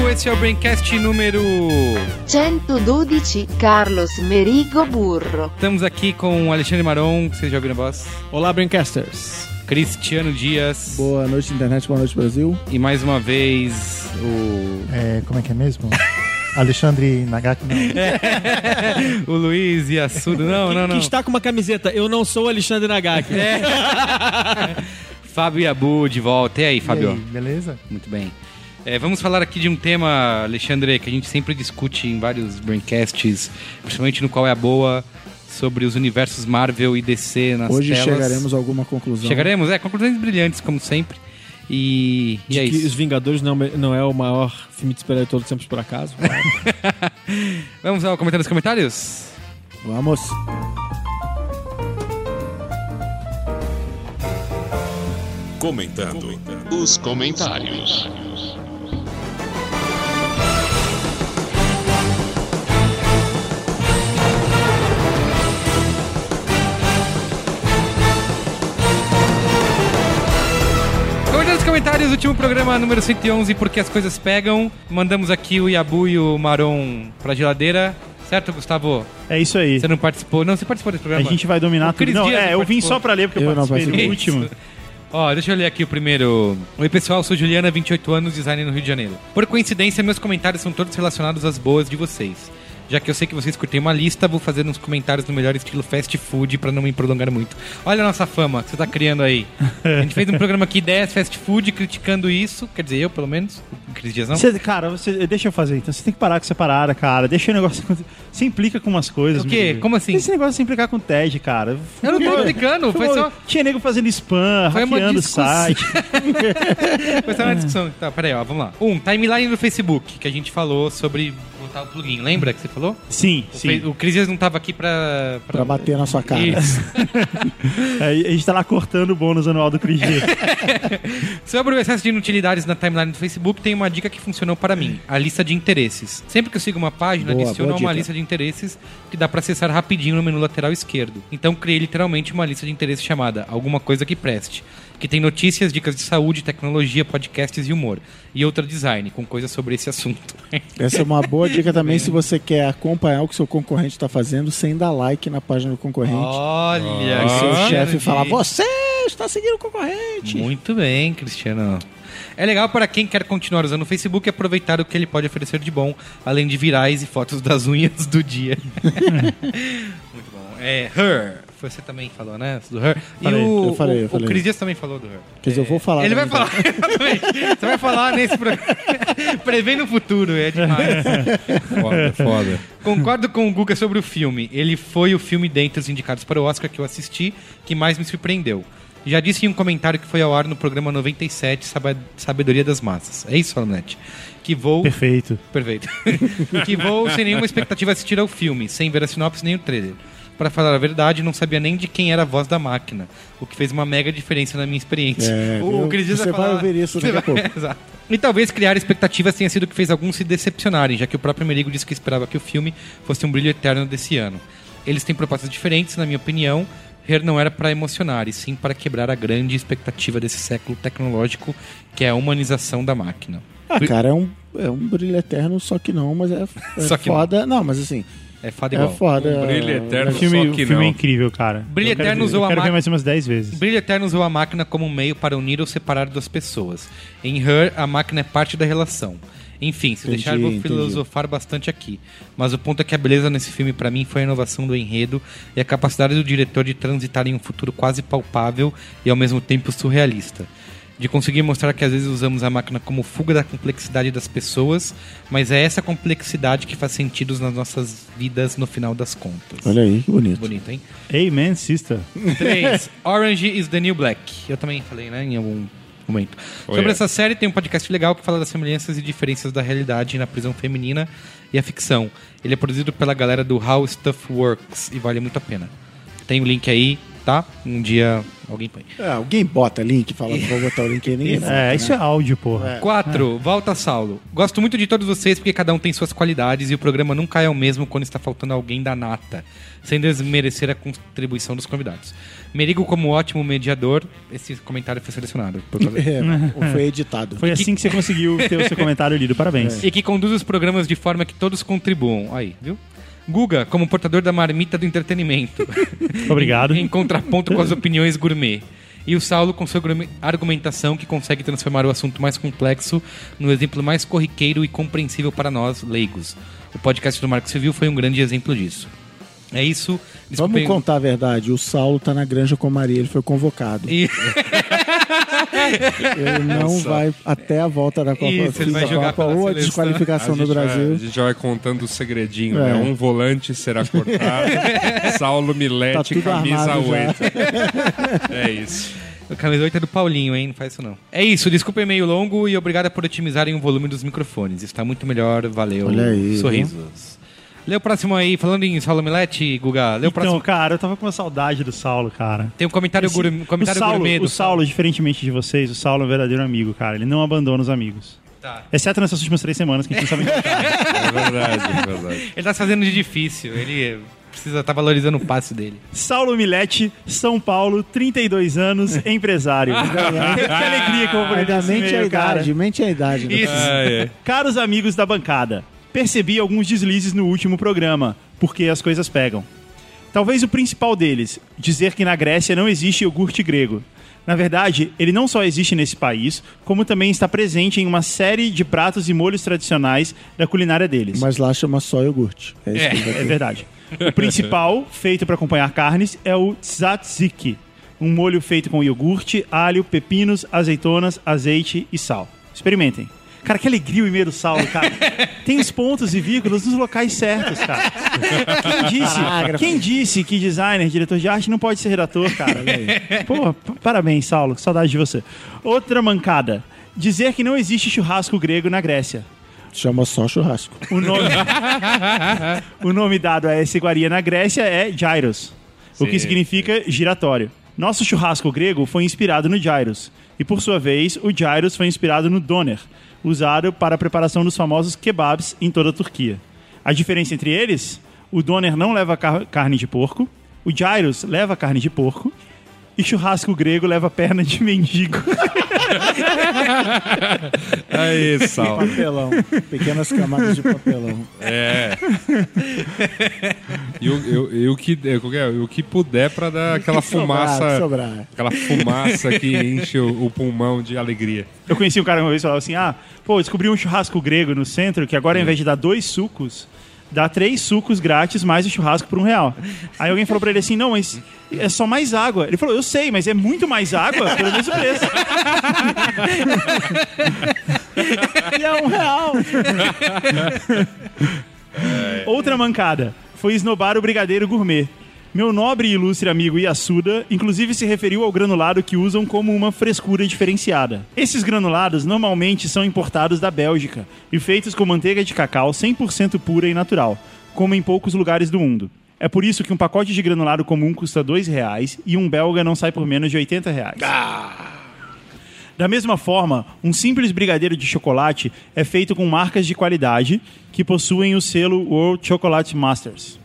Merigo, esse é o Braincast número... 112 Carlos Merigo Burro. Estamos aqui com o Alexandre Maron, que vocês já ouviram a voz, Olá, Braincasters. Cristiano Dias Boa noite, internet. Boa noite, Brasil. e mais uma vez o, É, como é que é mesmo? Alexandre Nagaki, não. o Luiz e Assudo. Não, não, Que não. está com uma camiseta. Eu não sou Alexandre Nagaki. Fábio Yabu de volta. E aí, E Fábio? aí, beleza? Muito bem. É, vamos falar aqui de um tema, Alexandre, que a gente sempre discute em vários braincasts, principalmente no Qual é a Boa, sobre os universos Marvel e DC nas Hoje telas. chegaremos a alguma conclusão. Chegaremos, é, conclusões brilhantes, como sempre. E, e é que isso. Os Vingadores não, não é o maior filme de super-herói de todos os tempos, por acaso. Vamos ao comentário dos comentários? Vamos. Comentando os comentários. Comentários comentários, último programa número 111, porque as coisas pegam. Mandamos aqui o Yabu e o Maron pra geladeira. Certo, Gustavo? É isso aí. Você não participou? Não, você participou desse A programa? gente vai dominar tudo. Não, Dias é, eu vim só pra ler, porque eu, Eu não participei do último. Ó, deixa eu ler aqui o primeiro. Oi, pessoal, sou Juliana, 28 anos, designer no Rio de Janeiro. Por coincidência, meus comentários são todos relacionados às boas de vocês. Já que eu sei que vocês curtem uma lista, vou fazer uns comentários no melhor estilo fast food pra não me prolongar muito. Olha a nossa fama que você tá criando aí. A gente fez um programa aqui, ideias fast food, criticando isso. Quer dizer, eu, pelo menos. O Cris Dias não. Você- cara, você, deixa eu fazer então. Você tem que parar com essa parada, cara. Deixa o negócio. Você implica com umas coisas. O quê? Como assim? Esse negócio de se implicar com o TED, cara. Eu não tô implicando, foi Foi- só, Tinha nego fazendo spam, Foi hackeando o site. foi só uma discussão. Tá, peraí, ó, vamos lá. Um, timeline no Facebook, que a gente falou sobre botar o plugin. Lembra que você falou? Sim, O, sim. Fe- o Cris Dias não tava aqui pra... Pra bater na sua cara. É, a gente tá lá cortando o bônus anual do Cris G. Sobre o excesso de inutilidades na timeline do Facebook, tem uma dica que funcionou para mim: a lista de interesses. Sempre que eu sigo uma página, Boa, adiciono boa uma lista de interesses que dá para acessar rapidinho no menu lateral esquerdo. Então criei literalmente uma lista de interesses chamada Alguma Coisa que Preste. Que tem notícias, dicas de saúde, tecnologia, podcasts e humor. E outra design, com coisas sobre esse assunto. Essa é uma boa dica também se você quer acompanhar o que seu concorrente está fazendo sem dar like na página do concorrente. Olha, Aí seu chefe Dias. fala, você está seguindo o concorrente. Muito bem, Cristiano. É legal para quem quer continuar usando o Facebook e aproveitar o que ele pode oferecer de bom, além de virais e fotos das unhas do dia. Muito bom. É, Her. Você também falou, né? Do Her. Falei, e o, eu falei, eu falei. o Cris Dias também falou do Her. Quer dizer, eu vou falar. Ele vai falar, exatamente. Você vai falar nesse programa. Prevendo o futuro, é demais. foda, foda. Concordo com o Guga sobre o filme. Ele foi o filme dentre os indicados para o Oscar que eu assisti que mais me surpreendeu. Já disse em um comentário que foi ao ar no programa 97, Saba- Sabedoria das Massas. É isso, Salonete? Que vou... Perfeito. Perfeito. que vou sem nenhuma expectativa assistir ao filme, sem ver a sinopse nem o trailer. Para falar a verdade, não sabia nem de quem era a voz da máquina, o que fez uma mega diferença na minha experiência. É, o Cris Dias você vai falar- ouvir isso daqui a vai- pouco. Exato. E talvez criar expectativas tenha sido o que fez alguns se decepcionarem, já que o próprio Merigo disse que esperava que o filme fosse um brilho eterno desse ano. Eles têm propostas diferentes, na minha opinião. Her não era para emocionar, e sim para quebrar a grande expectativa desse século tecnológico, que é a humanização da máquina. Ah, cara, é um, é um brilho eterno, só que não, mas é, é Só que foda. Não. mas assim, É foda é igual. foda. brilho eterno. O filme, Só o que filme é incrível, cara. Brilho Eu quero Eterno ver- usou a quero ver ma- mais umas 10 vezes. Brilho Eterno usou a máquina como um meio para unir ou separar duas pessoas. Em Her, a máquina é parte da relação. Enfim, se Entendi, deixar, eu vou entendi. filosofar bastante aqui. Mas o ponto é que a beleza nesse filme, pra mim, foi a inovação do enredo e a capacidade do diretor de transitar em um futuro quase palpável e ao mesmo tempo surrealista. De conseguir mostrar que às vezes usamos a máquina como fuga da complexidade das pessoas, mas é essa complexidade que faz sentido nas nossas vidas no final das contas. Olha aí, que bonito. Bonito, hein? Amen, sister. 3. Orange is the New Black. Eu também falei, né? Em algum momento. Oi, Sobre é. essa série, tem um podcast legal que fala das semelhanças e diferenças da realidade na prisão feminina e a ficção. Ele é produzido pela galera do How Stuff Works e vale muito a pena. Tem o link aí, tá? Um dia alguém põe. É, alguém bota link, fala que vou botar o link aí, ninguém bota, É, né? isso é áudio, porra. 4. Volta Saulo. Gosto muito de todos vocês porque cada um tem suas qualidades e o programa nunca é o mesmo quando está faltando alguém da nata, sem desmerecer a contribuição dos convidados. Merigo, como ótimo mediador, esse comentário foi selecionado. por causa- É, foi editado. Foi assim que você conseguiu ter o seu comentário lido. Parabéns. e que conduz os programas de forma que todos contribuam. Aí, viu? Guga, como portador da marmita do entretenimento. Obrigado. em contraponto com as opiniões gourmet. E o Saulo com sua argume- argumentação que consegue transformar o assunto mais complexo no exemplo mais corriqueiro e compreensível para nós, leigos. O podcast do Marco Civil foi um grande exemplo disso. É isso. Vamos Desculpem- contar a verdade. O Saulo tá na Granja com Maria, ele foi convocado. E- Ele não vai até a volta da Copa, Isso, ele vai jogar Copa ou a desqualificação do gente vai- Brasil. a gente já vai contando o segredinho, É. né? Um volante será cortado. Saulo Tá Milete, tudo camisa armado já. 8. É isso. A camisa 8 é do Paulinho, hein? Não faz isso não. É isso, desculpa o e-mail longo e obrigado por otimizarem o volume dos microfones. Está muito melhor, valeu. Olha aí, Sorrisos. Lê o próximo aí, falando em Saulo Milete, Guga. Lê o Então, próximo. cara, eu tava com uma saudade do Saulo, cara. Tem um comentário, Esse- gourmet, comentário o Saulo, gourmet do o Saulo, diferentemente de vocês, o Saulo é um verdadeiro amigo, cara. Ele não abandona os amigos. Tá. Exceto nessas últimas três semanas que a gente não sabe É verdade, é verdade. Ele tá se fazendo de difícil. Ele precisa estar valorizando o passe dele. Saulo Milete, São Paulo, 32 anos, empresário. que, que alegria que eu vou poder Ainda mente a e-mail, cara. idade, mente a idade. né? Isso. Ah, é. Caros amigos da bancada, percebi alguns deslizes no último programa, porque as coisas pegam. Talvez o principal deles, dizer que na Grécia não existe iogurte grego. Na verdade, ele não só existe nesse país, como também está presente em uma série de pratos e molhos tradicionais da culinária deles. Mas lá chama só iogurte. É isso É. É verdade. O principal, feito para acompanhar carnes, é o tzatziki, um molho feito com iogurte, alho, pepinos, azeitonas, azeite e sal. Experimentem. Cara, que alegria o e-mail do Saulo, cara. Tem os pontos e vírgulas nos locais certos, cara. Quem disse, quem disse que designer, diretor de arte não pode ser redator, cara? Pô, parabéns, Saulo. Que saudade de você. Outra mancada. Dizer que não existe churrasco grego na Grécia. Chama só churrasco. O nome, o nome dado a essa iguaria na Grécia é gyros, o que significa giratório. Nosso churrasco grego foi inspirado no gyros, e por sua vez, o gyros foi inspirado no doner, usado para a preparação dos famosos kebabs em toda a Turquia. A diferença entre eles? O doner não leva car- carne de porco, o gyros leva carne de porco, e churrasco grego leva perna de mendigo. Aí, Saulo. Papelão. Pequenas camadas de papelão. É. E o, eu- e o que, é, qual que é? que puder pra dar aquela fumaça. Sobrar. Aquela fumaça que enche o, o pulmão de alegria. Eu conheci um cara uma vez que falava assim: ah, pô, eu descobri um churrasco grego no centro que agora, ao invés de dar dois sucos, dá três sucos grátis mais o churrasco por um real. Aí alguém falou pra ele assim: não, mas é só mais água. Ele falou: eu sei, mas é muito mais água pelo mesmo preço. e é um real. Outra mancada foi esnobar o brigadeiro gourmet. Meu nobre e ilustre amigo Yasuda, inclusive se referiu ao granulado que usam como uma frescura diferenciada. Esses granulados normalmente são importados da Bélgica e feitos com manteiga de cacau 100% pura e natural, como em poucos lugares do mundo. É por isso que um pacote de granulado comum custa 2 reais e um belga não sai por menos de 80 reais. Da mesma forma, um simples brigadeiro de chocolate é feito com marcas de qualidade que possuem o selo World Chocolate Masters.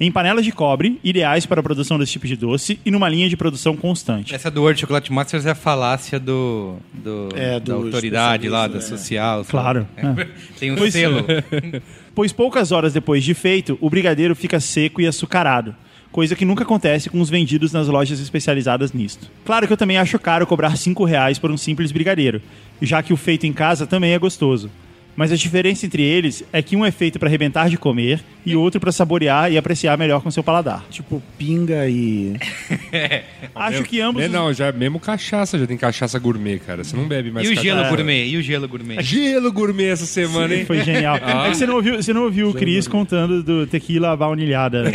Em panelas de cobre, ideais para a produção desse tipo de doce e numa linha de produção constante. Essa do World Chocolate Masters é a falácia do, do- É, da do autoridade lá, da é. social. Claro. É. Tem um Pois- selo. Pois poucas horas depois de feito, o brigadeiro fica seco e açucarado, coisa que nunca acontece com os vendidos nas lojas especializadas nisto. Claro que eu também acho caro cobrar 5 reais por um simples brigadeiro, já que o feito em casa também é gostoso. Mas a diferença entre eles é que um é feito para arrebentar de comer e outro para saborear e apreciar melhor com seu paladar. Tipo, pinga e. Acho que ambos. É, os- não, já é mesmo cachaça, já tem cachaça gourmet, cara. Você não bebe mais E o cachaça. gelo gourmet? E o gelo gourmet? Gelo gourmet essa semana, hein? Foi genial. Ah. É que você não ouviu, você não ouviu o Cris contando do tequila baunilhada.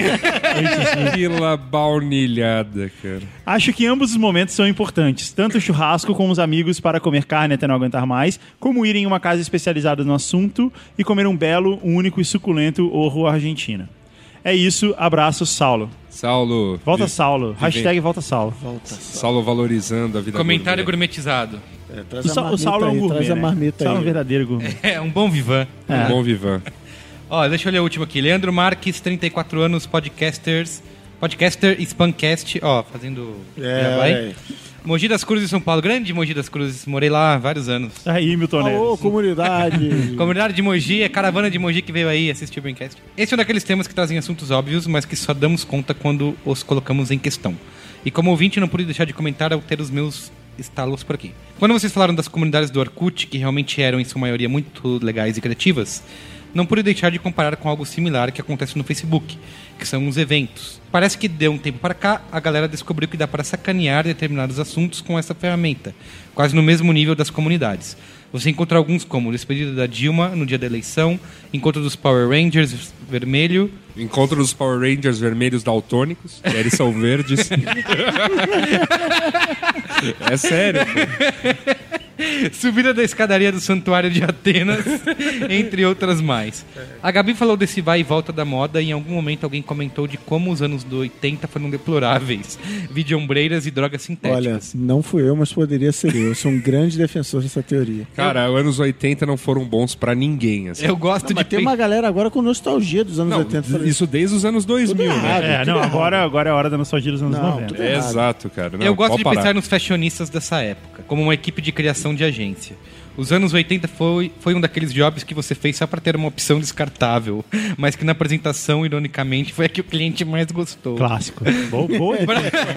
Tequila baunilhada, cara. Acho que ambos os momentos são importantes, tanto o churrasco com os amigos para comer carne até não aguentar mais, como ir em uma casa especializada no assunto e comer um belo, único e suculento orro argentina. É isso, abraço, Saulo. Saulo. Volta, vi- Saulo. Hashtag volta, Saulo. Saulo valorizando a vida Comentário gourmet. gourmetizado. É, traz O, a Saulo é um gourmet, traz a né? marmita Saulo é um aí. verdadeiro gourmet. É, um bom vivan. É. Bom Vivan. Ó, deixa eu ler o último aqui. Leandro Marques, 34 anos, podcasters. Podcaster Spancast, ó, fazendo. É, aí. Mogi das Cruzes, São Paulo. Grande Mogi das Cruzes. Morei lá há vários anos. Aí, Milton Alô, Neves. comunidade. Comunidade de Mogi, é caravana de Mogi que veio aí assistir o Braincast. Esse é um daqueles temas que trazem assuntos óbvios, mas que só damos conta quando os colocamos em questão. E como ouvinte, não pude deixar de comentar ao ter os meus estalos por aqui. Quando vocês falaram das comunidades do Orkut, que realmente eram em sua maioria muito legais e criativas, não pude deixar de comparar com algo similar que acontece no Facebook, que são os eventos. Parece que deu um tempo para cá, a galera descobriu que dá para sacanear determinados assuntos com essa ferramenta, quase no mesmo nível das comunidades. Você encontra alguns como despedida da Dilma no dia da eleição, encontro dos Power Rangers vermelho, Encontro dos Power Rangers vermelhos daltônicos. que Eles são verdes. é sério. pô. subida da escadaria do Santuário de Atenas, entre outras mais. A Gabi falou desse vai e volta da moda e em algum momento alguém comentou de como os anos do 80 foram deploráveis. Videombreiras e drogas Olha, sintéticas. não fui eu, mas poderia ser eu. Eu sou um grande defensor dessa teoria. Cara, os anos 80 não foram bons pra ninguém. Assim. Eu gosto Não, de mas tem uma galera agora com nostalgia dos anos Não, 80. Isso desde os anos 2000, Tudo né? errado. É, tudo não, agora, agora é a hora da nostalgia dos anos Não, 90. tudo É errado. exato, cara. Não, eu gosto de parar. pensar nos fashionistas dessa época, como uma equipe de criação de agência. Os anos 80 foi, foi um daqueles jobs que você fez só para ter uma opção descartável, mas que na apresentação, ironicamente, foi a que o cliente mais gostou. Clássico. Boa, boa.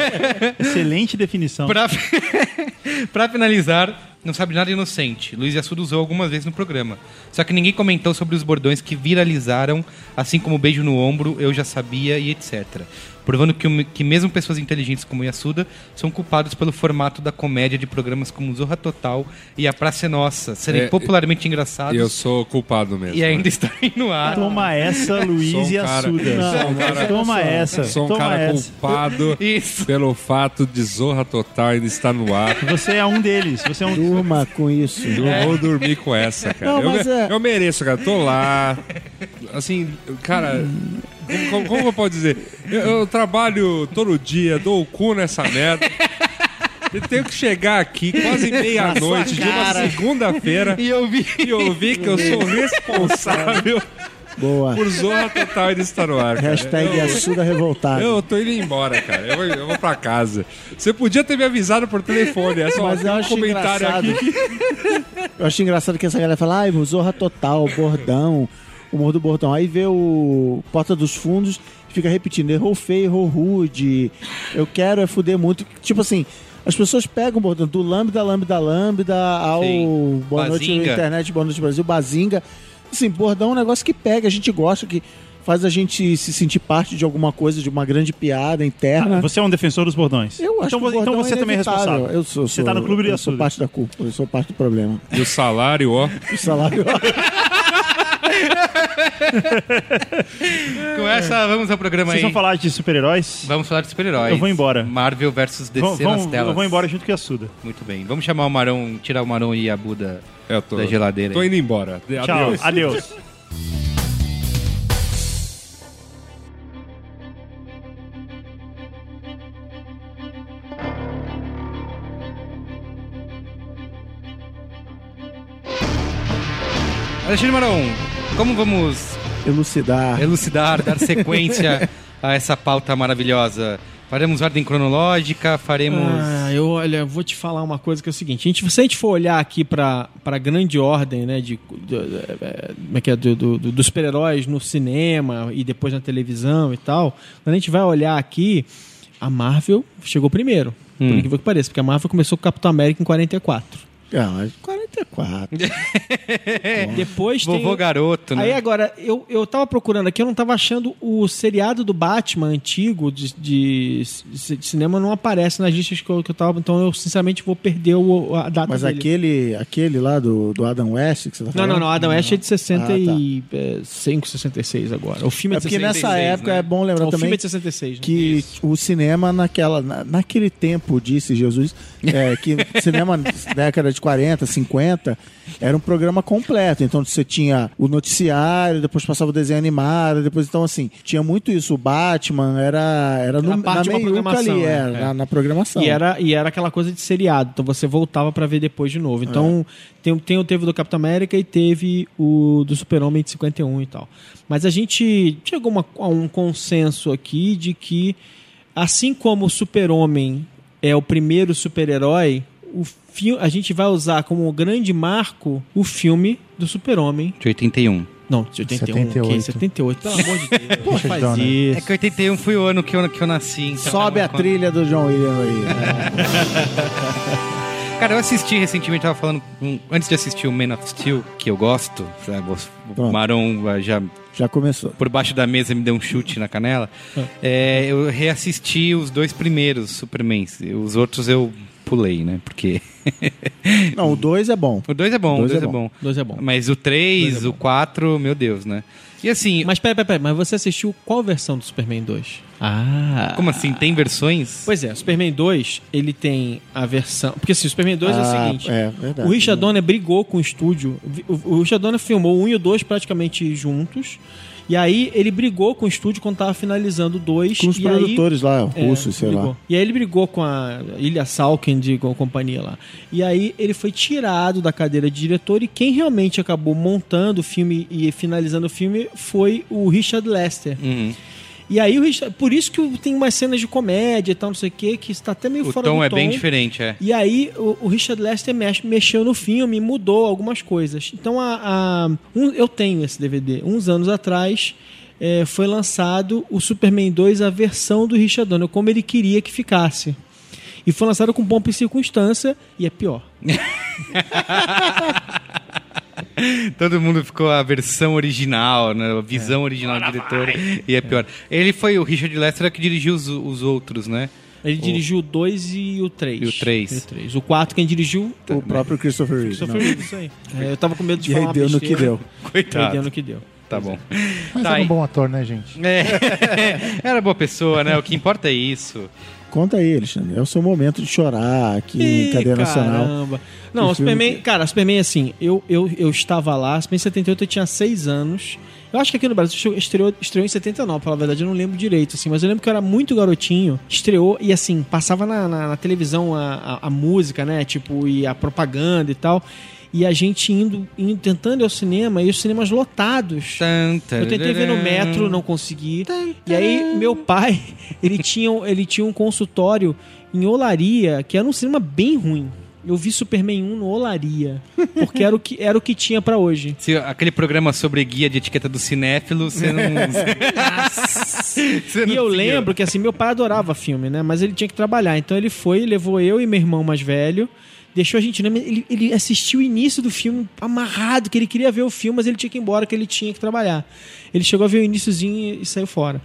Excelente definição. Pra finalizar, não sabe nada inocente. Luiz Assuda usou algumas vezes no programa. Só que ninguém comentou sobre os bordões que viralizaram, assim como beijo no ombro, eu já sabia e etc. Provando que, que mesmo pessoas inteligentes como Yasuda são culpados pelo formato da comédia de programas como Zorra Total e A Praça é Nossa, serem É, popularmente engraçados Eu sou culpado mesmo. e ainda estarem no ar. Toma essa, Luiz um e cara- cara- Toma essa. Sou um toma cara essa. culpado Isso. pelo fato de Zorra Total ainda estar no ar. Você é um deles. Você é um. Durma com isso. Eu vou dormir com essa, cara. Não, eu, é- eu mereço, cara. Tô lá. Assim, cara. Como, como- como eu posso dizer? Eu, eu trabalho todo dia, dou o cu nessa merda. Eu tenho que chegar aqui quase meia-noite de uma segunda-feira E eu vi. e ouvir que eu sou responsável Boa. por Zorra Total ainda estar no ar. cara. Hashtag Eu- Assuda revoltado. Eu tô indo embora, cara. Eu vou, eu vou pra casa. Você podia ter me avisado por telefone. É só Mas eu um acho comentário engraçado. aqui. Eu acho engraçado que essa galera fala, ai, Zorra Total, Bordão, humor do Bordão. Aí vê o Porta dos Fundos e fica repetindo, errou feio, errou rude, eu quero é fuder muito. Tipo assim, as pessoas pegam o Bordão do Lambda, Lambda, Lambda, ao Sim. Boa Noite Bazinga. Internet, Boa Noite Brasil, Bazinga. Assim, Bordão é um negócio que pega, a gente gosta, que faz a gente se sentir parte de alguma coisa, de uma grande piada interna. Você é um defensor dos bordões. Eu acho então, que o então você também é responsável. Eu sou, Você tá no clube do Eu sou parte da culpa, eu sou parte do problema. E o salário, ó. O salário... Com essa, vamos ao programa Vocês aí. vão falar de super-heróis? Vamos falar de super-heróis. Eu vou embora. Marvel versus DC Vão- nas vão- telas. eu vou embora junto com a Assuda. Muito bem. Vamos chamar o Marão, tirar o Marão e a Buda Eu tô, da geladeira. tô aí. indo embora. Tchau. Adeus. Adeus. Alexandre Marão, como vamos Elucidar. elucidar, dar sequência a essa pauta maravilhosa? Faremos ordem cronológica, faremos... Ah, eu, olha, vou te falar uma coisa que é o seguinte: a gente, se a gente for olhar aqui para a grande ordem, né, de, do- é, como é que é, do, do- do- dos super-heróis no cinema e depois na televisão e tal, quando a gente vai olhar aqui, a Marvel chegou primeiro, por Hum. incrível que pareça, porque a Marvel começou com o Capitão América em 44. Ah, mas 44 94. Depois tem. Vovô garoto, né? Aí agora, eu, eu tava procurando aqui, eu não tava achando o seriado do Batman antigo de, de, de cinema, não aparece nas listas que eu, que eu tava, então eu sinceramente vou perder o, a data Mas dele. aquele, aquele lá do, do Adam West que você tá Não, falando? não, não, Adam West é de Ah, tá. 65, 66 agora. O filme é É de porque 66. nessa época né? é bom lembrar O também filme é de 66, né? que o cinema naquela, na- naquele tempo, disse Jesus, é, que cinema década de 40, 50, era um programa completo. Então você tinha o noticiário, depois passava o desenho animado, depois então assim, tinha muito isso. O Batman era, era no, na meiuca ali, é, é. Na, na programação. E era, e era aquela coisa de seriado, então você voltava pra ver depois de novo. Então, tem, tem, teve o do Capitão América e teve o do Super-Homem de 51 e tal. Mas a gente chegou uma- a um consenso aqui de que, assim como o Super-Homem é o primeiro super-herói, o fi- a gente vai usar como grande marco o filme do Super-Homem. De 81. Não, de 81, 78. que 78, pelo amor de Deus. Não faz Dona. isso. É que 81 foi o ano que eu, que eu nasci. então Sobe é a uma- trilha do John Williams aí. Cara, eu assisti recentemente, tava falando. com- antes de assistir o Man of Steel, que eu gosto, sabe, o. Maron já Já começou. por baixo da mesa me deu um chute na canela. É, eu reassisti os dois primeiros Supermans. Os outros eu pulei, né? Porque. Não, o 2 é bom. o dois é bom, o Dois dois é é bom. Dois é bom. Mas o 3, Dois é o 4, meu Deus, né? E assim, Mas peraí, peraí, peraí, mas você assistiu qual versão do Superman 2? Ah. como assim? Tem versões? Pois é, o Superman 2, ele tem a versão. Porque assim, o Superman 2 é o Ah, seguinte: é, verdade. o Richard Donner brigou com o estúdio. O, o Richard Donner filmou o 1 e o 2 praticamente juntos. E aí ele brigou com o estúdio quando tava finalizando o 2. Com os e aí- produtores lá, é, russos, sei brigou. lá. E aí ele brigou com a Ilha Salkin de com a companhia lá. E aí ele foi tirado da cadeira de diretor e quem realmente acabou montando o filme e finalizando o filme foi o Richard Lester. Uhum. E aí o Richard, por isso que tem umas cenas de comédia e tal, não sei o que, que está até meio O fora tom do é tom. bem diferente, é. E aí o, o Richard Lester mexe- mexeu no filme, mudou algumas coisas. Então a, a- um- eu tenho esse DVD. Uns anos atrás eh, foi lançado o Superman 2, a versão do Richard Donner, como ele queria que ficasse. E foi lançado com pompa e circunstância e é pior. Todo mundo ficou a versão original, né? a visão original do diretor. E é pior. Ele foi o Richard Lester que dirigiu os, os outros, né? Ele dirigiu o 2 e o 3. E o três. E o 3. O 4 quem dirigiu? O próprio Christopher Reeve. Christopher. Reeve, isso aí. É, eu tava com medo de E falar aí deu no que deu. E aí Coitado. deu no que deu. Tá bom. Mas Tá era aí. um bom ator, né, gente? É, era boa pessoa, né? O que importa é isso. Conta aí, Alexandre. É o seu momento de chorar aqui em Ih, cadeia nacional. Caramba. Não, Que o Superman, filme cara, o Superman, assim, eu, eu, eu estava lá, Superman 78 eu tinha 6 anos. Eu acho que aqui no Brasil estreou, estreou em 79, pra falar a verdade, eu não lembro direito, assim, mas eu lembro que eu era muito garotinho, estreou e, assim, passava na, na, na televisão a, a, a música, né, tipo, e a propaganda e tal, e a gente indo, indo, tentando ir ao cinema, e os cinemas lotados. Eu tentei ver no metro, não consegui. E aí, meu pai, ele tinha, ele tinha um consultório em Olaria, que era um cinema bem ruim. Eu vi Superman 1 no Olaria, porque era o que, era o que tinha pra hoje. Se aquele programa sobre guia de etiqueta do cinéfilo, você não. Você E não eu seguiu. lembro que assim, meu pai adorava filme, né? Mas ele tinha que trabalhar. Então ele foi, levou eu e meu irmão mais velho, deixou a gente. né? Ele, ele assistiu o início do filme amarrado, que ele queria ver o filme, mas ele tinha que ir embora, que ele tinha que trabalhar. Ele chegou a ver o iníciozinho e saiu fora.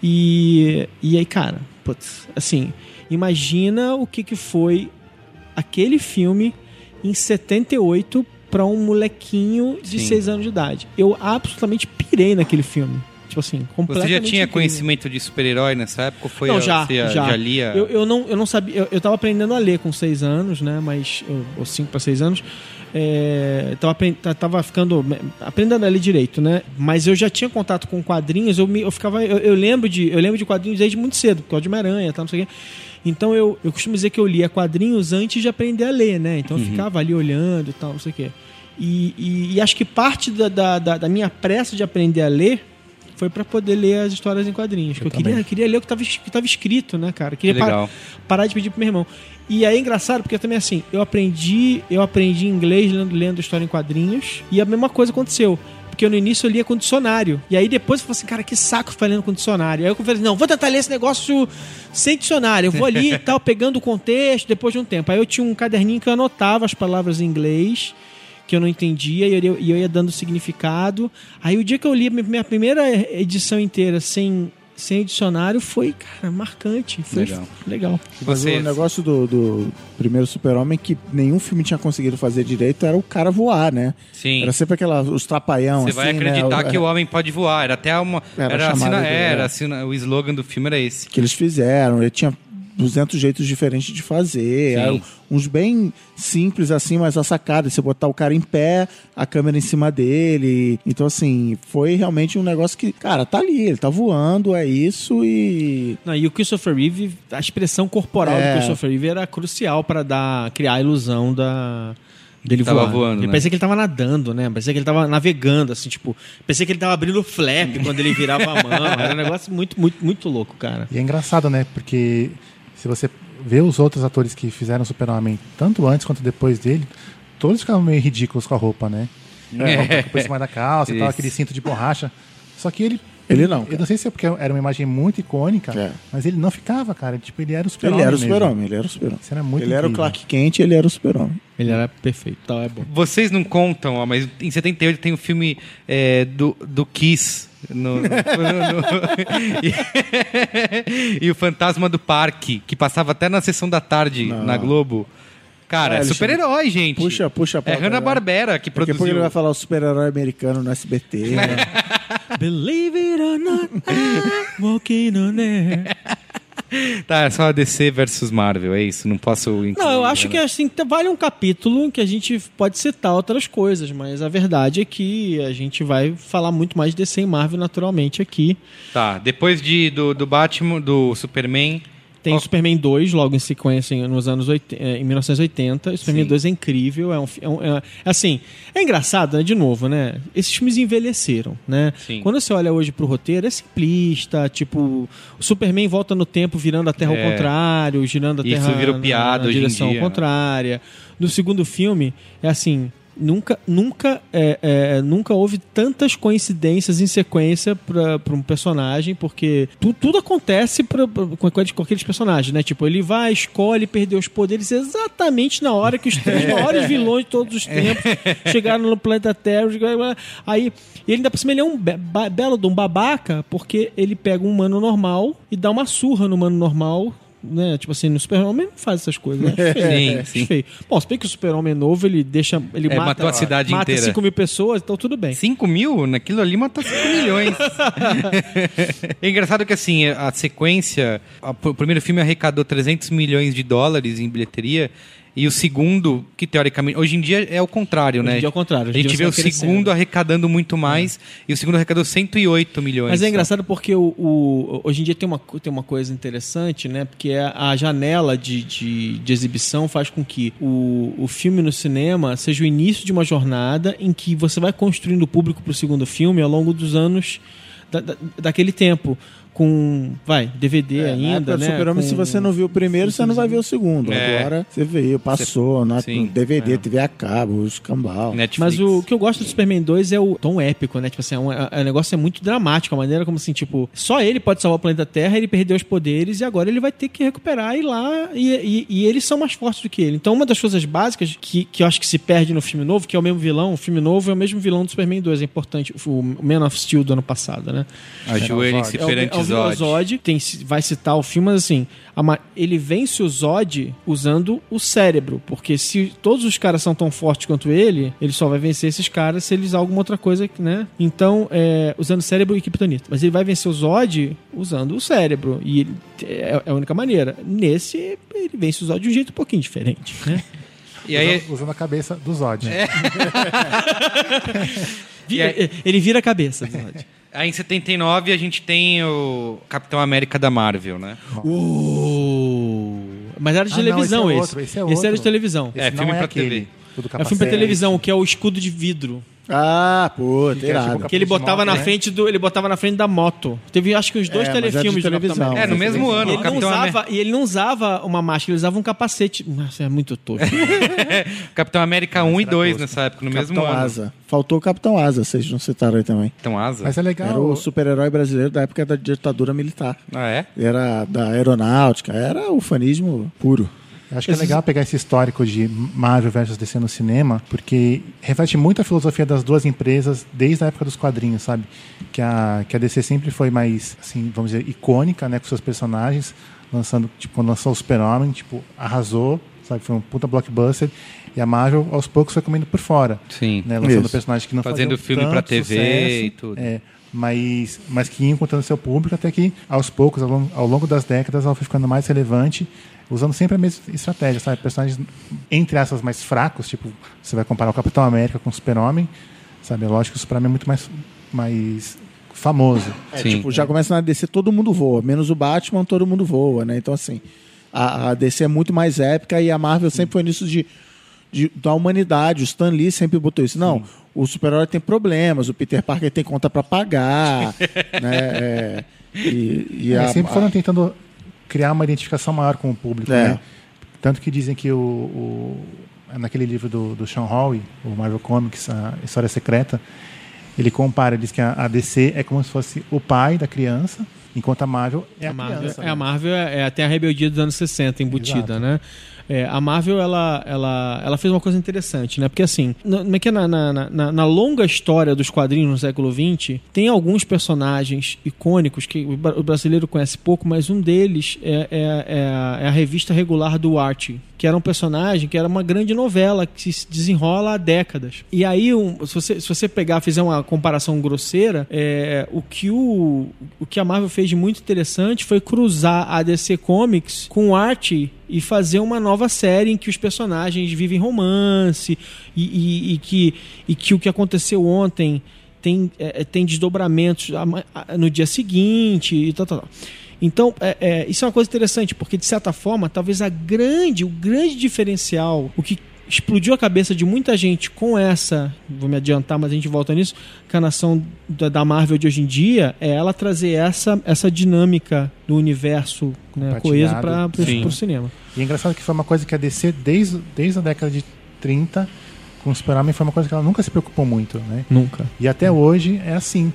E, e aí, cara, putz, assim, imagina o que, que foi aquele filme em 78 para um molequinho de Sim. 6 anos de idade. Eu absolutamente pirei naquele filme. Tipo assim, Você completamente já tinha incrível. conhecimento de super-herói nessa época? Ou foi Não, a- já, você já. lia? Eu, eu não, eu não sabia. Eu, eu tava aprendendo a ler com seis anos, né? Mas. Ou cinco para seis anos. É, tava, tava ficando. Aprendendo a ler direito, né? Mas eu já tinha contato com quadrinhos, eu, me, eu ficava. Eu, eu lembro de, eu lembro de quadrinhos desde muito cedo, por causa de Homem-Aranha, tal, não sei o quê. Então eu, eu costumo dizer que eu lia quadrinhos antes de aprender a ler, né? Então eu ficava ali olhando e tal, não sei o quê. E, e- e acho que parte da, da, da- da minha pressa de aprender a ler foi para poder ler as histórias em quadrinhos. que eu queria, queria ler o que estava que tava escrito, né, cara? Queria Que legal. pa- parar de pedir pro meu irmão. E aí é engraçado, porque também assim, eu aprendi, eu aprendi inglês lendo, lendo história em quadrinhos, e a mesma coisa aconteceu. porque no início eu lia com dicionário. E aí depois eu falei assim, cara, que saco ficar lendo com dicionário. Aí eu falei, não, vou tentar ler esse negócio sem dicionário. Eu vou ali e tal, pegando o contexto depois de um tempo. Aí eu tinha um caderninho que eu anotava as palavras em inglês que eu não entendia e eu, e eu ia dando significado. Aí o dia que eu li a minha primeira edição inteira sem, sem dicionário foi, cara, marcante. Foi Legal. legal. Mas Você- o negócio do, do primeiro super-homem que nenhum filme tinha conseguido fazer direito era o cara voar, né? Sim. Era sempre aquela, os trapalhão, Você assim, vai acreditar né? que o homem pode voar. Era até uma. Era Era, a do- era assina- o slogan do filme era esse. que eles fizeram. Ele tinha 200 jeitos diferentes de fazer. Uns bem simples assim, mas a sacada, você botar o cara em pé, a câmera em cima dele. Então, assim, foi realmente um negócio que, cara, tá ali, ele tá voando, é isso e. Não, e o Christopher Reeve, a expressão corporal É. do Christopher Reeve era crucial pra dar, criar a ilusão da dele Tava voar. voando, Eu né? pensei que ele tava nadando, né? Pensei que ele tava navegando, assim, tipo, pensei que ele tava abrindo o flap quando ele virava a mão. Era um negócio muito, muito, muito louco, cara. E é engraçado, né? Porque se você vê os outros atores que fizeram Super-Homem, tanto antes quanto depois dele, todos ficavam meio ridículos com a roupa, né? É. Por cima da calça e tal, aquele cinto de borracha. Só que ele. Ele não, Eu cara. não sei se é porque era uma imagem muito icônica, É. mas ele não ficava, cara. Tipo, ele era o super-homem. Ele era o super-homem, ele era o super-homem. Isso era muito Ele era o incrível. Clark Kent, ele era o super-homem. Ele era perfeito, tal, é bom. Vocês não contam, ó, mas em 78 tem o filme é, do, do Kiss. No, no- no- e, e o Fantasma do Parque, que passava até na sessão da tarde Não. na Globo. Cara, É, super-herói, gente. Puxa, puxa a É Hanna-Barbera que Daqui a pouco produziu. ele vai falar o super-herói americano no SBT. né? Believe it or not, I'm walking on air. Tá, é só DC versus Marvel, é isso. Não posso incluir, Não, eu acho né? que assim, vale um capítulo em que a gente pode citar outras coisas, mas a verdade é que a gente vai falar muito mais de DC e Marvel naturalmente aqui. Tá, depois de, do, do Batman, do Superman. Tem o Superman 2 logo em sequência em- nos anos 80, eh, em 1980. O Superman Sim. 2 é incrível, é um, é um- é- assim, é engraçado, né? De novo, né? Esses filmes envelheceram, né? Sim. Quando você olha hoje pro roteiro, é simplista, tipo, o Superman volta no tempo virando a Terra É. ao contrário, girando a Isso Terra virou na- piada na em direção dia, né? contrária. No segundo filme, é assim, nunca nunca é, é, nunca houve tantas coincidências em sequência para um personagem porque tu- tudo acontece pra, pra- com, aqueles- com aqueles personagens né? Tipo ele vai escolhe perder os poderes exatamente na hora que os três maiores vilões de todos os tempos chegaram no planeta Terra aí e ele ainda por cima ele é um be- belo de um babaca porque ele pega um humano normal e dá uma surra no humano normal né? Tipo assim, no Super-Homem não faz essas coisas, né? Acho feio, Sim, sim. feio. Bom, se bem que o Super-Homem novo, ele deixa. Ele É, mata, matou a cidade mata inteira. 5 mil pessoas, então tudo bem. 5 mil? Naquilo ali matou 5 milhões. é engraçado que, assim, a sequência... a- o primeiro filme arrecadou 300 milhões de dólares em bilheteria. E o segundo, que teoricamente... Hoje em dia é o contrário, Hoje né? em dia é o contrário, hoje A gente vê o crescendo. segundo arrecadando muito mais. E o segundo arrecadou 108 milhões. Mas é engraçado porque o, o- hoje em dia tem uma, tem uma coisa interessante, né? Porque a, a janela de, de, de exibição faz com que o, o filme no cinema seja o início de uma jornada em que você vai construindo o público para o segundo filme ao longo dos anos da, da- daquele tempo. Com, vai, DVD É, ainda, né? Super-Homem, com- se você não viu o primeiro, você não vai ver o segundo. É. Agora você veio, passou, na, Sim. DVD, TV a cabo, escambau. Netflix. Mas o que eu gosto do Superman 2 é o tom épico, né? Tipo assim, é um, é- o negócio é muito dramático, a maneira como assim, tipo, só ele pode salvar o planeta Terra, ele perdeu os poderes e agora ele vai ter que recuperar e ir lá. E, e- e eles são mais fortes do que ele. Então, uma das coisas básicas que, que eu acho que se perde no filme novo, que é o mesmo vilão, o filme novo é o mesmo vilão do Superman 2, é importante. O Man of Steel do ano passado, né? Ajoelhem-se É perante é Zod. Zod, tem, vai citar o filme, mas assim, a ma- ele vence o Zod usando o cérebro, porque se todos os caras são tão fortes quanto ele, ele só vai vencer esses caras se ele usar alguma outra coisa, né? Então, é, usando cérebro e kryptonita. Mas ele vai vencer o Zod usando o cérebro, e ele- é, é a única maneira. Nesse, ele vence o Zod de um jeito um pouquinho diferente, né? E aí... Usando, usando a cabeça do Zod. Vi- E aí- Ele vira a cabeça do Zod. Aí em 79 a gente tem o Capitão América da Marvel, né? Uh, mas era de Ah, não, televisão esse é esse. outro, esse é Esse era de televisão. Esse é, não filme é pra aquele. TV. O do É um filme pra capacete. televisão, que é o escudo de vidro. Ah, pô, Que é tipo Que ele botava na né? frente do. Ele botava na frente da moto. Teve acho que uns dois É, é de telefilmes Capitão televisão. América. É, no mesmo ano. E o ele, não Capitão, usava, e ele não usava uma máscara, ele usava um capacete. Nossa, é muito tosco. Capitão América 1 e era 2 tosco. nessa época, no mesmo Capitão ano. Asa. Faltou o Capitão Asa, vocês não citaram aí também. Capitão Asa? Mas é legal. Era o super-herói brasileiro da época da ditadura militar. Ah, é? Era da aeronáutica, era ufanismo puro. Acho que é legal pegar esse histórico de Marvel versus DC no cinema, porque reflete muito a filosofia das duas empresas desde a época dos quadrinhos, sabe? Que a, que a DC sempre foi mais, assim, vamos dizer, icônica, né, com seus personagens, lançando, tipo, quando lançou o Super-Homem, tipo, arrasou, sabe? Foi um puta blockbuster. E a Marvel, aos poucos, foi comendo por fora, Sim. né? Lançando Isso. personagens que não Fazendo filme tanto pra TV sucesso, e tudo. É, mas, mas que ia encontrando seu público até que, aos poucos, ao longo, ao longo das décadas, ela foi ficando mais relevante, usando sempre a mesma estratégia, sabe? Personagens, entre essas mais fracos, tipo, você vai comparar o Capitão América com o Super-Homem, sabe? É lógico que o Super-Homem é muito mais, mais famoso. É, Sim. tipo, já começa na DC, todo mundo voa. Menos o Batman, todo mundo voa, né? Então, assim, a, a DC é muito mais épica e a Marvel sempre foi nisso de, de- da humanidade. O Stan Lee sempre botou isso. Não, o super-herói tem problemas, o Peter Parker tem conta pra pagar, né? É, e, e É, a- sempre foram tentando criar uma identificação maior com o público, É. né? Tanto que dizem que o, o- naquele livro do, do Sean Howe, o Marvel Comics, a História Secreta, ele compara, diz que a, a DC é como se fosse o pai da criança, enquanto a Marvel é a, A Marvel, criança. é, né? a Marvel é, é até a rebeldia dos anos 60 embutida, Exato. né? É, a Marvel, ela, ela, ela fez uma coisa interessante, né? Porque assim, na, é é? na, na, na- longa história dos quadrinhos no século XX, tem alguns personagens icônicos que o bra- o brasileiro conhece pouco, mas um deles é, é- é a, é a revista regular do Archie, que era um personagem que era uma grande novela que se desenrola há décadas. E aí, um- se, você, se você pegar, fizer uma comparação grosseira, é, o, que o, o que a Marvel fez de muito interessante foi cruzar a DC Comics com Archie e fazer uma nova série em que os personagens vivem romance e, e- e que, e que o que aconteceu ontem tem, é, tem desdobramentos no dia seguinte e tal, tal, tal. Então, é, é, isso é uma coisa interessante, porque de certa forma, talvez a grande, o grande diferencial, o que explodiu a cabeça de muita gente com essa, vou me adiantar, mas a gente volta nisso, canação da, da Marvel de hoje em dia, é ela trazer essa, essa dinâmica do universo né, coeso para o cinema. E é engraçado que foi uma coisa que a DC, desde, desde a década de 30, com o Super-Homem, foi uma coisa que ela nunca se preocupou muito, né? Nunca. E até hoje é assim.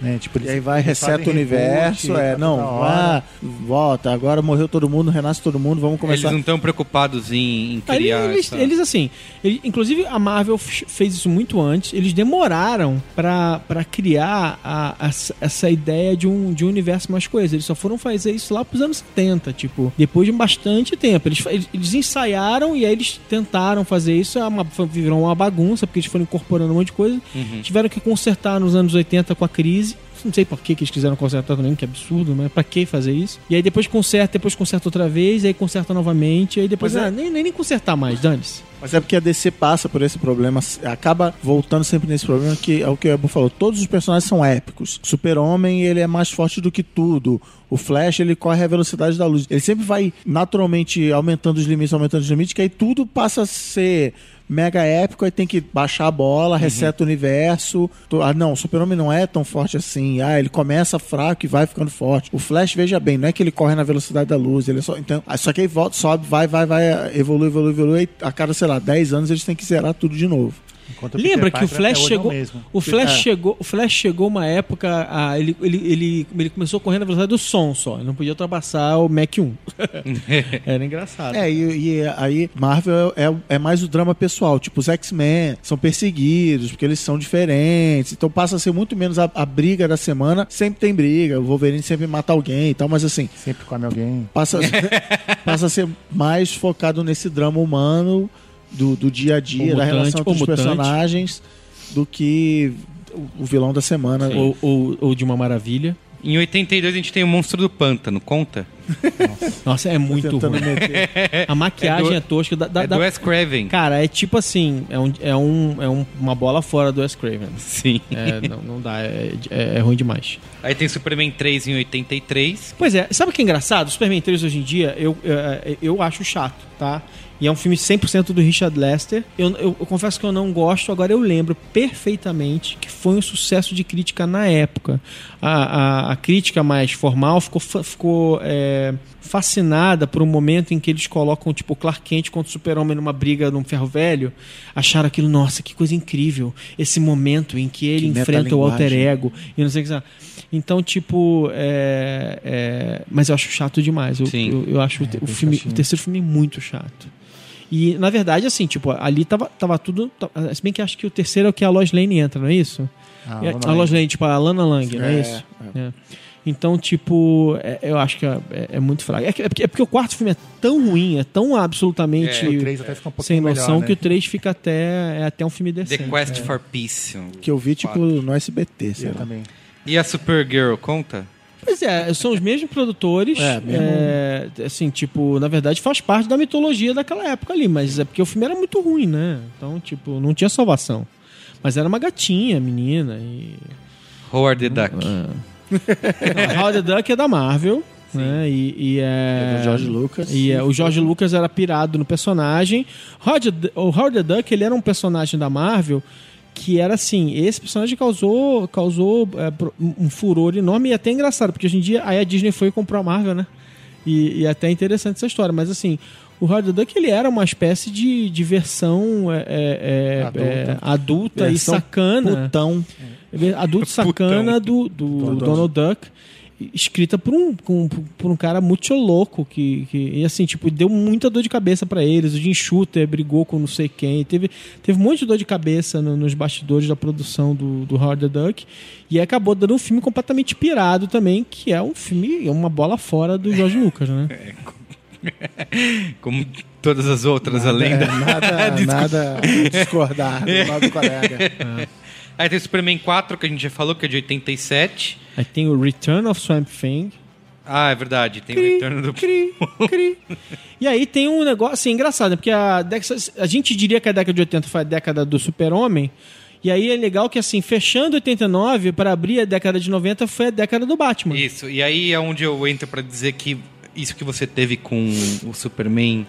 Né? Tipo, E aí vai, eles reseta o universo, reboot é, não, ah, volta, agora morreu todo mundo, renasce todo mundo, vamos Eles começar. não estão preocupados em, em Aí criar. Eles, essa- eles, assim, ele- inclusive a Marvel fez isso muito antes. Eles demoraram pra pra criar a- a- essa ideia de um, de um universo mais coeso. Eles só foram fazer isso lá pros anos 70, tipo, depois de bastante tempo. Eles, eles, eles ensaiaram e aí eles tentaram fazer isso. É uma, virou uma bagunça, porque eles foram incorporando um monte de coisa. Uhum. Tiveram que consertar nos anos 80 com a crise. Não sei por que, que eles quiseram consertar também, que absurdo, mas pra que fazer isso? E aí depois conserta, depois conserta outra vez, aí conserta novamente, aí depois, Mas é- ah, nem, nem, nem consertar mais, dane-se. Mas é porque a DC passa por esse problema, acaba voltando sempre nesse problema, que é o que o Ebu falou. Todos os personagens são épicos. Super-Homem, ele é mais forte do que tudo. O Flash, ele corre a velocidade da luz. Ele sempre vai naturalmente aumentando os limites, aumentando os limites, que aí tudo passa a ser mega épico, aí tem que baixar a bola, reseta o universo. Ah, não, o Super-Homem não é tão forte assim. Ah, ele começa fraco e vai ficando forte. O Flash, veja bem, não é que ele corre na velocidade da luz, ele é só. Então, ah, só que aí volta, sobe, vai, vai, vai, evolui, evolui, evolui. E a cada, sei lá, 10 anos eles têm que zerar tudo de novo. Enquanto Lembra Peter que o Flash é chegou. mesmo. O Flash É. chegou. O Flash chegou uma época. ah, ele, ele, ele, ele começou correndo na velocidade do som só. Ele não podia ultrapassar o Mac 1. Era engraçado. É, e, e aí Marvel é, é mais o drama pessoal. Tipo, os X-Men são perseguidos porque eles são diferentes. Então passa a ser muito menos a, a briga da semana. Sempre tem briga. O Wolverine sempre mata alguém e tal, mas assim, Sempre come alguém. passa, passa a ser mais focado nesse drama humano do, do dia a dia, O da mutante, relação entre os mutante. personagens, do que o, o vilão da semana. Ou, ou, ou de uma maravilha. Em 82 a gente tem o Monstro do Pântano, conta? Nossa, é muito ruim. meter. A maquiagem É é, do- tosca. Da, da- É do Wes Craven. Cara, é tipo assim, é, um, é, um, é um- uma bola fora do Wes Craven. Sim. É, não, não dá, é, é- é ruim demais. Aí tem Superman 3 em 83. Pois é, sabe o que é engraçado? O Superman 3 hoje em dia, eu, eu, eu acho chato, tá? E é um filme 100% do Richard Lester. Eu, eu- eu confesso que eu não gosto, agora eu lembro perfeitamente que foi um sucesso de crítica na época. A, a- a crítica mais formal ficou, ficou é, fascinada por um momento em que eles colocam tipo o Clark Kent contra o Super-Homem numa briga num ferro velho. Acharam aquilo, nossa, que coisa incrível. Esse momento em que ele Que enfrenta o alter ego e não sei o que. Então, tipo, é, é, mas eu acho chato demais. Eu, eu, eu acho o te- o, bem filme, o terceiro filme muito chato. E, na verdade, assim, tipo, ali tava, tava tudo. tava- se bem que acho que o terceiro é o que a Lois Lane entra, não é isso? Ah, É, Lana a Lois Lang. Lane, tipo, a Lana Lang, não é, É, isso? É. Então, tipo, é- eu acho que é, é- é muito fraco. É, que- é porque, é porque o quarto filme é tão ruim, é tão absolutamente O 3 até fica um pouquinho sem noção melhor, né? que o 3 fica até, é até um filme The decente. Quest for Peace. Que eu vi, tipo, no SBT, sei lá. também. E a Supergirl, conta? Pois é, são os mesmos produtores. É, mesmo- é, assim, tipo, na verdade faz parte da mitologia daquela época ali, mas é porque o filme era muito ruim, né? Então, tipo, não tinha salvação. Mas era uma gatinha, menina. E... Howard the Duck. Não, Howard the Duck é da Marvel. Né? E, e é... É do George Lucas. E é, o George Lucas era pirado no personagem. Howard, o Howard the Duck ele era um personagem da Marvel que era assim, esse personagem causou, causou é, um furor enorme e até engraçado, porque hoje em dia aí a Disney foi e comprou a Marvel, né? E, e até é interessante essa história, mas assim, o Howard Duck ele era uma espécie de, de versão é, é, é, Adulta. adulta e Versão sacana Putão. adulto sacana do, do. Donald Duck escrita por um, por um cara muito louco que, que e assim tipo deu muita dor de cabeça pra eles o Jim Shooter brigou com não sei quem teve teve um monte de dor de cabeça no- nos bastidores da produção do, do Howard the Duck e acabou dando um filme completamente pirado também que é um filme é uma bola fora do George Lucas né Como todas as outras, Nada, além é, da. nada, Desculpa. nada discordar do nosso colega. Aí tem o Superman 4, que a gente já falou, que é de 87. aí tem o Return of Swamp Thing Ah, é verdade. Tem o retorno do. Cri, cri. E aí tem um negócio assim, engraçado, né? porque a, década, a gente diria que a década de 80 foi a década do super-homem, e aí é legal que assim, fechando 89, para abrir a década de 90, foi a década do Batman. Isso. E aí é onde eu entro pra dizer que isso que você teve com o Superman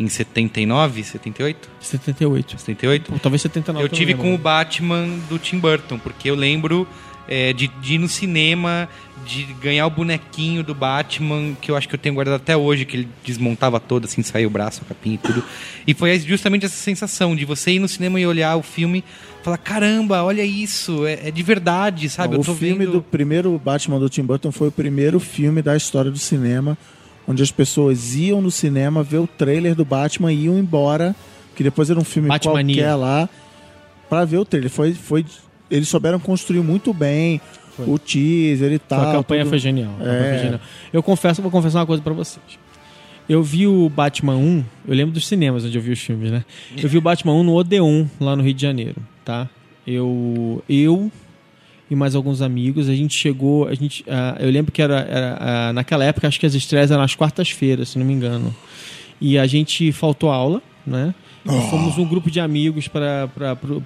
em 79, 78? 78. 78? Ou talvez 79. Eu não tive com o Batman do Tim Burton, porque eu lembro é, de, de ir no cinema, de ganhar o bonequinho do Batman, que eu acho que eu tenho guardado até hoje, que ele desmontava todo, assim, saiu o braço, a capinha e tudo. E foi justamente essa sensação de você ir no cinema e olhar o filme e falar, caramba, olha isso, é, é de verdade, sabe? o eu tô filme vendo... do primeiro Batman do Tim Burton foi o primeiro filme da história do cinema onde as pessoas iam no cinema ver o trailer do Batman e iam embora, que depois era um filme Batmania. qualquer lá, pra ver o trailer. Foi, foi, eles souberam construir muito bem o teaser e tal. a campanha tudo. foi genial. a campanha É. foi genial. Eu confesso, vou confessar uma coisa pra vocês. Eu vi o Batman 1, eu lembro dos cinemas onde eu vi os filmes, né? Eu vi o Batman 1 no Odeon, lá no Rio de Janeiro, tá? Eu, eu e mais alguns amigos, a gente chegou, a gente, ah, eu lembro que era, era, ah, naquela época, acho que as estreias eram às quartas-feiras, se não me engano. E a gente faltou aula, né? E fomos um grupo de amigos para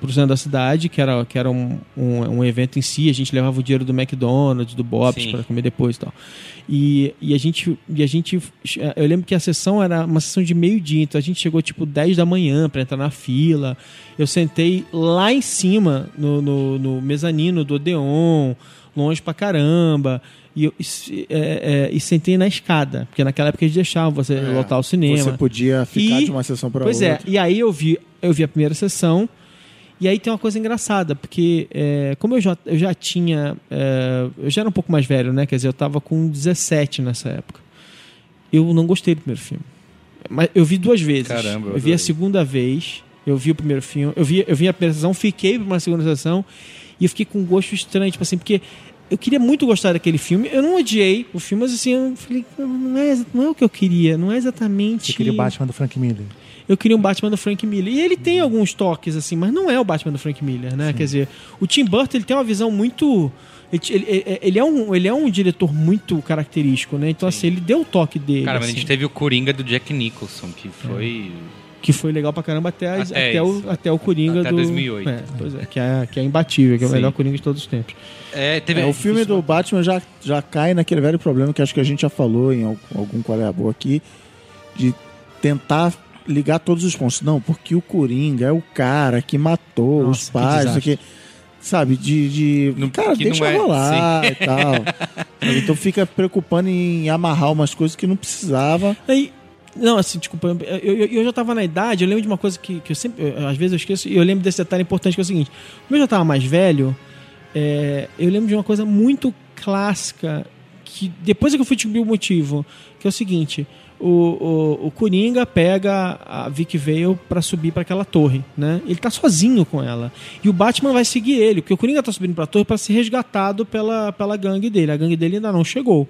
o centro da cidade, que era, que era um, um, um evento em si. A gente levava o dinheiro do McDonald's, do Bob's para comer depois e tal. E, e, a gente, e a gente. Eu lembro que a sessão era uma sessão de meio-dia, então a gente chegou tipo 10 da manhã para entrar na fila. Eu sentei lá em cima, no, no, no mezanino do Odeon, longe pra caramba. E, e, é, é, e sentei na escada, porque naquela época eles deixavam você lotar o cinema. Você podia ficar E- de uma sessão para Pois outra. é, e aí eu vi, eu vi a primeira sessão, e aí tem uma coisa engraçada, porque é, como eu já, eu já tinha. é, eu já era um pouco mais velho, né? Quer dizer, eu tava com 17 nessa época. Eu não gostei do primeiro filme. Mas eu vi duas vezes. Caramba, eu eu vi a segunda vez, eu vi o primeiro filme, eu vi, eu vi a primeira sessão, fiquei pra uma segunda sessão, e eu fiquei com um gosto estranho, tipo assim, porque. Eu queria muito gostar daquele filme. Eu não odiei o filme, mas assim, eu falei, não é, não é o que eu queria, não é exatamente. Você queria o Batman do Frank Miller. Eu queria um Batman do Frank Miller. E ele tem alguns toques, assim, mas não é o Batman do Frank Miller, né? Quer dizer, o Tim Burton ele tem uma visão muito. Ele, ele- ele é um, ele é um diretor muito característico, né? Então, assim, ele deu o toque dele. Cara, mas a assim, gente teve o Coringa do Jack Nicholson, que foi. Que foi legal pra caramba até, as- Até até, o, isso. até o Coringa Até do. 2008. É, pois é, que é, que é imbatível, que é o Sim. melhor Coringa de todos os tempos. É, teve É, o filme do Batman já, já cai naquele velho problema que acho que a gente já falou em al- algum qual é a boa aqui, de tentar ligar todos os pontos. Não, porque o Coringa é o cara que matou Nossa, os que pais, isso aqui. Sabe, de. de Não- cara, que deixa é, rolar e tal. Então fica preocupando em amarrar umas coisas que não precisava. Aí, não, assim, desculpa, eu, eu, eu já tava na idade, eu lembro de uma coisa que, que eu sempre, eu- às vezes eu esqueço, e eu lembro desse detalhe importante que é o seguinte: como eu já tava mais velho, é, eu lembro de uma coisa muito clássica, que depois é que eu fui descobrir o motivo, que é o seguinte. O, o, o Coringa pega a Vic Vale pra subir pra aquela torre, né? Ele tá sozinho com ela. E o Batman vai seguir ele, porque o Coringa tá subindo pra torre pra ser resgatado pela, pela gangue dele. A gangue dele ainda não chegou.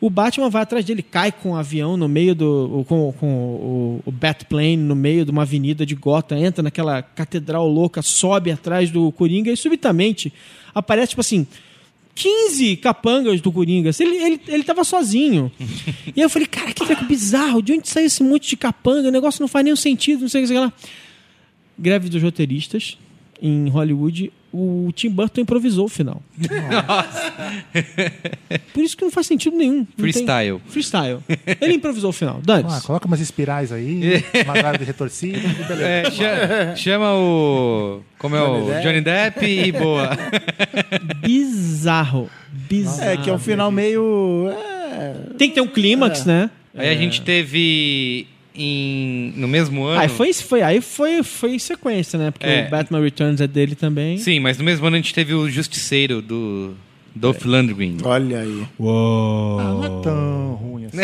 O Batman vai atrás dele, cai com o avião no meio do. com, com o, o Batplane no meio de uma avenida de Gotham, entra naquela catedral louca, sobe atrás do Coringa e subitamente aparece, tipo assim. 15 capangas do Coringa. Ele, ele, ele tava sozinho. e aí eu falei, cara, que treco bizarro. De onde saiu esse monte de capanga? O negócio não faz nenhum sentido, não sei o que sei lá. Greve dos roteiristas em Hollywood. O Tim Burton improvisou o final. Por isso que não faz sentido nenhum. Não tem- Freestyle. Freestyle. Ele improvisou o final. Dane. Ah, coloca umas espirais aí, uma grávida retorcida e beleza. É, cha- chama o. Como é o Johnny Depp. Johnny Depp e boa. Bizarro. Bizarro. É, que é um final meio. é, Tem que ter um clímax, né? Aí a gente teve em, no mesmo ano. Aí foi, foi, aí foi, foi em sequência, né? Porque É. o Batman Returns é dele também. Sim, mas no mesmo ano a gente teve o Justiceiro do Dolph Lundgren. Olha aí. Ah, não é tão ruim assim.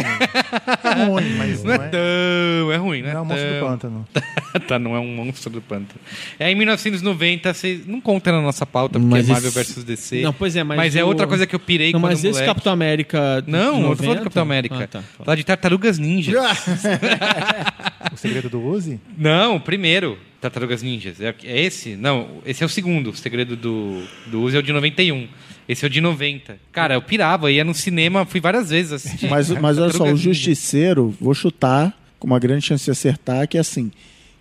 É ruim, mas Não é tão. É ruim, não né? é o monstro do tão- pântano. tá, não é um monstro do pântano. É em 1990, vocês não conta na nossa pauta, porque Mas é Marvel esse- vs DC. Não, pois é, mas é o- outra coisa que eu pirei Não, quando mas esse. Capitão América. Não, eu tô falando 90? do Capitão América. Ah, tá. Lá de Tartarugas Ninjas. O segredo do Uzi? Não, primeiro, Tartarugas Ninjas. É, é esse? Não, esse é o segundo. O segredo do, do Uzi é o de 91. Esse é o de 90. Cara, eu pirava, ia no cinema, fui várias vezes assistir. Mas, mas olha só, o Ninja. Justiceiro, vou chutar com uma grande chance de acertar, que é assim.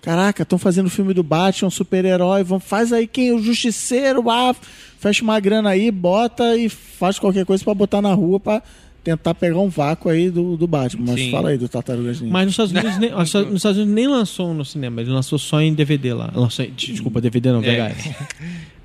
Caraca, estão fazendo o filme do Batman, super-herói, vamos, faz aí quem? O Justiceiro, ah, fecha uma grana aí, bota e faz qualquer coisa pra botar na rua pra tentar pegar um vácuo aí do, do Batman. Mas Sim. fala aí do Tartarugas Ninja. Mas nos Estados, Unidos, nem, nos Estados Unidos nem lançou no cinema, ele lançou só em DVD lá. Lançou, desculpa, DVD não, É. VHS.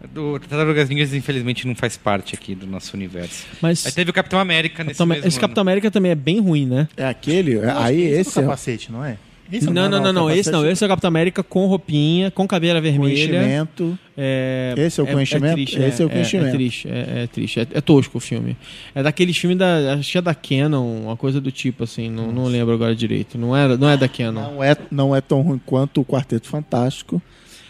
Do Tartarugas Ninjas, infelizmente, não faz parte aqui do nosso universo. Mas Aí teve o Capitão América nesse Capitão- mesmo esse ano. Capitão América também é bem ruim, né? É aquele? É, aí esse é é o capacete, não é? Esse é Não, não, não, não, esse não. Esse é o Capitão América com roupinha, com caveira vermelha. enchimento. É, Esse é o enchimento? Esse é o com É, enchimento. triste, é, é triste. É, é tosco o filme. É daqueles filmes da. Acho que é da Canon, uma coisa do tipo, assim. Não, não lembro agora direito. Não é, não é da Canon. Não é, não é tão ruim quanto o Quarteto Fantástico.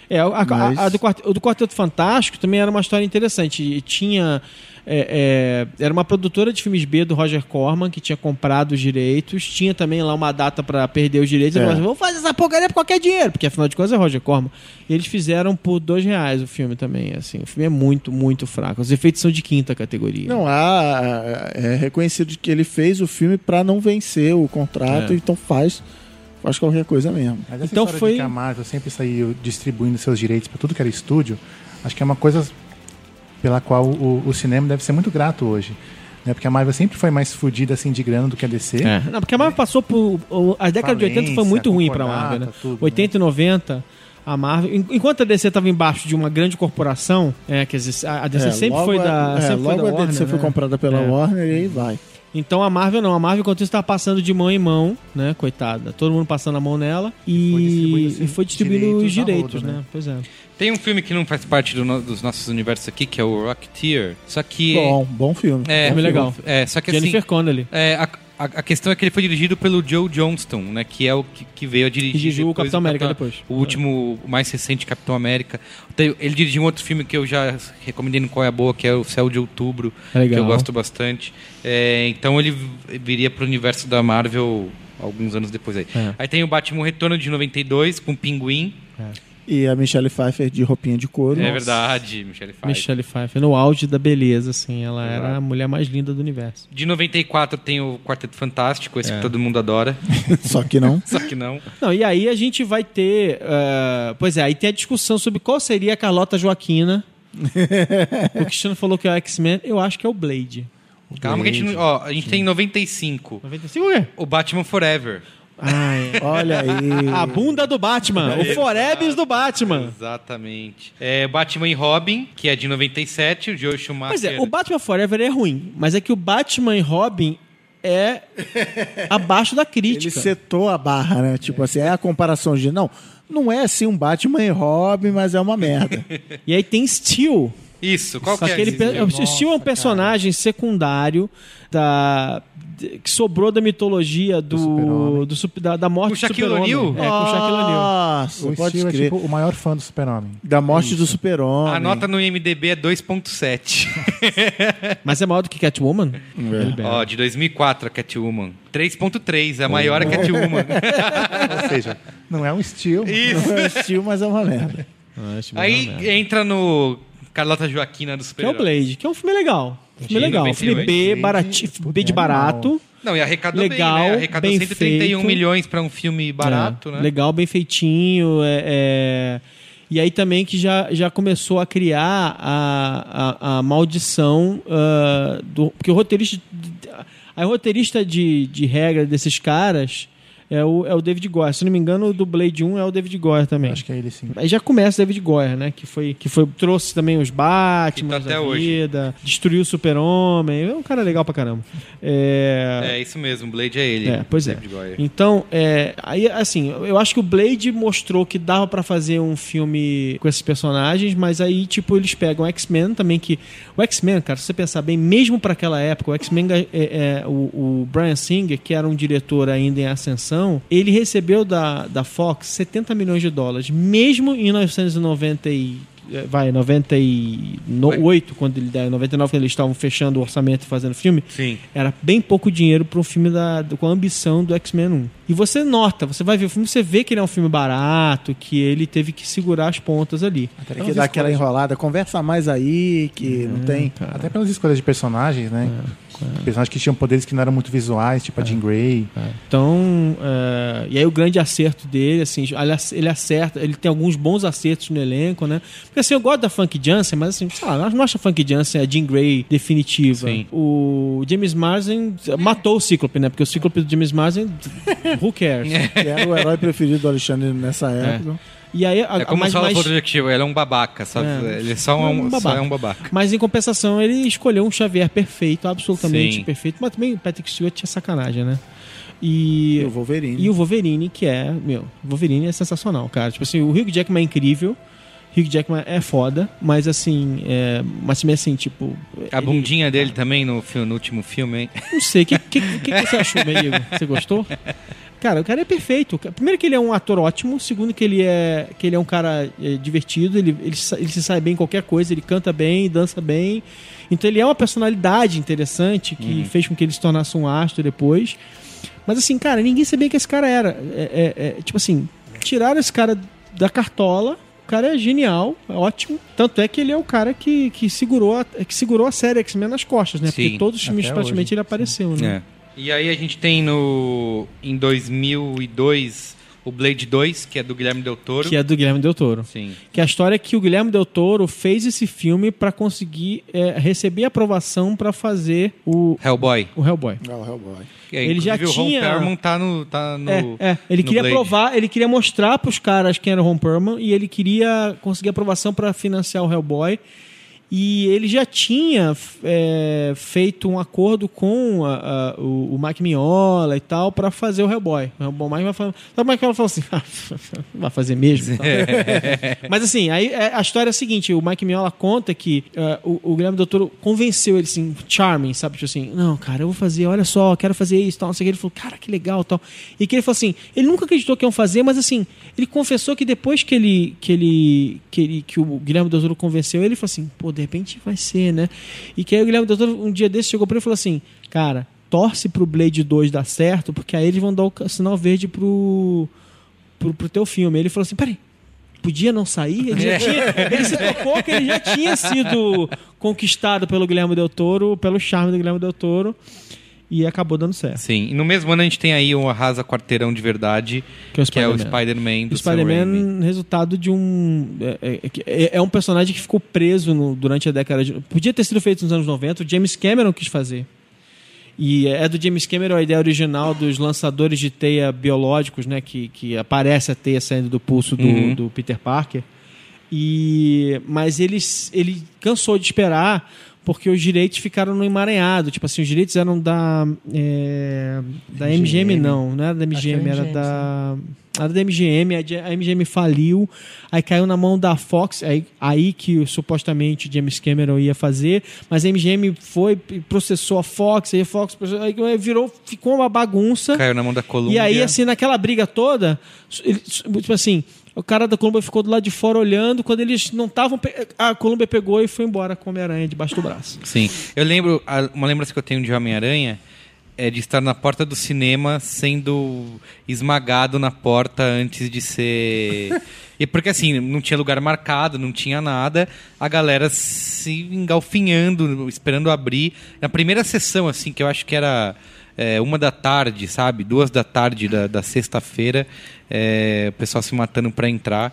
É, a, do, Quarteto, o do Quarteto Fantástico também era uma história interessante. Tinha. É, é, era uma produtora de filmes B do Roger Corman, que tinha comprado os direitos. Tinha também lá uma data pra perder os direitos. É. Ele falou assim, vamos fazer essa porcaria por qualquer dinheiro, porque afinal de contas é Roger Corman. E eles fizeram por dois reais o filme também. Assim, o filme é muito, muito fraco. Os efeitos são de quinta categoria. Não, há, é reconhecido que ele fez o filme pra não vencer o contrato, É. então faz, faz qualquer coisa mesmo. Mas essa Então foi- de que a Marvel sempre saiu distribuindo seus direitos para tudo que era estúdio, acho que é uma coisa pela qual o, o cinema deve ser muito grato hoje. Né? Porque a Marvel sempre foi mais fodida assim, de grana do que a DC. É. Não, porque a Marvel passou por. o- A década de 80 foi muito ruim pra concordata, Marvel, né? tudo, 80 e 90, a Marvel. en- Enquanto a DC estava embaixo de uma grande corporação, é, quer dizer, a a DC É, sempre foi a- da. é, sempre foi logo da a Warner, DC foi né? comprada pela É. Warner e aí vai. Então a Marvel não, a Marvel enquanto isso estava passando de mão em mão, né? Coitada. Todo mundo passando a mão nela e, distribuindo e foi distribuindo os direitos a direitos, rodo, né? né? Pois é. Tem um filme que não faz parte do no- dos nossos universos aqui, que é o Rocketeer. Só que. Bom, bom filme. é, Filme legal. É, só que Jennifer assim. Connelly. É, a, a, a questão é que ele foi dirigido pelo Joe Johnston, né? Que é o que, que veio a dirigir. Dirigiu o Capitão América depois. O último, o mais recente Capitão América. Ele dirigiu um outro filme que eu já recomendei no Qual é a Boa, que é o Céu de Outubro, É legal. que eu gosto bastante. É, então ele viria pro universo da Marvel alguns anos depois aí. É. Aí tem o Batman Retorno de 92, com o Pinguim. E a Michelle Pfeiffer de roupinha de couro. É verdade, Michelle Pfeiffer. Michelle Pfeiffer, no auge da beleza, assim. Ela era a mulher mais linda do universo. De 94 tem o Quarteto Fantástico, esse É. que todo mundo adora. Só que não. Só que não. Não, e aí a gente vai ter. eh, pois é, aí tem a discussão sobre qual seria a Carlota Joaquina. o Cristiano falou que é o X-Men, eu acho que é o Blade. Calma que a gente não. Ó, a gente tem 95. 95 o quê? O Batman Forever. Ai, Olha aí. a bunda do Batman, o Forebes do Batman. Exatamente. É Batman e Robin, que é de 97, o Joe Schumacher. Pois é, o Batman Forever é ruim, mas é que o Batman e Robin é abaixo da Ele crítica. setou a barra, né? Tipo assim, é a comparação de. Não, não é assim um Batman e Robin, mas é uma merda. E aí tem Steel. Isso, qual Só que é? ele, Steel é um personagem secundário da que sobrou da mitologia do, Super-Homem. do sup- da, da morte Com do Shaquille super-homem. O'Neal? É, com o Shaquille O'Neal. Nossa, O pode Steel é crer. tipo o maior fã do Super-Homem. Da morte do super-homem. A nota no IMDB é 2.7. Mas é maior do que Catwoman? Ó, de 2004 a Catwoman. 3.3, é a maior a Catwoman. Ou seja, não é um Steel. Isso. Não é Steel, mas é uma merda. Aí entra no Carlota Joaquina do Que é o Blade, que é um filme legal. Filme legal. 98. Filme B, puta, B de é barato. Não, e arrecadou Legal, bem, né? Arrecadou bem 131 feito. milhões pra um filme barato, É, né? Legal, bem feitinho. é- é- E aí também que já, já começou a criar a, a, a maldição ah, do. Porque o roteirista. A roteirista de, de regra desses caras é o, é o David Goyer. Se não me engano, o do Blade 1 é o David Goyer também. Acho que é ele sim. Aí já começa o David Goyer, né? Que foi que foi trouxe também os Batman tá até da hoje. vida, destruiu o Super-Homem. É um cara legal pra caramba. É, É isso mesmo, Blade é ele. é, pois é. David Goyer. Então, é, aí assim, eu acho que o Blade mostrou que dava pra fazer um filme com esses personagens, mas aí tipo eles pegam o X-Men também que o X-Men, cara, se você pensar bem, mesmo pra aquela época, o X-Men é, é, o, o Brian Singer, que era um diretor ainda em ascensão, ele recebeu da, da Fox 70 milhões de dólares, mesmo em 1990 e eh, vai 98 quando ele em 99 quando eles estavam fechando o orçamento e fazendo filme Sim. era bem pouco dinheiro para um filme da, com a ambição do X-Men 1. E você nota, você vai ver o filme, você vê que ele é um filme barato, que ele teve que segurar as pontas ali. Até Tem que dar aquela enrolada. Conversa mais aí, que não tem. até pelas escolhas de personagens, né? Personagens que tinham poderes que não eram muito visuais, tipo a Jean Grey. Então, é, e aí o grande acerto dele, assim, ele ac- ele acerta, ele tem alguns bons acertos no elenco, né? Porque assim, eu gosto da Funk Jansen, mas assim, sei lá, não acho a Funk Jansen a Jean Grey definitiva. Sim. O James Marsden matou o Cíclope, né? Porque o Cíclope do James Marsden, who cares? Que era o herói preferido do Alexandre nessa época. E aí, a, É como mas, o Sala mas- Objetivo, ele é um babaca, sabe? É. Ele é só um, Um só babaca. é um babaca. Mas em compensação, ele escolheu um Xavier perfeito, absolutamente Sim. perfeito. Mas também o Patrick Stewart tinha sacanagem, né? E, E o Wolverine. e o Wolverine, que é, meu, o Wolverine é sensacional, cara. Tipo assim, o Hugh Jackman é incrível. Hugh Jackman é foda, mas assim, é, mas também assim, tipo. A ele- bundinha dele também no, no último filme, hein? Não sei, o que, que, que, que você achou, Merigo? Você gostou? Cara, o cara é perfeito. Primeiro que ele é um ator ótimo, segundo que ele é, que ele é um cara é, divertido, ele, ele, ele se sai bem em qualquer coisa, ele canta bem, dança bem. Então ele é uma personalidade interessante que fez com que ele se tornasse um astro depois. Mas assim, cara, ninguém sabia que esse cara era. É, é- é, tipo assim, tiraram esse cara da cartola. O cara é genial, é ótimo. Tanto é que ele é o cara que, que, segurou, a, que segurou a série X-Men nas costas, né? Sim, Porque todos os filmes praticamente hoje. ele apareceu, né? É. E aí a gente tem no em 2002 o Blade 2, que é do Guilherme Del Toro. Que é do Guilherme Del Toro. Sim. Que a história é que o Guilherme Del Toro fez esse filme pra conseguir é, receber aprovação pra fazer o, Hellboy. o Hellboy. Ah, o Hellboy. É, Ele já inclusive, tinha- O Ron Perlman tá no... Tá no É, é. Ele no queria Blade. provar, ele queria mostrar pros caras quem era o Ron Perlman e ele queria conseguir aprovação pra financiar o Hellboy. E ele já tinha é, feito um acordo com a- a- o, o Mike Mignola e tal pra fazer o Hellboy. O Hellboy Mike vai falar, sabe, o Mike Mignola falou assim, "Ah, vai fazer mesmo? tal. Mas assim, aí é, a história é a seguinte: o Mike Mignola conta que eh, o, o Guilherme Doutor convenceu ele assim, charming, sabe? Tipo assim, não, cara, eu vou fazer, olha só, quero fazer isso, tal, não sei o que. Ele falou, cara, que legal, tal. E que ele falou assim, ele nunca acreditou que iam fazer, mas assim, ele confessou que depois que ele que ele que, ele, que o Guilherme Doutor convenceu ele, ele falou assim, pô, de repente vai ser, né? E que aí o Guilherme Doutor um dia desse chegou pra ele e falou assim, cara, torce pro Blade 2 dar certo, porque aí eles vão dar o sinal verde pro pro, pro teu filme. Ele falou assim: peraí, podia não sair. Ele, já tinha, ele se tocou que ele já tinha sido conquistado pelo Guilherme Del Toro, pelo charme do Guilherme Del Toro, e acabou dando certo. Sim, e no mesmo ano a gente tem aí um Arrasa Quarteirão de Verdade, Que é o é o Spider-Man. Spider-Man do O Sam Raimi. Spider-Man, resultado de um. É, é- é- é um personagem que ficou preso no- durante a década de. Podia ter sido feito nos anos 90, o James Cameron quis fazer. E é do James Cameron a ideia original dos lançadores de teia biológicos, né? Que, que aparece a teia saindo do pulso do, Uhum. do Peter Parker. E, mas ele, ele cansou de esperar porque os direitos ficaram no emaranhado. Tipo assim, os direitos eram da. é, da MGM, MGM. não, não era da MGM, era MGM, da. Era da MGM, a MGM faliu, aí caiu na mão da Fox, aí, aí que supostamente James Cameron ia fazer, mas a MGM foi e processou a Fox, aí a Fox processou, aí virou, ficou uma bagunça. Caiu na mão da Columbia. E aí, assim, naquela briga toda, ele- tipo assim, o cara da Columbia ficou do lado de fora olhando, quando eles não estavam. pe- A Columbia pegou e foi embora com o Homem-Aranha debaixo do braço. Sim. Eu lembro, uma lembrança que eu tenho de Homem-Aranha é de estar na porta do cinema sendo esmagado na porta antes de ser. E porque assim, não tinha lugar marcado, não tinha nada, a galera se engalfinhando, esperando abrir. Na primeira sessão, assim, que eu acho que era é, uma da tarde, sabe? Duas da tarde da, da sexta-feira, é, o pessoal se matando pra entrar.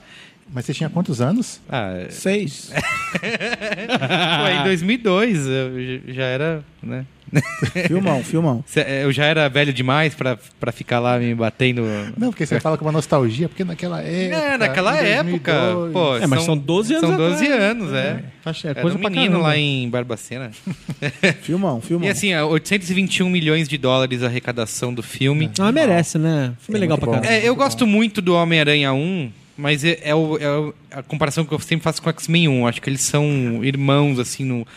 Mas você tinha quantos anos? Ah, Seis. pô, em 2002 eu já era, né? filmão, filmão. Cê- Eu já era velho demais pra, pra ficar lá me batendo. Não, porque você fala com uma nostalgia, porque naquela época. É, naquela época. 2002. Pô, É, mas são 12 anos São 12 atrás. anos, é. É Era coisa um menino caramba. lá em Barbacena. Filmão, filmão. E assim, ó, 821 milhões de dólares a arrecadação do filme. Ah, merece, né? Filme É legal pra caramba. É, eu gosto muito do Homem-Aranha 1, mas é, é o- é a comparação que eu sempre faço com o X-Men 1. Acho que eles são irmãos, assim, no,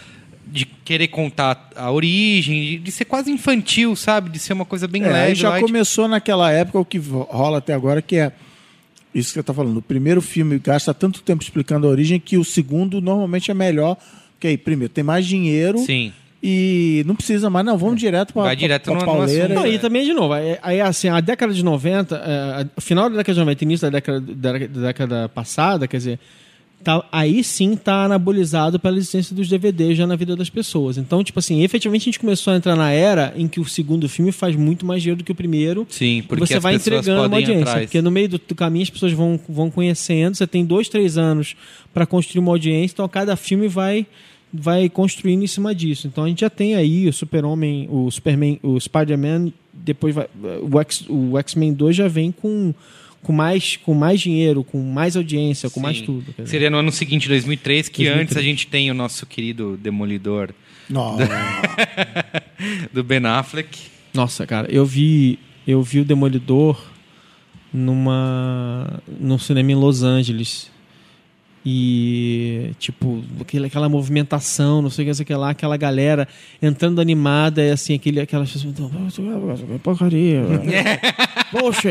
de querer contar a origem, de, ser quase infantil, sabe? De ser uma coisa bem É, aí leve. já light. começou naquela época o que rola até agora, que é isso que você está falando. O primeiro filme gasta tanto tempo explicando a origem que o segundo normalmente é melhor. Porque aí, primeiro, tem mais dinheiro Sim. e não precisa mais. Não, vamos direto para Vai direto no- no pauleira. Não, e também, de novo, aí, aí, assim, a década de 90, é, a- final da década de 90, início da década, da, da década passada, quer dizer, tá, aí sim tá anabolizado pela existência dos DVDs já na vida das pessoas. Então, tipo assim, efetivamente a gente começou a entrar na era em que o segundo filme faz muito mais dinheiro do que o primeiro. Sim, porque você vai entregando uma audiência. atrás. Porque no meio do, do caminho as pessoas vão, vão conhecendo. Você tem dois, três anos para construir uma audiência. Então cada filme vai vai construindo em cima disso. Então a gente já tem aí o Super-Homem, o Superman, o Spider-Man, depois vai, o X, o X-Men 2 já vem com com mais, com mais dinheiro, com mais audiência, com mais Sim. tudo. quer dizer. Seria no ano seguinte, 2003, que 2003. antes a gente tem o nosso querido Demolidor Não. do Ben Affleck. Nossa, cara, eu vi eu vi o Demolidor numa num cinema em Los Angeles. E, tipo, aquele, aquela movimentação, não sei o que, sei o que lá, aquela galera entrando animada, e assim, aquele, aquelas pessoas. "Ah, Porcaria. Poxa,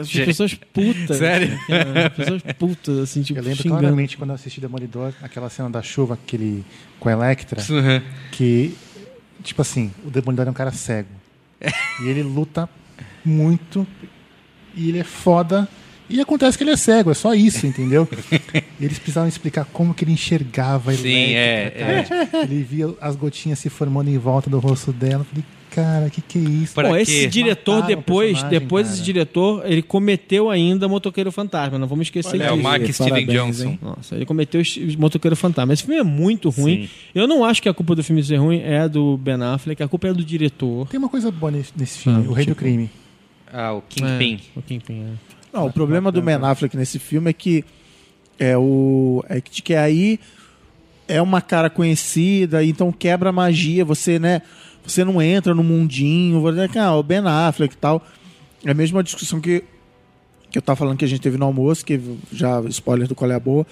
as pessoas putas. Sério? assim, as pessoas putas, assim, tipo, Eu lembro xingando. claramente quando eu assisti Demolidor, aquela cena da chuva, aquele com a Electra, Uhum. que, tipo assim, o Demolidor é um cara cego. E ele luta muito, e ele é foda, e acontece que ele é cego, é só isso, entendeu? E eles precisavam explicar como que ele enxergava a Sim, é, cara. Ele via as gotinhas se formando em volta do rosto dela. Eu falei, cara, que que é isso? Pra quê? esse diretor Mataram depois, depois cara. esse diretor, ele cometeu ainda Motoqueiro Fantasma, não vamos esquecer É o disso. Mark Parabéns, Steven Johnson. hein? Nossa, ele cometeu Motoqueiro Fantasma. Esse filme é muito ruim. Sim. Eu não acho que a culpa do filme ser ruim é do Ben Affleck, a culpa é do diretor. Tem uma coisa boa nesse, nesse filme, Ah, O Rei do tipo- Crime. Ah, o Kingpin. É, o Kingpin, é. Não, o problema do Ben Affleck nesse filme é que é o é que, que aí é uma cara conhecida, então quebra a magia, você, né, você não entra no mundinho, você, ah, o Ben Affleck e tal. É a mesma discussão que que eu tava falando que a gente teve no almoço, que já spoiler do qual é a boa,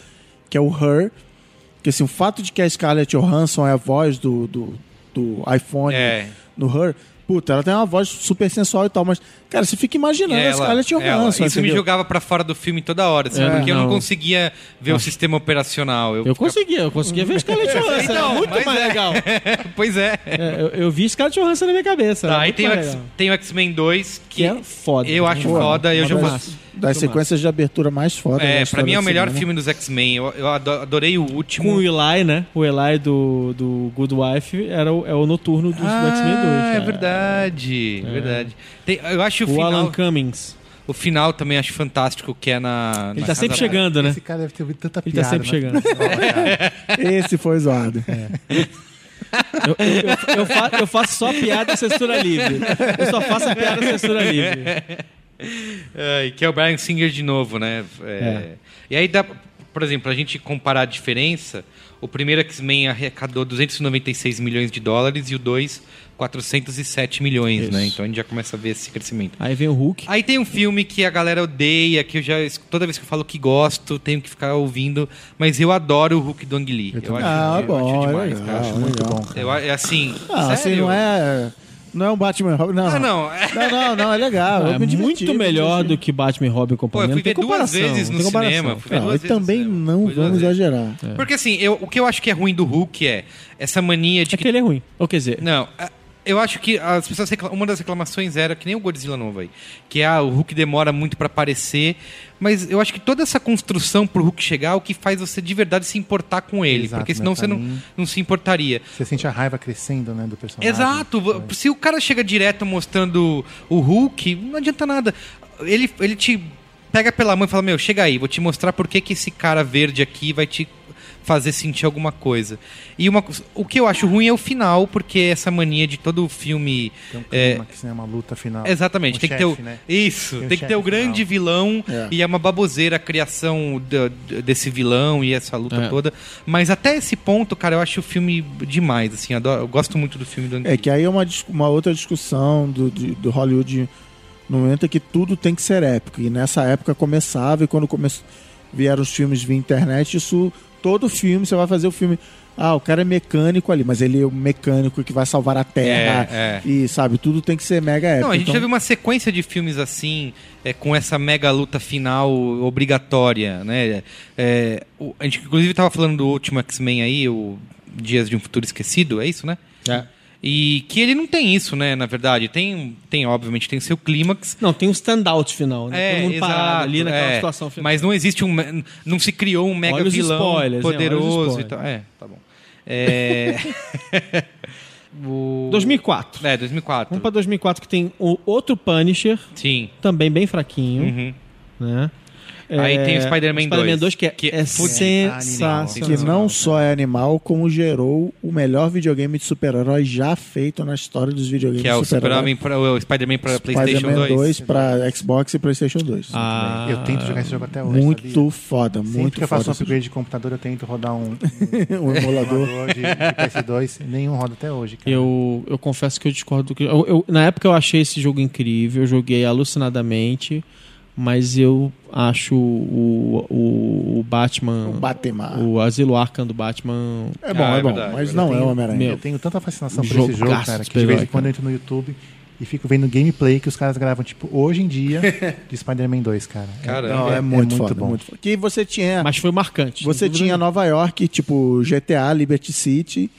que é o Her, que assim, o fato de que a Scarlett Johansson é a voz do, do, do iPhone É. no Her, puta, ela tem uma voz super sensual e tal, mas, cara, você fica imaginando a Ela- Scarlett ela. Johansson, Isso me entendeu? jogava pra fora do filme toda hora, assim, É, porque eu não não. conseguia ver o sistema operacional. Eu, Eu conseguia, eu conseguia ver Scarlett Johansson. Então, muito mais é. legal. pois é. É, eu, eu vi Scarlett Johansson na minha cabeça. Tá, muito tem o, X- tem o X-Men 2, que Que é foda. eu acho Pô, foda. Eu já vou, das- sequências de abertura mais foda. da É, pra história mim é o melhor filme dos X-Men. Eu, eu ado- adorei o último. Com o Eli, né? O Eli do, do Good Wife era o, é o noturno dos do X-Men 2. Ah, é cara. verdade, é verdade. Tem- eu acho o, O final, Alan Cummings. o final também acho fantástico, que é na. Ele na tá sempre chegando, né? Esse cara deve ter ouvido tanta Ele piada. tá sempre né? chegando. Esse foi zoado. Eu, eu- eu- eu fa- eu faço só piada censura livre. Eu só faço a piada censura livre. É, e que é o Brian Singer de novo, né? É. E aí dá, por exemplo, a gente comparar a diferença, o primeiro X-Men arrecadou 296 milhões de dólares e o 2 407 milhões, Isso. né? Então a gente já começa a ver esse crescimento. Aí vem o Hulk. Aí tem um filme que a galera odeia, que eu já toda vez que eu falo que gosto, tenho que ficar ouvindo, mas eu adoro o Hulk do Ang Lee. Eu, acho, Ah, eu bom, acho é demais, legal, cara. Acho muito bom. cara. Eu, é assim, Ah, assim, sério? não é. Não é um Batman Robin. Não, Ah, não. Não, não, não, é legal. é eu me diverti, muito me melhor diverti. do que Batman e Robin e Pô, companhia. eu fui não tem ver duas comparação, vezes não no tem comparação. cinema. Fui ver Não, duas e vezes no também cinema. não Fui duas vamos vezes. exagerar. Porque assim, eu, o que eu acho que é ruim do Hulk é essa mania de É que que ele é ruim. Ou quer dizer, Não, a- eu acho que as pessoas uma das reclamações era que nem o Godzilla novo aí, que ah, o Hulk demora muito pra aparecer, mas eu acho que toda essa construção pro Hulk chegar é o que faz você de verdade se importar com ele, Exato, porque senão você não, não se importaria. Você sente a raiva crescendo, né, do personagem. Exato. vo- Se o cara chega direto mostrando o Hulk, não adianta nada. Ele, ele te pega pela mão e fala: Meu, chega aí, vou te mostrar por que, que esse cara verde aqui vai te fazer sentir alguma coisa. E uma, o que eu acho ruim é o final, porque essa mania de todo filme. Tem um é, clima, que é uma luta final. Exatamente, Um tem que ter o. chefe, né? Isso, Tem tem que ter o chefe grande vilão É. e é uma baboseira a criação da- d- desse vilão e essa luta É. toda. Mas até esse ponto, cara, eu acho o filme demais, assim, adoro- eu gosto muito do filme do Ang É que aí é uma, uma outra discussão do, de- do Hollywood no momento é que tudo tem que ser épico. E nessa época começava, e quando come... vieram os filmes via internet, isso. Todo filme, você vai fazer o filme. Ah, o cara é mecânico ali, mas ele é o mecânico que vai salvar a Terra. É, é. E, sabe, tudo tem que ser mega épico. Não, a gente Então, já viu uma sequência de filmes assim, é, com essa mega luta final obrigatória, né? É, o- a gente inclusive estava falando do último X-Men aí, o Dias de um Futuro Esquecido, é isso, né? É. E que ele não tem isso, né? Na verdade, tem, tem obviamente tem seu clímax. Não, tem um standout final, né? É, Todo mundo parado exato, ali naquela é. situação final. Mas não existe um, não se criou um mega Olha vilão spoilers, poderoso e spoilers. tal. É, tá bom. É... o... 2004. É, 2004. Vamos pra 2004 que tem o outro Punisher, Sim. também bem fraquinho, Uhum. né? Aí tem o Spider-Man Spider-Man 2, 2, que é, que é é sensacional. Que não só é animal, como gerou o melhor videogame de super-herói já feito na história dos videogames Que é o. Super-Homem o Spider-Man para PlayStation Spider-Man 2. 2 para Xbox e PlayStation 2. Ah, Eu tento jogar esse jogo até hoje. muito sabia? foda, Sempre muito que eu faço um foda. upgrade de computador, eu tento rodar um, um um emulador. de, de PS2. Nenhum roda até hoje, cara. Eu, eu confesso que eu discordo. Eu, eu- na época eu achei esse jogo incrível, eu joguei alucinadamente, mas eu acho o, o, o Batman. O Batman. O Asilo Arkham do Batman. É bom, Ah, é é bom, verdade, mas é não é o Homem-Aranha. Eu tenho tanta fascinação por esse jogo, cara, de que de vez em quando eu entro no YouTube e fico vendo gameplay que os caras gravam, tipo, hoje em dia, de Spider-Man 2, cara. Cara, Não, é, muito, foda, muito foda. Que você tinha, Mas foi marcante. você tinha Nova York, tipo GTA, Liberty City,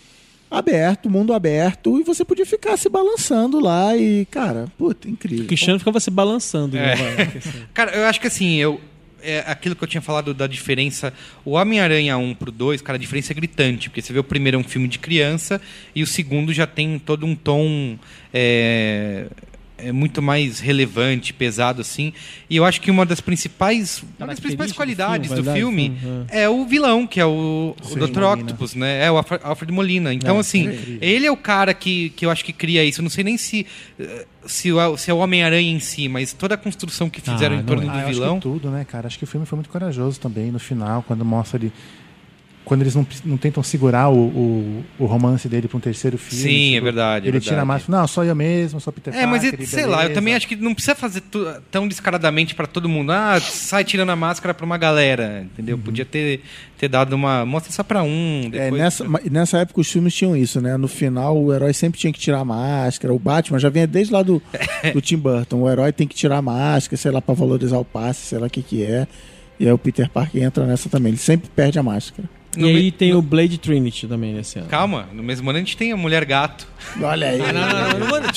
aberto, mundo aberto, e você podia ficar se balançando lá e, cara, puta, incrível. O Cristiano ficava se balançando. É. né, assim. Cara, eu acho que assim, eu. É aquilo que eu tinha falado da diferença. O Homem-Aranha 1 pro 2, cara, a diferença é gritante. Porque você vê o primeiro é um filme de criança e o segundo já tem todo um tom. É, é muito mais relevante, pesado, assim. E eu acho que uma das principais. Uma das principais do qualidades do filme, verdade, filme, é o vilão, que é o, o Dr. Octopus, né? É o Alfred- Molina. Então, É, assim, é ele é o cara que, que eu acho que cria isso. Eu não sei nem se, eh, se, o- se é o Homem-Aranha em si, mas toda a construção que fizeram Ah, em torno não Ah, do eu acho vilão. que tudo, né, cara? Acho que o filme foi muito corajoso também no final, quando mostra ele. Quando eles não, não tentam segurar o, o, o romance dele para um terceiro filme. Sim, é tipo, verdade. é Ele tira a verdade. máscara, não, só eu mesmo, só Peter É, mas Parker, e- e sei lá, eu beleza. também acho que não precisa fazer tão descaradamente pra todo mundo. Ah, sai tirando a máscara pra uma galera, entendeu? Podia ter, ter dado uma. Mostra só pra um. É, Depois... nessa, ma- nessa época os filmes tinham isso, né? No final o herói sempre tinha que tirar a máscara. O Batman já vinha desde lá do, do Tim Burton. O herói tem que tirar a máscara, sei lá, pra valorizar o passe, sei lá o que que é. E aí o Peter Parker entra nessa também. Ele sempre perde a máscara. E No aí me- tem o Blade Trinity também nesse ano. Calma, no mesmo ano a gente tem a Mulher Gato. Olha aí. Ah, não, não, não, não,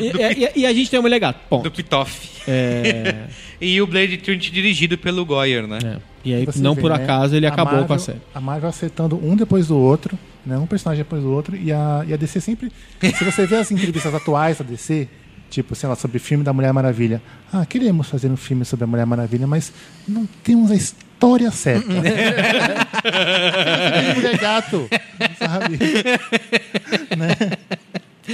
E, e- e a gente tem o Molegato, do ponto. Pitoff. É, E o Blade Trinity dirigido pelo Goyer, né? é. E aí, Você não vê, por né? acaso, ele A acabou Marvel- com a série. A Marvel acertando um depois do outro, né? Um personagem depois do outro. E a, e a DC sempre. Se você vê as entrevistas atuais da DC, tipo, sei lá, sobre o filme da Mulher Maravilha. Ah, queremos fazer um filme sobre a Mulher Maravilha, mas não temos a história certa. Mulher gato, sabe?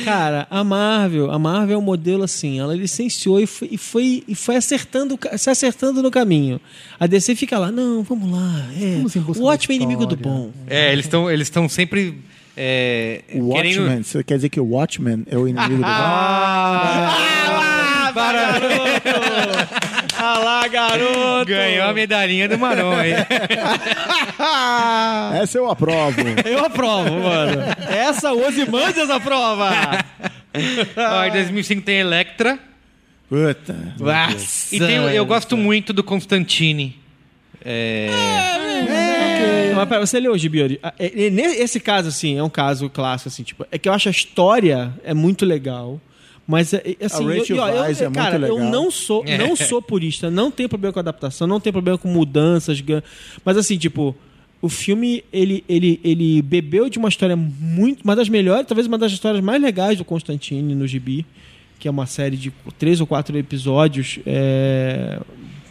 Cara, a Marvel, a Marvel é um modelo assim, ela licenciou e foi, e foi, e foi acertando, se acertando no caminho. A DC fica lá, não, vamos lá, é, Vamos o ótimo é inimigo do bom. É, eles estão eles estão sempre é, O Watchmen, querendo... você quer dizer que o Watchmen é o inimigo do Ah, lá, garoto! Ah lá, garoto! Ganhou a medalhinha do Maron aí. Essa eu aprovo. Eu aprovo, mano. Essa Ozymandias aprova! Ó, em 2005 tem Electra. Puta. Nossa. E tem, eu gosto muito do Constantine. É, Mas pera, você leu o gibi ori- ah, é- é- Esse caso, assim, é um caso clássico, assim, tipo, é que eu acho a história é muito legal. Mas, é- é, assim, eu, eu, é eu, muito cara, eu não sou, não sou purista, não tenho problema com adaptação, não tenho problema com mudanças, mas assim, tipo, o filme, ele, ele, ele bebeu de uma história muito, uma das melhores, talvez uma das histórias mais legais do Constantine no gibi, que é uma série de três ou quatro episódios, é,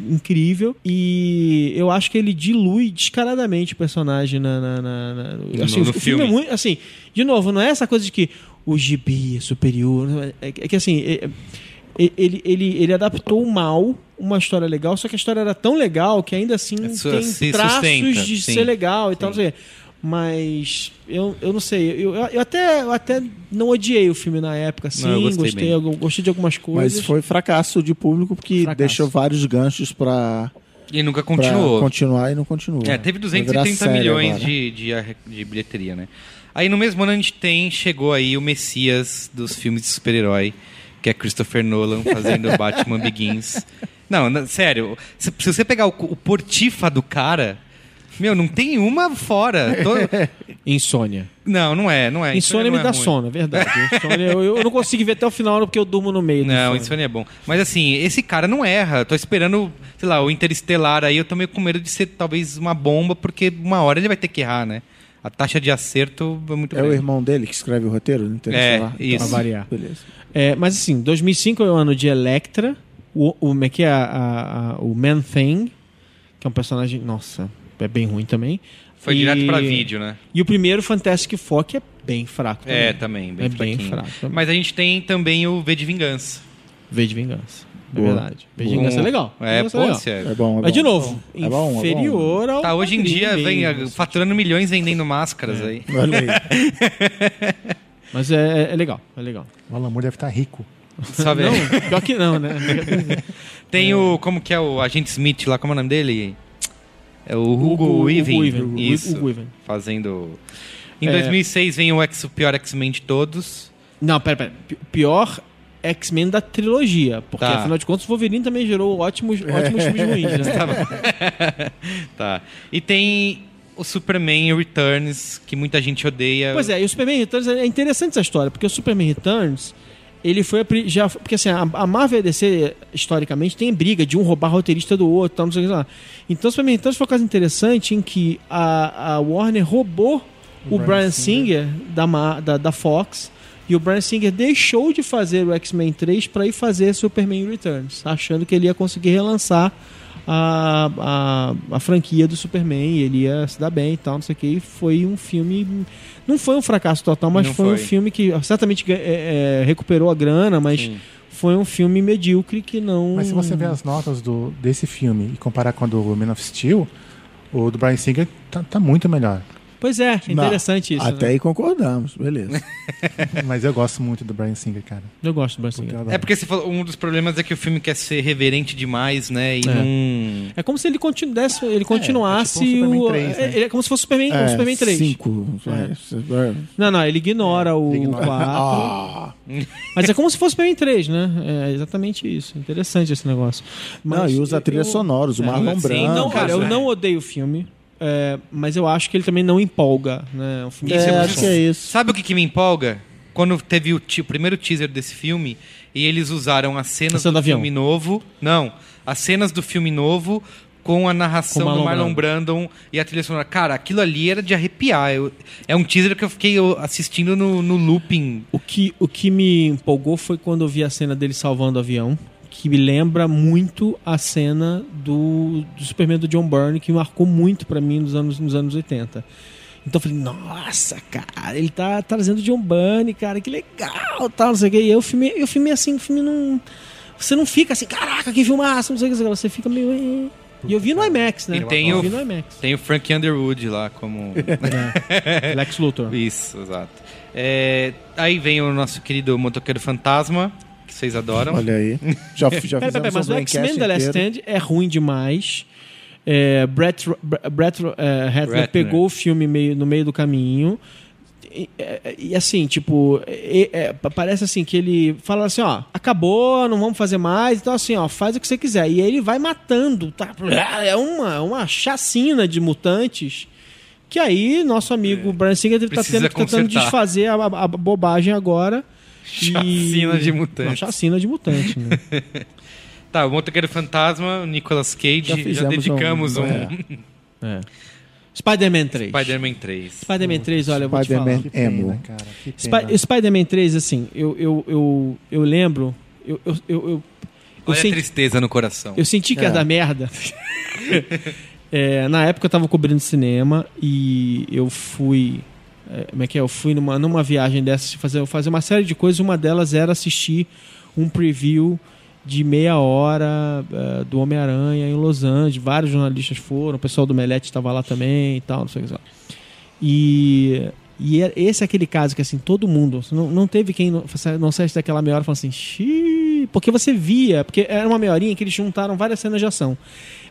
incrível. E eu acho que ele dilui descaradamente o personagem na. na, na- na- No- assim, no o filme é filme. muito. Assim, de novo, não é essa coisa de que o gibi é superior. não É, é que assim. é- é- ele, ele, ele adaptou mal uma história legal, só que a história era tão legal que ainda assim É tem traços de sim. ser legal e tal, sei. o quê. Mas eu, eu não sei, eu, eu, até, eu até não odiei o filme na época, assim, Não, eu gostei gostei, eu gostei de algumas coisas. Mas foi fracasso de público porque Fracasso. deixou vários ganchos pra, e nunca pra continuou. continuar e não continuou. É, teve Vai virar 230 série milhões de, de, de bilheteria, né? Aí no mesmo ano a gente tem, chegou aí o Messias dos filmes de super-herói, que é Christopher Nolan fazendo Batman Begins. Não, sério, se, se você pegar o, o portifa do cara, meu, não tem uma fora. Tô- Insônia. Não, não é, não é. Insônia não me é dá ruim. sono, é verdade. Insônia, eu, eu não consigo ver até o final porque eu durmo no meio. Não, insônia. Insônia é bom. Mas assim, esse cara não erra. Tô esperando, sei lá, o Interestelar aí, eu tô meio com medo de ser talvez uma bomba, porque uma hora ele vai ter que errar, né? A taxa de acerto é muito É o irmão dele que escreve o roteiro? do Interestelar? É, isso. Então, Pra variar. Beleza. É, mas assim, 2005 é o ano de Electra, o, o, como é que é a, a- a- o Man Thing, que é um personagem, nossa, é bem ruim também. Foi E- direto pra vídeo, né? E o primeiro Fantastic Four, que é bem fraco também. É, também, bem É bem fraco também. Mas a gente tem também o V de Vingança. V de Vingança. É verdade. V de Vingança é legal. É, Vingança pô, legal. sério. É bom, é Mas de bom. novo, É bom, é bom. inferior ao. Tá, hoje em dia vem mesmo, faturando milhões vendendo máscaras aí. Olha aí. Mas é, é legal, é legal. O Moore deve estar rico. Só ver. Não, pior que não, né? Tem o. Como que é o agente Smith lá? Como é o nome dele? É o Hugo. Hugo Weaving, Isso. Hugo Weaving. Fazendo. Em É. 2006 vem o, X, o pior X-Men de todos. Não, pera, pera. Pi- Pior X-Men da trilogia. Porque, Tá. afinal de contas, o Wolverine também gerou ótimos, ótimos filmes ruins, né? Tá. E tem o Superman Returns, que muita gente odeia. Pois é, e o Superman Returns é interessante essa história, porque o Superman Returns, ele foi já porque assim, a, a Marvel e a DC historicamente tem briga de um roubar roteirista do outro, tal, não sei o que lá. Então o Superman Returns foi um caso interessante em que a, a Warner roubou o, Brian, Singer, da, Ma- da, da Fox e o Brian Singer deixou de fazer o X-Men 3 para ir fazer Superman Returns, achando que ele ia conseguir relançar a, a, a franquia do Superman, e ele ia se dar bem e tal, não sei o que. E foi um filme. Não foi um fracasso total, mas Não foi, um foi. filme que certamente é, é, recuperou a grana, mas Sim. foi um filme medíocre que não. Mas se você ver as notas do, desse filme e comparar com a do Man of Steel, o do Brian Singer tá, tá muito melhor. Pois é, é interessante isso. Até né? aí concordamos, beleza. Mas eu gosto muito do Brian Singer, cara. Eu gosto do Brian Singer. É porque você falou, um dos problemas é que o filme quer ser reverente demais, né? E É. não. É como se ele, continu desse, ele continuasse é tipo um Superman o. 3, né? é, é como se fosse Superman, um Superman 3. Cinco. É. Não, não, ele ignora o ele ignora. 4. Ah, Mas é como se fosse Superman 3, né? É exatamente isso. Interessante esse negócio. não, Mas e usa trilhas eu- sonoras, o Marlon sim, Brando. Não, cara, eu é. não odeio o filme. É, mas eu acho que ele também não empolga, né? É um filme É, acho que é isso. Sabe o que, que me empolga? quando teve o, o primeiro teaser desse filme e eles usaram as cenas do, do avião. filme novo. Não, as cenas do filme novo com a narração Com do Marlon Marlon Brandon e a trilha sonora. Cara, aquilo ali era de arrepiar. Eu- é um teaser que eu fiquei eu, assistindo no, no looping. O que, o que me empolgou foi quando eu vi a cena dele salvando o avião, que me lembra muito a cena do, do Superman do John Byrne, que marcou muito pra mim nos anos, nos anos 80. Então eu falei, nossa, cara, ele tá trazendo John Byrne, cara, que legal, tal, não sei o que. E aí o filme, e o filme assim, o filme não. Você não fica assim, caraca, que filmaço, não sei o que, você fica meio. E eu vi no IMAX, né? E tem eu o- vi no IMAX. Tem o Frank Underwood lá como. Lex Luthor. Isso, exato. É, aí vem o nosso querido motoqueiro fantasma, vocês adoram. Olha aí. Já, já Pera, pera, mas o X-Men The Last. Stand é ruim demais. É, Brett, Bre- Brett é, Ratner pegou o filme meio, no meio do caminho. E, é, e, assim, tipo, é- é, pa- parece assim que ele fala assim, ó, acabou, não vamos fazer mais, então assim, ó, faz o que você quiser. E aí ele vai matando, tá? É uma, uma chacina de mutantes. Que aí, nosso amigo Brian Singer tá Precisa tendo, tentando consertar. desfazer a, a- a bobagem agora. Chacina E- de mutantes. Não, chacina de mutante, né? Tá, o motoqueiro fantasma, o Nicolas Cage, Já já, dedicamos um- um, é. Spider-Man 3. Spider-Man 3. Spider-man 3, olha, eu vou te falar. Spider-Man pena, cara. O Spider-Man 3, assim, eu, eu, eu, eu lembro. Eu, eu, eu, eu, eu Olha a senti, tristeza no coração. eu senti que ia É. dar merda. É, na época eu tava cobrindo cinema e eu fui. É, como é que é? Eu fui numa, numa viagem dessas fazer, fazer uma série de coisas. Uma delas era assistir um preview de meia hora é, do Homem-Aranha em Los Angeles. Vários jornalistas foram, o pessoal do Melete estava lá também e tal, não sei o que. E, e é- esse é aquele caso que assim, todo mundo, não, não teve quem não, não saísse daquela meia hora falando assim, xiii, porque você via, porque era uma meia horinha que eles juntaram várias cenas de ação.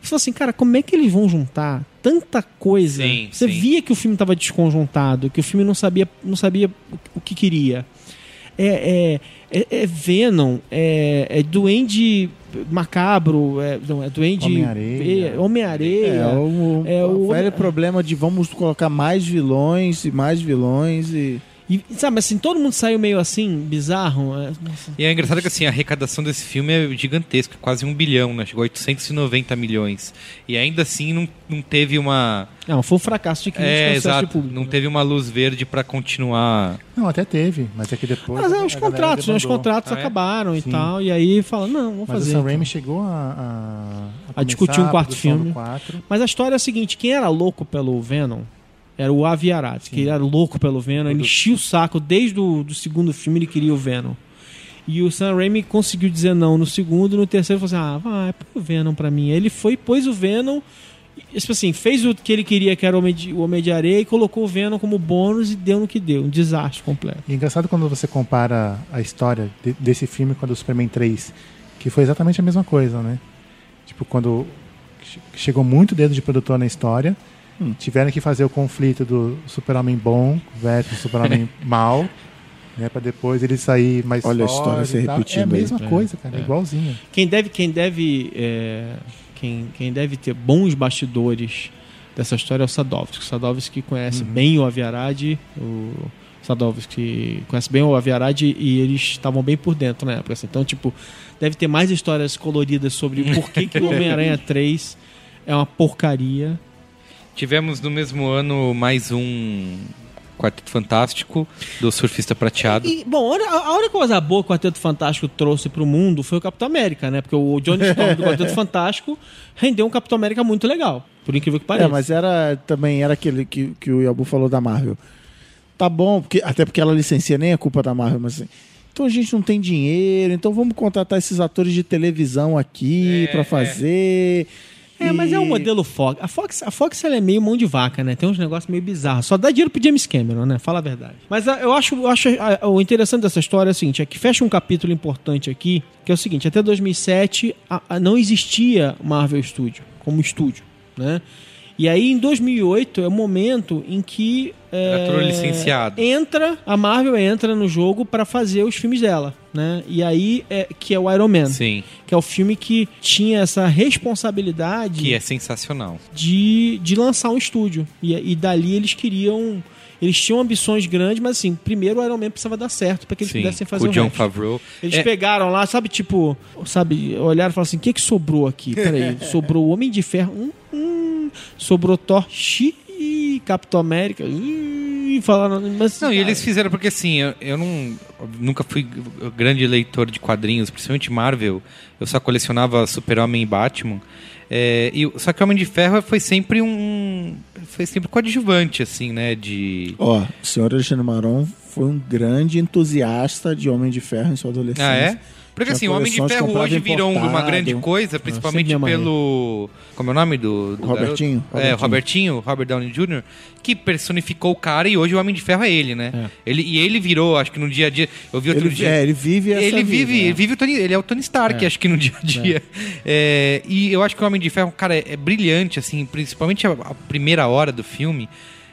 Você falou assim, cara, como é que eles vão juntar tanta coisa? Sim, você sim. via que o filme estava desconjuntado, que o filme não sabia, não sabia o- que queria. É, é, é, é Venom, é, é Duende Macabro, é, não, é Duende Homem-Areia. é, Homem-Areia. É, o, É, o o- velho problema de vamos colocar mais vilões e mais vilões e... E, sabe, assim, todo mundo saiu meio assim, bizarro. é, nossa. E é engraçado que assim, a arrecadação desse filme é gigantesca, quase um bilhão, né? Chegou a 890 milhões. E ainda assim não, não teve uma. Não, foi um fracasso de crítica É, e sucesso de exato. público. Não né? teve uma luz verde pra continuar. Não, até teve, mas é que depois. Mas é, a os contratos, né? Os contratos Ah, é? acabaram e Sim. tal. E aí fala, não, vamos Mas fazer. o Sam então. Raimi chegou a. A, A discutir um a quarto filme. quatro. Mas a história é a seguinte: quem era louco pelo Venom era o Avi Arad, que ele era louco pelo Venom. Ele enchia o saco desde o do segundo filme, ele queria o Venom. E o Sam Raimi conseguiu dizer não no segundo, no terceiro ele falou assim: ah, vai, põe o Venom pra mim. Aí ele foi, pôs o Venom, tipo assim, fez o que ele queria, que era o Homem de, o Homem de Areia, e colocou o Venom como bônus e deu no que deu. Um desastre completo. E é engraçado quando você compara a história de- desse filme com a do Superman 3, que foi exatamente a mesma coisa, né? Tipo, quando che- chegou muito dedo de produtor na história, Hum. tiveram que fazer o conflito do Super-Homem bom versus Super-Homem mal, né? Pra depois ele sair mais Olha a história se repetindo É a aí. mesma É, coisa, cara, é. igualzinho. Quem deve, quem deve, é, quem, quem deve ter bons bastidores dessa história é o Sadovski. O Sadovski conhece bem o Aviarad, o Sadovski conhece bem o Aviarad e eles estavam bem por dentro na época. assim. Então, tipo, deve ter mais histórias coloridas sobre por que, que o Homem-Aranha 3 é uma porcaria. Tivemos no mesmo ano mais um Quarteto Fantástico do Surfista Prateado. E, bom, a única- a única coisa boa que o Quarteto Fantástico trouxe pro mundo foi o Capitão América, né? Porque o Johnny Storm do Quarteto Fantástico rendeu um Capitão América muito legal, por incrível que pareça. É, mas era também era aquele que, que o Yabu falou da Marvel. Tá bom, porque, até porque ela licencia nem é culpa da Marvel, mas assim. Então a gente não tem dinheiro, então vamos contratar esses atores de televisão aqui É, pra é. É, mas é um E- modelo Fox. A Fox, a Fox ela é meio mão de vaca, né? Tem uns negócios meio bizarros. Só dá dinheiro pro James Cameron, né? Fala a verdade. Mas ah, eu acho, eu acho ah, o interessante dessa história é o seguinte: é que fecha um capítulo importante aqui, que é o seguinte: até 2007 a- a- não existia Marvel Studio como estúdio, né? E aí, em 2008, é o momento em que. É, licenciado. Entra, a Marvel entra no jogo para fazer os filmes dela, né? E aí, é, que é o Iron Man Sim, que é o filme que tinha essa responsabilidade que é sensacional. de, de lançar um estúdio. E, e dali eles queriam. Eles tinham ambições grandes, mas assim, primeiro o Iron Man precisava dar certo para que eles Sim, pudessem fazer o o John resto. Favreau. Eles É, pegaram lá, sabe, tipo, sabe, olharam e falaram assim: o que que sobrou aqui? Peraí, sobrou o Homem de Ferro, hum, hum, sobrou Thor, xiii, Capitão América, ih, falaram, mas. Não, e eles fizeram porque assim, eu, eu não nunca fui grande leitor de quadrinhos, principalmente Marvel. Eu só colecionava Super-Homem e Batman. É, e, o- só que o Homem de Ferro foi sempre um. Foi sempre coadjuvante, assim, né? De. Ó, o senhor Alexandre Maron foi um grande entusiasta de Homem de Ferro em sua adolescência. Ah, é? Porque assim, o Homem de Ferro hoje virou uma grande coisa, principalmente pelo. Como é o nome do. do Robertinho, garoto? É, Robertinho, Robert Downey Jr., que personificou o cara e hoje o Homem de Ferro é ele, né? Ele, e ele virou, acho que no dia a dia. Eu vi outro Ele, dia. é, ele vive essa ele vida, vive, né? ele vive o Tony, ele é o Tony Stark, acho que no dia a dia. É, e eu acho que o Homem de Ferro, cara, é, é brilhante, assim, principalmente a, a primeira hora do filme.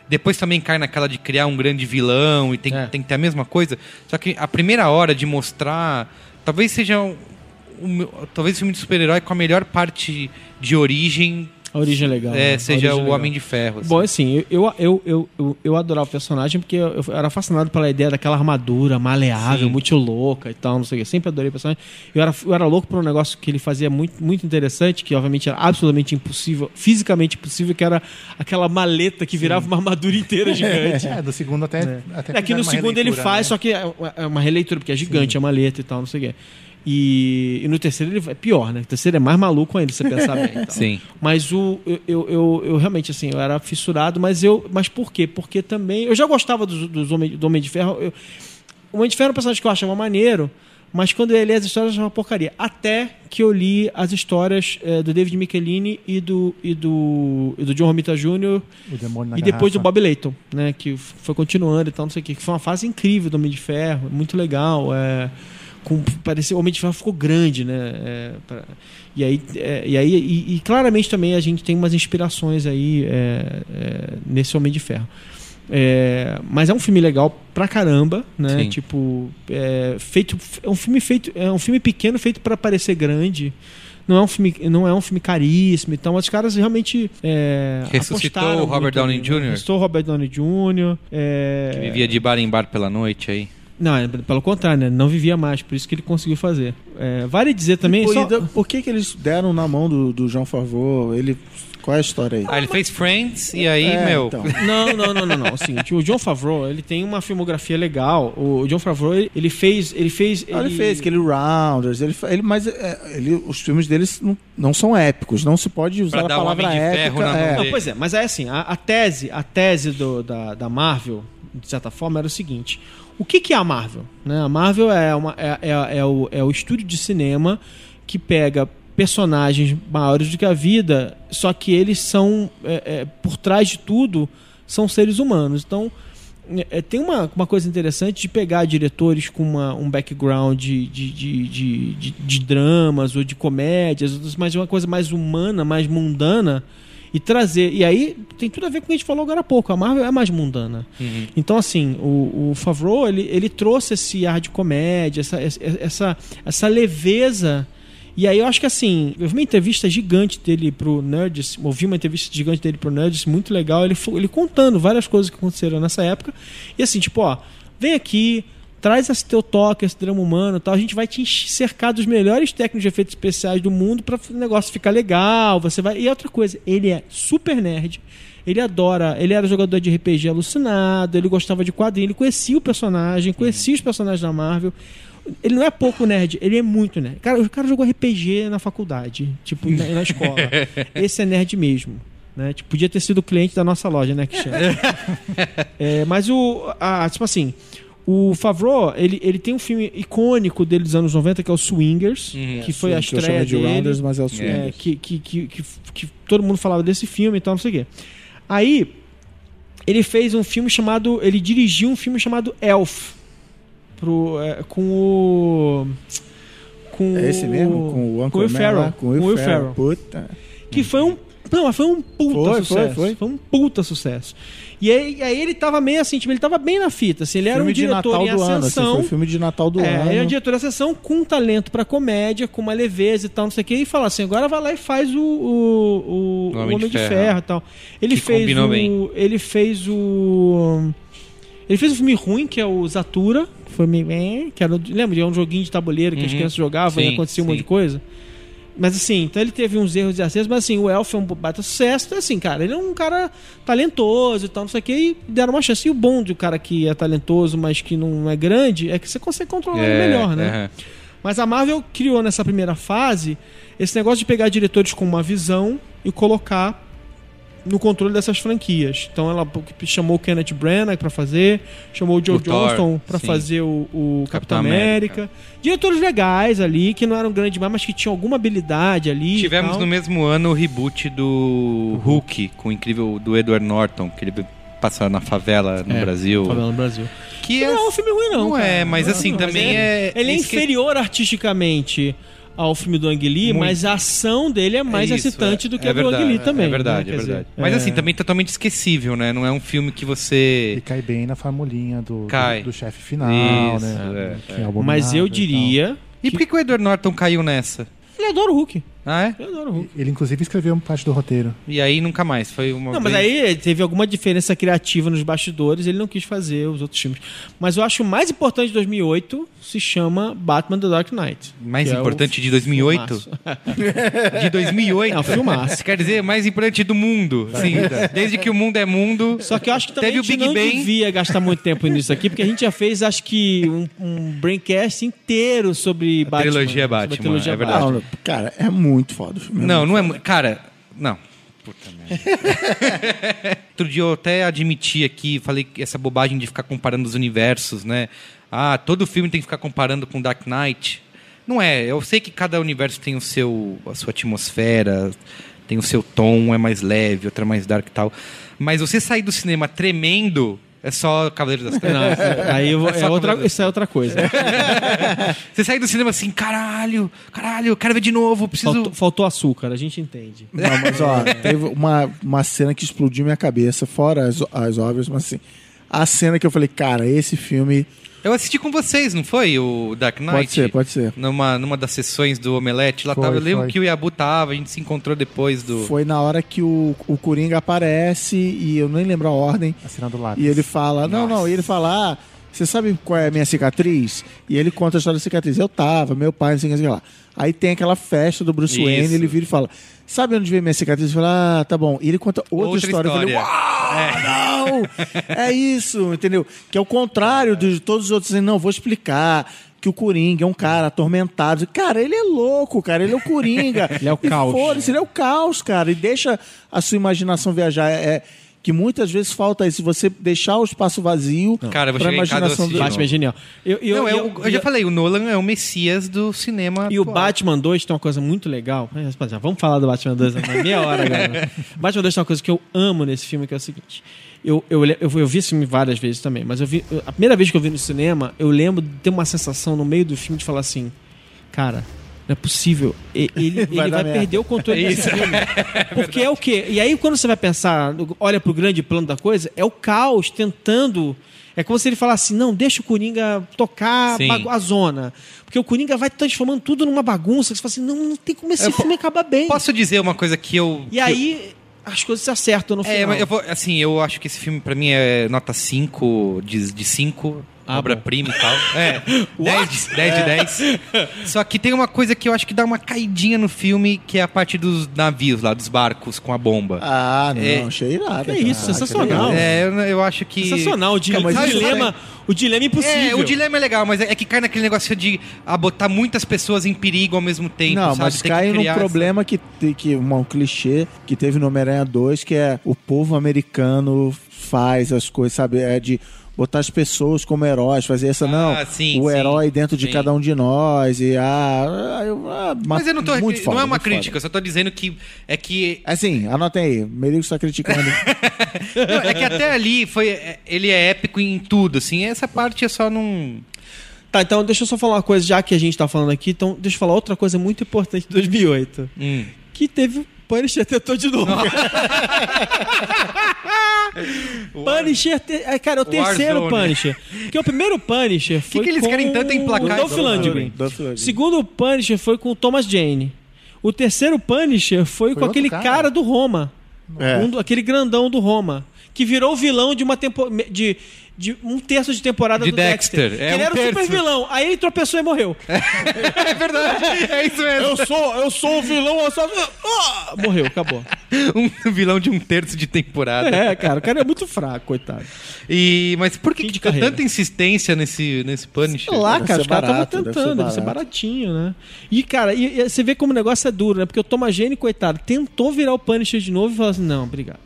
Depois também cai naquela de criar um grande vilão e tem, É. tem que ter a mesma coisa. Só que a primeira hora de mostrar. Talvez seja um, talvez o filme de super-herói com a melhor parte de origem A origem é legal. é, né? Seja é o legal. Homem de Ferro. assim. Bom, assim, eu, eu, eu, eu, eu adorava o personagem porque eu, eu era fascinado pela ideia daquela armadura maleável, Sim. muito louca e tal, não sei o que. Sempre adorei o personagem. Eu era, eu era louco por um negócio que ele fazia muito, muito interessante, que obviamente era absolutamente impossível, fisicamente impossível, que era aquela maleta que virava uma armadura inteira gigante. É, do segundo até. até Aqui fizeram no segundo ele faz, né? só que é é uma releitura, porque é gigante a maleta e tal, não sei o quê. E, e no terceiro ele é pior, né? O terceiro é mais maluco ainda, se você pensar bem. e tal. Sim. Mas o, eu, eu, eu, eu realmente, assim, eu era fissurado, mas eu. Mas por quê? Porque também. Eu já gostava dos, dos Homem, do Homem de Ferro. eu- o Homem de Ferro é um personagem que eu achava maneiro, mas quando eu li as histórias eu achava porcaria. Até que eu li as histórias eh, do David Michelini e do, e do, e do John Romita Jr. E depois do garrafa. Bob Layton, né? Que foi continuando e tal, não sei o que. Que foi uma fase incrível do Homem de Ferro, muito legal. É, com, parecia, o Homem de Ferro ficou grande, né? é, pra- e aí, é, e, aí e, e claramente também a gente tem umas inspirações aí é, é, nesse Homem de Ferro. É, mas é um filme legal pra caramba, né? Sim. Tipo, é, feito, é um filme feito, é um filme pequeno feito pra parecer grande. Não é um filme, não é um filme caríssimo, então os caras realmente é, Ressuscitou o Robert Downey né? Jr.? Ressuscitou o Robert Downey Jr. é, Que vivia de bar em bar pela noite aí. Não, é, pelo contrário, né? Não vivia mais, por isso que ele conseguiu fazer. É, vale dizer também. Pô, só- e da- Por que, que eles deram na mão do, do João Favreau? Ele, qual é a história aí? Ah, ele fez Friends e aí, É, meu. então. Não, não, não, não, não. É o seguinte, o John Favreau, ele tem uma filmografia legal. O John Favreau, ele- ele fez. Ele fez. Ah, Ele fez aquele Rounders, ele, ele, mas é, ele, os filmes deles não, não são épicos, não se pode usar Pra a dar um palavra Homem de Ferro épica. é. dele. Não, pois é, mas é assim, a, a tese, a tese do- da, da Marvel, de certa forma, era o seguinte. O que, que é a Marvel? Né? A Marvel é, uma, é, é, é o, é o estúdio de cinema que pega personagens maiores do que a vida, só que eles são, é, é, por trás de tudo, são seres humanos. Então, é, tem uma, uma coisa interessante de pegar diretores com uma, um background de, de, de, de, dramas ou de comédias, mas uma coisa mais humana, mais mundana, e trazer. E aí tem tudo a ver com o que a gente falou agora há pouco. A Marvel é mais mundana. Então, assim, o, o Favreau ele, ele trouxe esse ar de comédia, essa, essa, essa, leveza. E aí eu acho que assim, eu vi uma entrevista gigante dele pro Nerds, ouvi uma entrevista gigante dele pro Nerds, muito legal, ele, ele contando várias coisas que aconteceram nessa época. E assim, tipo, ó, vem aqui, traz esse teu toque, esse drama humano e tal, a gente vai te cercar dos melhores técnicos de efeitos especiais do mundo para o negócio ficar legal, você vai... E outra coisa, ele é super nerd, ele adora, ele era jogador de RPG alucinado, ele gostava de quadrinho, ele conhecia o personagem, conhecia os personagens da Marvel. Ele não é pouco nerd, ele é muito nerd. Cara, o cara jogou RPG na faculdade, tipo, na, na escola. Esse é nerd mesmo. Né? Tipo, podia ter sido cliente da nossa loja, né, Cristiano? É, mas o. a- tipo assim, o Favreau, ele, ele tem um filme icônico dele dos anos 90, que é o Swingers, que foi a que eu estreia chamo de dele. Rounders, mas é o É, Swingers. que, que, que, que, que todo mundo falava desse filme e tal, não sei o quê. Aí, ele fez um filme chamado. Ele dirigiu um filme chamado Elf. Pro, é, com o. Com É esse o- mesmo? Com o Uncle com o Will Ferrell. lá? Com o Will, Will Ferrell. Puta. Que foi um. Não, mas foi um puta Foi, foi, sucesso. foi. um puta sucesso. E aí, aí ele tava meio assim, tipo, ele tava bem na fita. Assim, ele era filme um diretor de Natal em do ano, assim, ascensão. foi o filme de Natal do É, ano. ele era um diretor de ascensão com um talento pra comédia, com uma leveza e tal, não sei o que, e fala assim: agora vai lá e faz o, o, o- o Homem, de, Ferro. e tal. Ele Que fez o. bem. Ele fez o. Ele fez um filme ruim, que é o Zatura. que Foi meio. eh, Que era, lembra? Era um joguinho de tabuleiro que as Uhum. crianças jogavam e Sim, acontecia um monte sim. de coisa. Mas assim, então ele teve uns erros e acertos, mas assim, o Elf é um baita sucesso. Então, assim, cara, ele é um cara talentoso e tal, não sei o que, e deram uma chance. E o bom de um cara que é talentoso, mas que não é grande, é que você consegue controlar ele melhor, né? aham. Mas a Marvel criou nessa primeira fase esse negócio de pegar diretores com uma visão e colocar no controle dessas franquias. Então ela chamou o Kenneth Branagh pra fazer, chamou o Joe O Johnston pra sim. fazer o, o Capitão, Capitão América. América. Diretores legais ali, que não eram grandes demais, mas que tinham alguma habilidade ali. Tivemos no mesmo ano o reboot do Hulk, com o incrível do Edward Norton, que ele passa na favela no É, Brasil. Favela no Brasil. Que é, Não é um filme ruim, não. Não cara. é, mas assim, Não, também é- Ele é esque- inferior artisticamente ao filme do Ang Lee, Muito. mas a ação dele é mais isso, excitante é- do que é a do Ang Lee também. É verdade, né? é verdade. dizer, Mas é- assim, também totalmente esquecível, né? Não é um filme que você. E cai bem na formulinha do, do, Cai. do chefe final, Isso, né? é, é. Mas eu e diria. E por que, que o Edward Norton caiu nessa? Ele adora o Hulk. Ah, é? Ele adora o Hulk. Ele, inclusive, escreveu parte do roteiro. E aí nunca mais. Foi uma. Não, mas vez- aí teve alguma diferença criativa nos bastidores, ele não quis fazer os outros filmes. Mas eu acho o mais importante de 2008 se chama Batman The Dark Knight. Mais é o importante de 2008? filmaço. De 2008? É um filmaço. Quer dizer mais importante do mundo. Sim. Desde que o mundo é mundo. Só que eu acho que também Teve a o gente Big não Bang. devia gastar muito tempo nisso aqui, porque a gente já fez, acho que, um, um braincast inteiro sobre Batman. trilogia sobre a Batman, trilogia é verdade. Não, cara, é muito foda o filme. Não, não é. mu- Cara, não. Puta merda. Outro dia eu até admiti aqui, falei que essa bobagem de ficar comparando os universos, né? Ah, todo filme tem que ficar comparando com Dark Knight. Não é. Eu sei que cada universo tem o seu, a sua atmosfera, tem o seu tom, é mais leve, outro é mais dark e tal. Mas você sair do cinema tremendo é só Cavaleiros das Não, Trevas. aí eu vou- É é outra, isso é outra coisa. Você sair do cinema assim, caralho, caralho, eu quero ver de novo, preciso. Faltou, faltou açúcar, a gente entende. Não, mas ó, teve uma, uma cena que explodiu minha cabeça, fora as, as obras, mas assim, a cena que eu falei, cara, esse filme. Eu assisti com vocês, não foi? O Dark Knight? Pode ser, pode ser. Numa, numa das sessões do Omelete. Lá Foi, tava, eu lembro foi. que o Yabu tava, a gente se encontrou depois do. Foi na hora que o, o Coringa aparece e eu nem lembro a ordem. A cena do lápis. E ele fala, não, não, e ele fala, ah, você sabe qual é a minha cicatriz? E ele conta a história da cicatriz. Eu tava, meu pai, não sei o que, não sei o que lá. Aí tem aquela festa do Bruce Isso. Wayne, ele vira e fala, sabe onde veio minha cicatriz? Eu falo, ah, tá bom. E ele conta outra, Outra história. Eu falei, história. uau, não! É isso, entendeu? Que é o contrário de todos os outros, dizendo, não, vou explicar. Que o Coringa é um cara atormentado. Cara, ele é louco, cara. Ele é o Coringa. Ele é o E caos. foda-se, ele é o caos, cara. E deixa a sua imaginação viajar. É, que muitas vezes falta isso. Você deixar o espaço vazio Cara, eu vou pra chegar em casa imaginação do... Batman é genial. Eu, eu, não, é eu- o- eu, já falei, o Nolan é o messias do cinema. E o atual. Batman 2 tem uma coisa muito legal. Mas, Já vamos falar do Batman 2 na meia hora agora. Batman 2 tem uma coisa que eu amo nesse filme, que é o seguinte. Eu, eu, eu, eu vi esse filme várias vezes também, mas eu vi. A primeira vez que eu vi no cinema, eu lembro de ter uma sensação no meio do filme de falar assim: Cara, não é possível. E- Ele, ele vai, dar merda. perder o controle desse filme. Porque é o quê? E aí, quando você vai pensar, olha pro grande plano da coisa, é o caos tentando. É como se ele falasse, não, deixa o Coringa tocar Sim. a zona. Porque o Coringa vai transformando tudo numa bagunça. Você fala assim, não, não tem como esse filme acabar bem. Posso dizer uma coisa que eu. E aí, as coisas se acertam no É, final. mas eu vou, assim, eu acho que esse filme pra mim é nota 5 de, de 5, Ah, obra-prima e tal. É, 10 de, 10 de 10. Só que tem uma coisa que eu acho que dá uma caidinha no filme, que é a parte dos navios lá, dos barcos com a bomba. Ah, não, É. achei irado. Que cara. isso, sensacional. É, eu, eu acho que... Sensacional. O, dilema, Cara, mas o, isso dilema, o dilema é impossível. É, o dilema é legal, mas é, é que cai naquele negócio de ah, botar muitas pessoas em perigo ao mesmo tempo, Não, sabe? mas Tem cai num criar essa- problema que, que um, um clichê que teve no Homem-Aranha 2, que é o povo americano faz as coisas, sabe? É de botar as pessoas como heróis, fazer essa, não, sim, o sim, herói dentro de sim. cada um de nós, e ah, eu- ah, Mas eu não tô... muito não foda, é uma crítica, foda. eu só tô dizendo que... É que... Assim, anotem aí, Merigo está criticando. Não, é que até ali foi... é- Ele é épico em tudo, assim. Essa parte é só não... Tá, então deixa eu só falar uma coisa, já que a gente tá falando aqui, então deixa eu falar outra coisa muito importante de 2008. Hum. Que teve o Punisher tentou de novo. Punisher, te... é, cara, é o terceiro Warzone. Punisher. Porque o primeiro Punisher foi que eles com querem tanto emplacar o Dolph Lundgren. O segundo Punisher foi com o Thomas Jane. O terceiro Punisher foi, com outro aquele cara? cara? do Roma. É. Um aquele grandão do Roma. Que virou vilão de uma temporada. De, de um terço de temporada De do Dexter. Dexter, é, ele um era o terço. super vilão. Aí ele tropeçou e morreu. É verdade, é isso mesmo. Eu sou, eu sou o vilão. eu sou- Ah! morreu, acabou. Um vilão de um terço de temporada. É, cara, o cara é muito fraco, coitado. E, mas por que, que tanta insistência nesse, nesse Punisher? Sei lá, cara, os caras estavam barato, deve ser tentando, deve ser baratinho, né? E, cara, e, e você vê como o negócio é duro, né? Porque o Thomas Jane, coitado, tentou virar o Punisher de novo e falou assim: não, obrigado.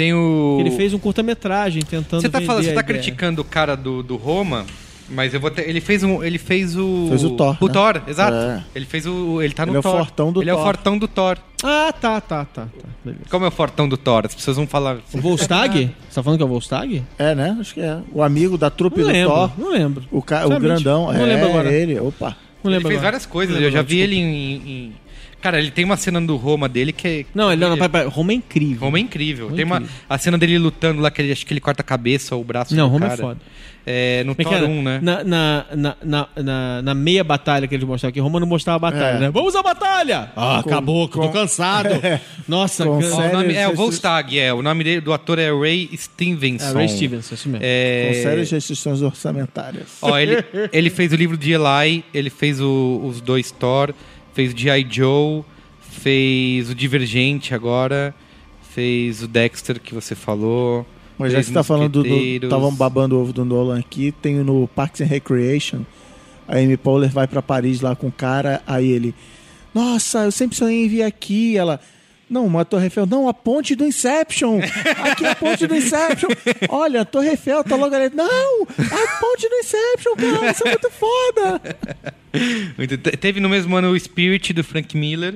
Tem o. Ele fez um curta-metragem tentando. Você tá, falando, você tá criticando o cara do, do Roma, mas eu vou ter, ele fez um, ele fez o Fez o Thor, O né? Thor, exato. É. Ele fez o, ele tá no Ele é o Thor. fortão do ele é o Thor. fortão do Thor. Ah, tá, tá, tá. tá. Como é o fortão do Thor? As pessoas vão falar. O Volstag? Você tá falando que é o Volstag? É, né? Acho que é. O amigo da trupe Não do lembro, Thor. não lembro. O, ca... o grandão. não é lembro agora. ele. Opa. Não Ele fez agora. várias coisas. Não Eu já vi desculpa. ele em, em- Cara, ele tem uma cena do Roma dele que é. Não, ele não, não, pera, pera, Roma é incrível. Roma é incrível. Roma é tem uma incrível. a cena dele lutando lá que ele acho que ele corta a cabeça ou o braço Não, do Roma é cara. foda. É, no é Thor era? 1, né? Na, na, na, na, na- na meia batalha que eles mostraram aqui, Roma não mostrava a batalha, É. né? Vamos à batalha! Ah, acabou, que eu tô cansado. Nossa, Com can- séries- nome, é o Volstag, é. O nome dele, do ator é Ray Stevenson. É, Ray Stevenson, isso mesmo. É, Com sérias restrições orçamentárias. Ó, ele, ele fez o livro de Eli, ele fez o- os dois Thor, fez o G.I. Joe, fez o Divergente agora, fez o Dexter que você falou. Mas já que você tá falando do. Estavam babando o ovo do Nolan aqui. Tem no Parks and Recreation. A Amy Poehler vai pra Paris lá com o cara. Aí ele. Nossa, eu sempre sonhei em vir aqui. Ela. Não, uma Torre Eiffel. Não, a ponte do Inception. Aqui é a ponte do Inception. Olha, a Torre Eiffel tá logo ali. Não, a ponte do Inception, cara. Isso é muito foda. Teve no mesmo ano o Spirit do Frank Miller.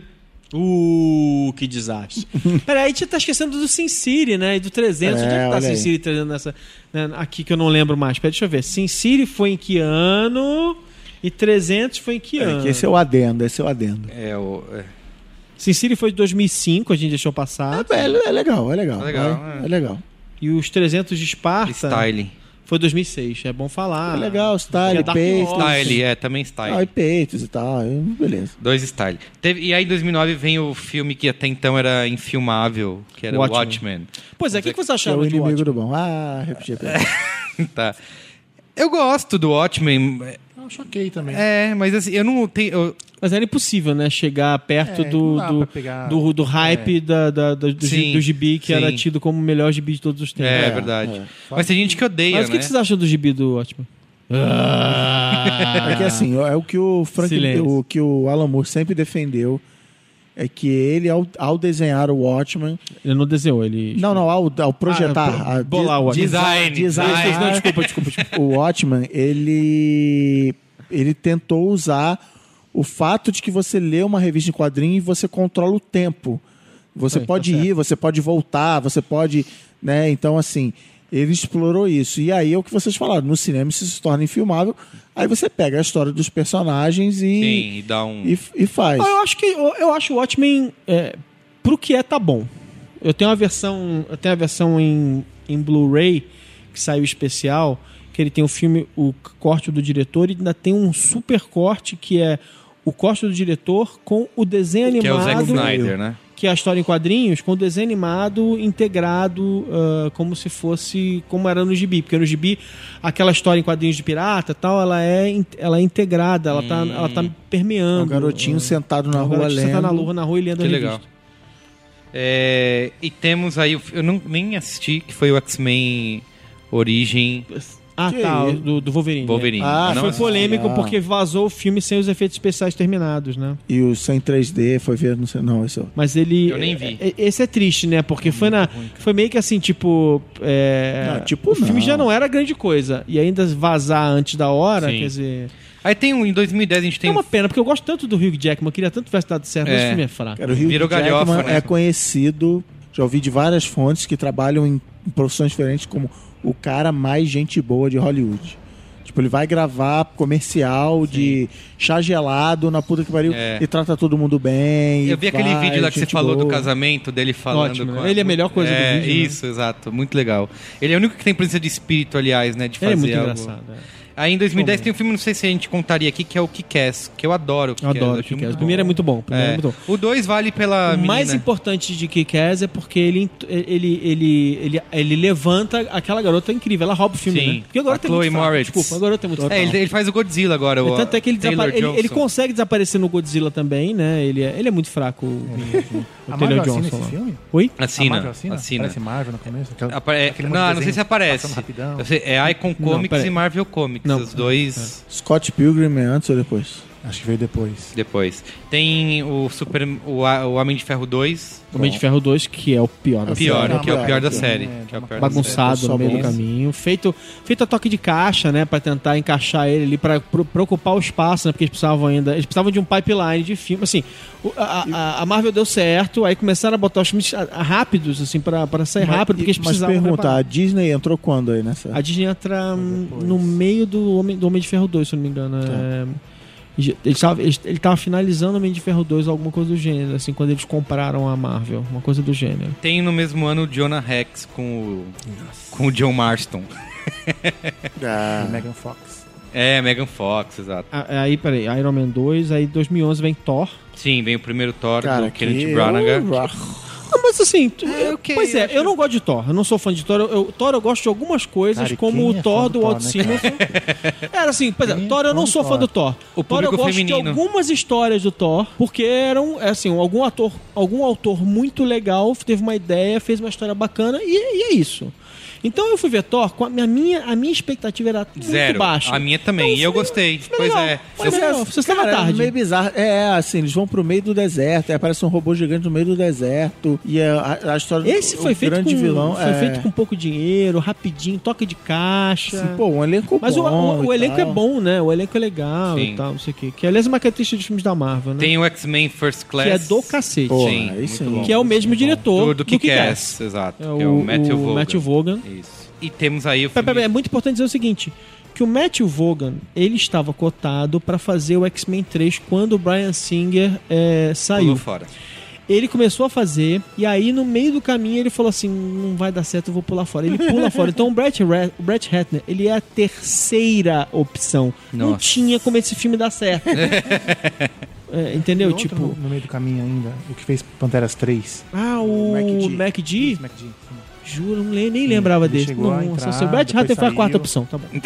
Uh, que desastre. Peraí, você tá esquecendo do Sin City, né? E do 300. É, Onde é que tá olha Sin. City 300 nessa... né, Aqui que eu não lembro mais. Pera, deixa eu ver. Sin City foi em que ano? E 300 foi em que É, ano? que esse é o adendo, esse é o adendo. É o. É, Sin City foi de 2005, a gente deixou passar. É, é legal, é legal. É legal, é. é legal. E os 300 de Esparta Style. foi 2006. É bom falar. É legal, style, é. Horse. Style, é, também Style. Ah, e peitos e tal. aí, Beleza. Dois Style. Teve, e aí em 2009 vem o filme que até então era infilmável, que era o Watchmen. Watchmen. Pois é, o que, que você Que é o do inimigo Watchmen? do bom. Ah, repeti a piada. tá. Eu gosto do Watchmen. Eu choquei também. É, mas assim, eu não tenho. eu- Mas era impossível, né? Chegar perto É, do, não do, pegar- do, do hype É. da, da- da- do, Sim, do gibi, que sim. era tido como o melhor gibi de todos os tempos. É, É, verdade. é. Mas tem gente que odeia, Mas o que, né? que vocês acham do gibi do Watchmen? É que assim, é o que o Frank, Silêncio. o que o Alan Moore sempre defendeu é que ele ao, ao desenhar o Watchmen, Ele não desenhou, ele. não, não, ao, ao projetar, Ah, a, bolar o Watchmen. Design, design, Não, desculpa, desculpa, desculpa. o Watchmen, ele ele tentou usar o fato de que você lê uma revista em quadrinho e você controla o tempo. Você tá pode certo. ir, você pode voltar, você pode, né? Então assim, ele explorou isso. E aí é o que vocês falaram, no cinema isso se torna infilmável. Aí você pega a história dos personagens e Sim, e dá um. e, e faz. Ah, eu acho que eu, eu acho o Watchmen é, pro que é tá bom. Eu tenho a versão, eu tenho a versão em, em Blu-ray que saiu especial, que ele tem o filme, o corte do diretor e ainda tem um super corte que é o corte do diretor com o desenho que é o animado, Zack Snyder, né? Que é a história em quadrinhos, com o desenho animado integrado ah, como se fosse como era no gibi, porque no gibi aquela história em quadrinhos de pirata e tal, ela é ela é integrada, ela tá ela tá É permeando. um garotinho ah, sentado na o rua garotinho lendo. Na rua, na rua e lendo Que a legal. revista. É, e temos aí, eu não, nem assisti, que foi o X-Men Origem Ah, Que tá, o do, do Wolverine. Wolverine. Ah, não Foi assisti. polêmico Ah. porque vazou o filme sem os efeitos especiais terminados, né? E o sem 3D foi ver, não sei, não, isso. Mas ele. Eu nem vi. é- é- Esse é triste, né? Porque foi na. Foi meio que assim, tipo. é, Não, tipo, o filme não. já não era grande coisa. E ainda vazar antes da hora, Sim. quer dizer. Aí tem um, em 2010 a gente tem É uma pena, porque eu gosto tanto do Hugh Jackman, eu queria tanto que tivesse dado certo, mas É. esse filme é fraco. Cara, o Hugh Virou Jackman galhofa, né? é conhecido, já ouvi de várias fontes que trabalham em profissões diferentes como o cara mais gente boa de Hollywood. Tipo, ele vai gravar comercial de chá gelado na puta que pariu É. e trata todo mundo bem. Eu vi aquele vai, vídeo lá que você falou do boa. casamento dele falando. Ótimo, com né? Ele é a melhor coisa do é, vídeo, né? Isso, exato. Muito legal. Ele é o único que tem presença de espírito, aliás, né? De Ele é fazer muito algo. engraçado. é. Aí em 2010 tem um filme, não sei se a gente contaria aqui, que é o Kick-Ass, que eu adoro o Eu Kick-Ass. adoro o muito Kick-Ass. O bom. primeiro é muito bom. O primeiro é, É. muito bom. O 2 vale pela O menina. mais importante de Kick-Ass é porque ele, ele, ele, ele, ele levanta aquela garota incrível. Ela rouba o filme, Sim. né? Porque a garota A é muito Chloe fraca. Moretz. Desculpa, a garota é muito É, ele, ele faz o Godzilla agora. o Tanto é que ele, ele, ele consegue desaparecer no Godzilla também, né? Ele é, ele é muito fraco, o, o, A Taylor Marvel assina Johnson. esse lá. filme? Oi? A Assina, Marvel assina? assina. Marvel no começo? Aquela- Apare- de Não, não sei se aparece. sei, é Icon Não, Comics peraí. e Marvel Comics. Não. Os dois Scott Pilgrim é antes ou depois? Acho que veio depois. depois. Tem o Super. O, o Homem de Ferro 2. Homem de Ferro 2, que é o pior. da Pior, que é o pior da é, série. é, que é o pior da série. bagunçado no meio do caminho, feito, feito a toque de caixa, né, Pra tentar encaixar ele ali para ocupar o espaço, né, porque eles precisavam ainda, eles precisavam de um pipeline de filme, assim, o- a, a- a Marvel deu certo, aí começaram a botar os filmes rápidos, assim, pra para sair rápido, porque eles Mas precisavam pergunta, preparar. a Disney entrou quando aí nessa? A Disney entra no meio do Homem, do Homem de Ferro 2, se eu não me engano. É, ele estava ele, ele tava finalizando o Homem de Ferro 2, alguma coisa do gênero, assim, quando eles compraram a Marvel, uma coisa do gênero. Tem no mesmo ano o Jonah Rex com o. Com o John Marston. Ah, E Megan Fox. É, Megan Fox, exato. Ah, Aí, peraí, Iron Man 2, aí 2011 vem Thor. Sim, vem o primeiro Thor cara, do Kenneth que- Branagh. Ah, mas assim, tu- eu- ok, pois eu é, acho- eu não gosto de Thor, eu não sou fã de Thor. Eu, eu- Thor eu gosto de algumas coisas, Cara, como o é Thor do Walt né, Simonson. Era assim, pois é, é Thor eu não sou fã do Thor. O Thor eu gosto feminino. de algumas histórias do Thor, porque eram, é assim, algum ator, algum autor muito legal teve uma ideia, fez uma história bacana e, e é isso. Então eu fui ver Thor, com a minha, a minha, a minha expectativa era muito Zero. baixa. A minha também. Então, e eu filme- gostei. filme Pois legal. é. Mas Eu- é, você Cara, tarde. meio bizarro. É, assim, eles vão pro meio do deserto, aí aparece um robô gigante no meio do deserto. E é a, a história Esse do foi o feito grande com, vilão. foi é, feito com pouco dinheiro, rapidinho, toque de caixa. assim, pô, um elenco Mas o, bom. o- o e elenco tal. é bom, né? O elenco é legal Sim. e tal, não sei o quê. Que aliás é uma característica dos filmes da Marvel, né? Tem o X-Men First Class. que é do cacete. Pô, Sim, sim. bom. que é o mesmo diretor do, do Kick-Ass, exato. É que é o Matthew Vaughn. Matthew Vaughan. Isso. E temos aí o filme... É muito importante dizer o seguinte: que o Matthew Vaughan ele estava cotado pra fazer o X-Men 3 quando o Brian Singer é, saiu. Pulou fora. Ele começou a fazer, e aí no meio do caminho ele falou assim: não vai dar certo, eu vou pular fora. Ele pula fora. Então o Brett, o Brett Ratner, ele é a terceira opção. Não Nossa. tinha como esse filme dar certo. É, entendeu? Outro Tipo, no, no meio do caminho ainda, o que fez Panteras 3. ah, o MacD. MacD, Mac G, sim. Juro, não le- nem lembrava ele dele. Nossa, entrar, o depois Ratner foi a quarta opção, tá bom.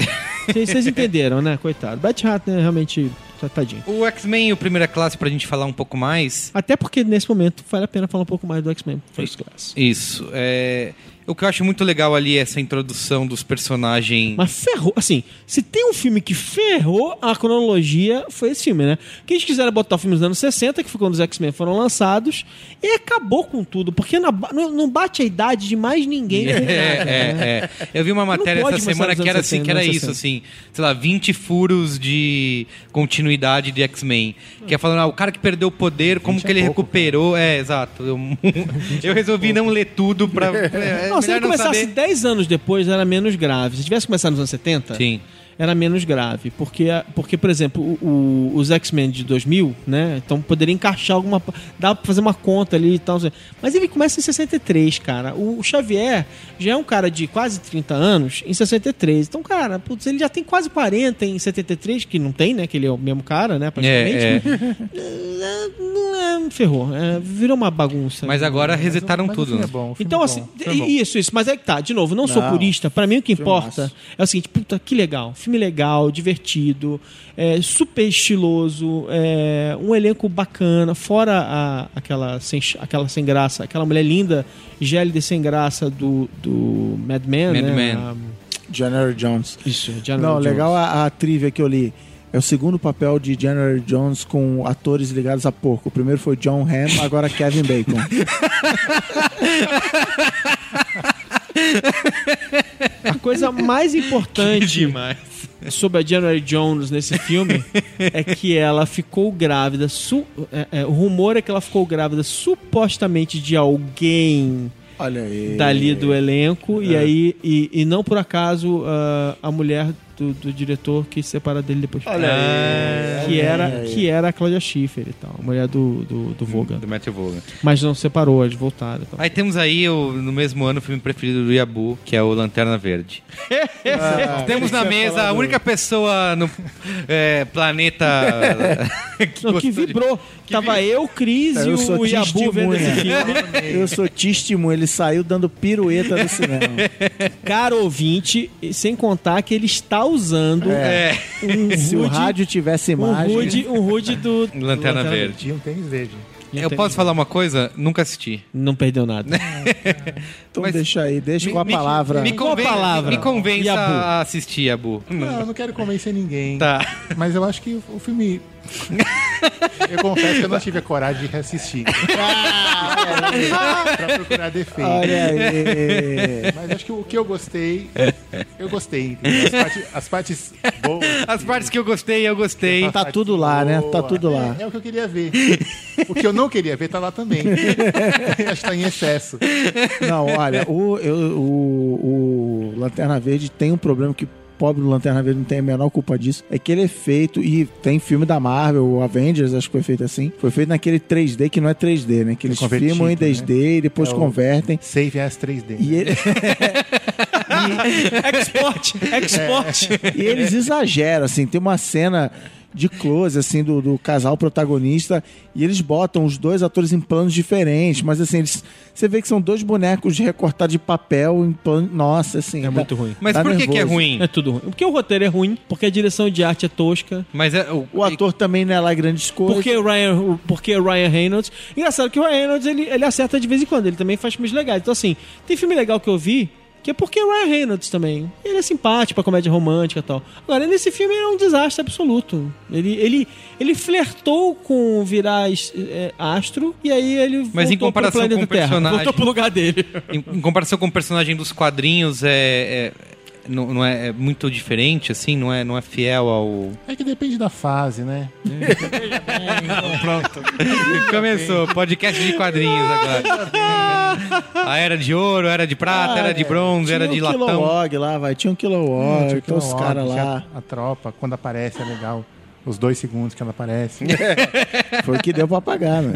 Vocês vocês entenderam, né? Coitado. Brett Ratner realmente, tá- tadinho. O X-Men, o Primeira Classe, pra gente falar um pouco mais. Até porque nesse momento vale a pena falar um pouco mais do X-Men First Class. Isso. É... O que eu acho muito legal ali é essa introdução dos personagens. Mas ferrou, assim, se tem um filme que ferrou a cronologia, foi esse filme, né? Que eles quiseram botar o filme dos anos 60, que foi quando os X-Men foram lançados, e acabou com tudo, porque na- não, não bate a idade de mais ninguém. com nada, né? É, é, é. Eu vi uma matéria essa semana que era assim, que era 60, isso, assim, sei lá, 20 furos de continuidade de X-Men. Que é falando, ah, o cara que perdeu o poder, como 20 que ele é pouco, recuperou. É, exato. Eu, eu resolvi não ler tudo pra. É, Não, se ele começasse saber. 10 anos depois, era menos grave. Se tivesse começado nos anos 70, Sim. Era menos grave. Porque, porque por exemplo, o- o- os X-Men de 2000, né? Então poderia encaixar alguma. Dá pra fazer uma conta ali e tal. Mas ele começa em 63, cara. O, o Xavier já é um cara de quase 30 anos em 63. Então, cara, putz, ele já tem quase 40 em 73, que não tem, né? Que ele é o mesmo cara, né? Praticamente. É, é. É, não é, ferrou. É, virou uma bagunça. Mas agora resetaram Mas tudo. filme né? é bom, Então, é assim, bom, isso, isso. Mas é que tá, de novo, não, sou Não. purista. Pra mim, o que importa é o seguinte: puta, que legal. Filme legal, divertido, é, super estiloso, é, um elenco bacana, fora a- aquela, sem, aquela sem graça, aquela mulher linda, gélida e sem graça do, do Mad Men, Mad né? Men. A- January Jones. isso, General Não, Jones. legal a, a trivia que eu li. É o segundo papel de January Jones com atores ligados a porco. O primeiro foi John Hamm, agora Kevin Bacon. A coisa mais importante Demais. Sobre a January Jones nesse filme é que ela ficou grávida. su- é, é, o rumor é que ela ficou grávida supostamente de alguém Olha aí. dali do elenco. E aí, e, e não por acaso, ah, a mulher do, do diretor que se separa dele depois. Olha aí. que olha era, aí. que era a Cláudia Schiffer e tal, a mulher do, do, do Vogan. Do Matthew Vogel. Mas não se separou, eles voltaram. e tal. Aí temos aí, o- no mesmo ano, o filme preferido do Yabu, que é o Lanterna Verde. Ah, Temos na mesa a única pessoa no é, planeta que, Não, que gostou de- vibrou. Tava eu, Cris e o Yabu vendo esse filme. Eu sou testemunha, ele saiu dando pirueta no cinema. Caro ouvinte, e sem contar que ele está usando É, um Se o rádio tivesse um imagem. hood, um hood do Lanterna Verde. Tinha um tênis verde. Eu posso falar uma coisa? Nunca assisti. Não perdeu nada. Então Mas- deixa aí, deixa com a Me- palavra. Me, Qual a palavra? me convença Yabu. a assistir, Yabu. Não, eu não quero convencer ninguém. Tá. Mas eu acho que o filme. Eu confesso que eu não tive a coragem de reassistir. pra procurar defeito. Olha aí. Mas acho que o que eu gostei, eu gostei. entendeu? As, partes, as partes boas. As partes que eu gostei, eu gostei. Tá tudo lá, né? Tá tudo lá. É, é o que eu queria ver. O que eu não queria ver tá lá também. acho que tá em excesso. Não, olha, o, eu- o, o Lanterna Verde tem um problema que pobre do Lanterna Verde não tem a menor culpa disso. É que ele é feito, e tem filme da Marvel, o Avengers, acho que foi feito assim. Foi feito naquele 3D que não é 3D, né? Que eles filmam em né? 2D e depois É convertem. Save as 3D. E, ele- export, export. e eles exageram, assim, tem uma cena de close, assim, do, do casal protagonista, e eles botam os dois atores em planos diferentes, mas assim, eles, você vê que são dois bonecos recortados de papel em plano. Nossa, assim. É muito ruim. Mas Dá por que, que é ruim? É tudo ruim. Porque o roteiro é ruim, porque a direção de arte é tosca, Mas é, o, O ator também não é lá grandes coisas. porque o Ryan, porque o Ryan Reynolds. Engraçado que o Ryan Reynolds ele, ele acerta de vez em quando, ele também faz filmes legais. Então, assim, tem filme legal que eu vi. Que é porque o Ryan Reynolds também. Ele é simpático pra comédia romântica e tal. Agora, nesse filme ele é um desastre absoluto. Ele, ele, ele flertou com virar é, astro e aí ele Mas em comparação planeta com o Terra. personagem- Voltou pro lugar dele. em, em comparação com o personagem dos quadrinhos, é, é- não, não é, é muito diferente, assim? Não é, não é fiel ao... É que depende da fase, né? Começou, podcast de quadrinhos agora. A era de ouro, era de prata, Ah, era de é. bronze, Tinha era de um latão. Kilowog lá, vai. Tinha um Kilowog, Tinha tem os caras tinha lá. A, a tropa, quando aparece é legal. Os dois segundos que ela aparece. Foi o que deu pra pagar, né?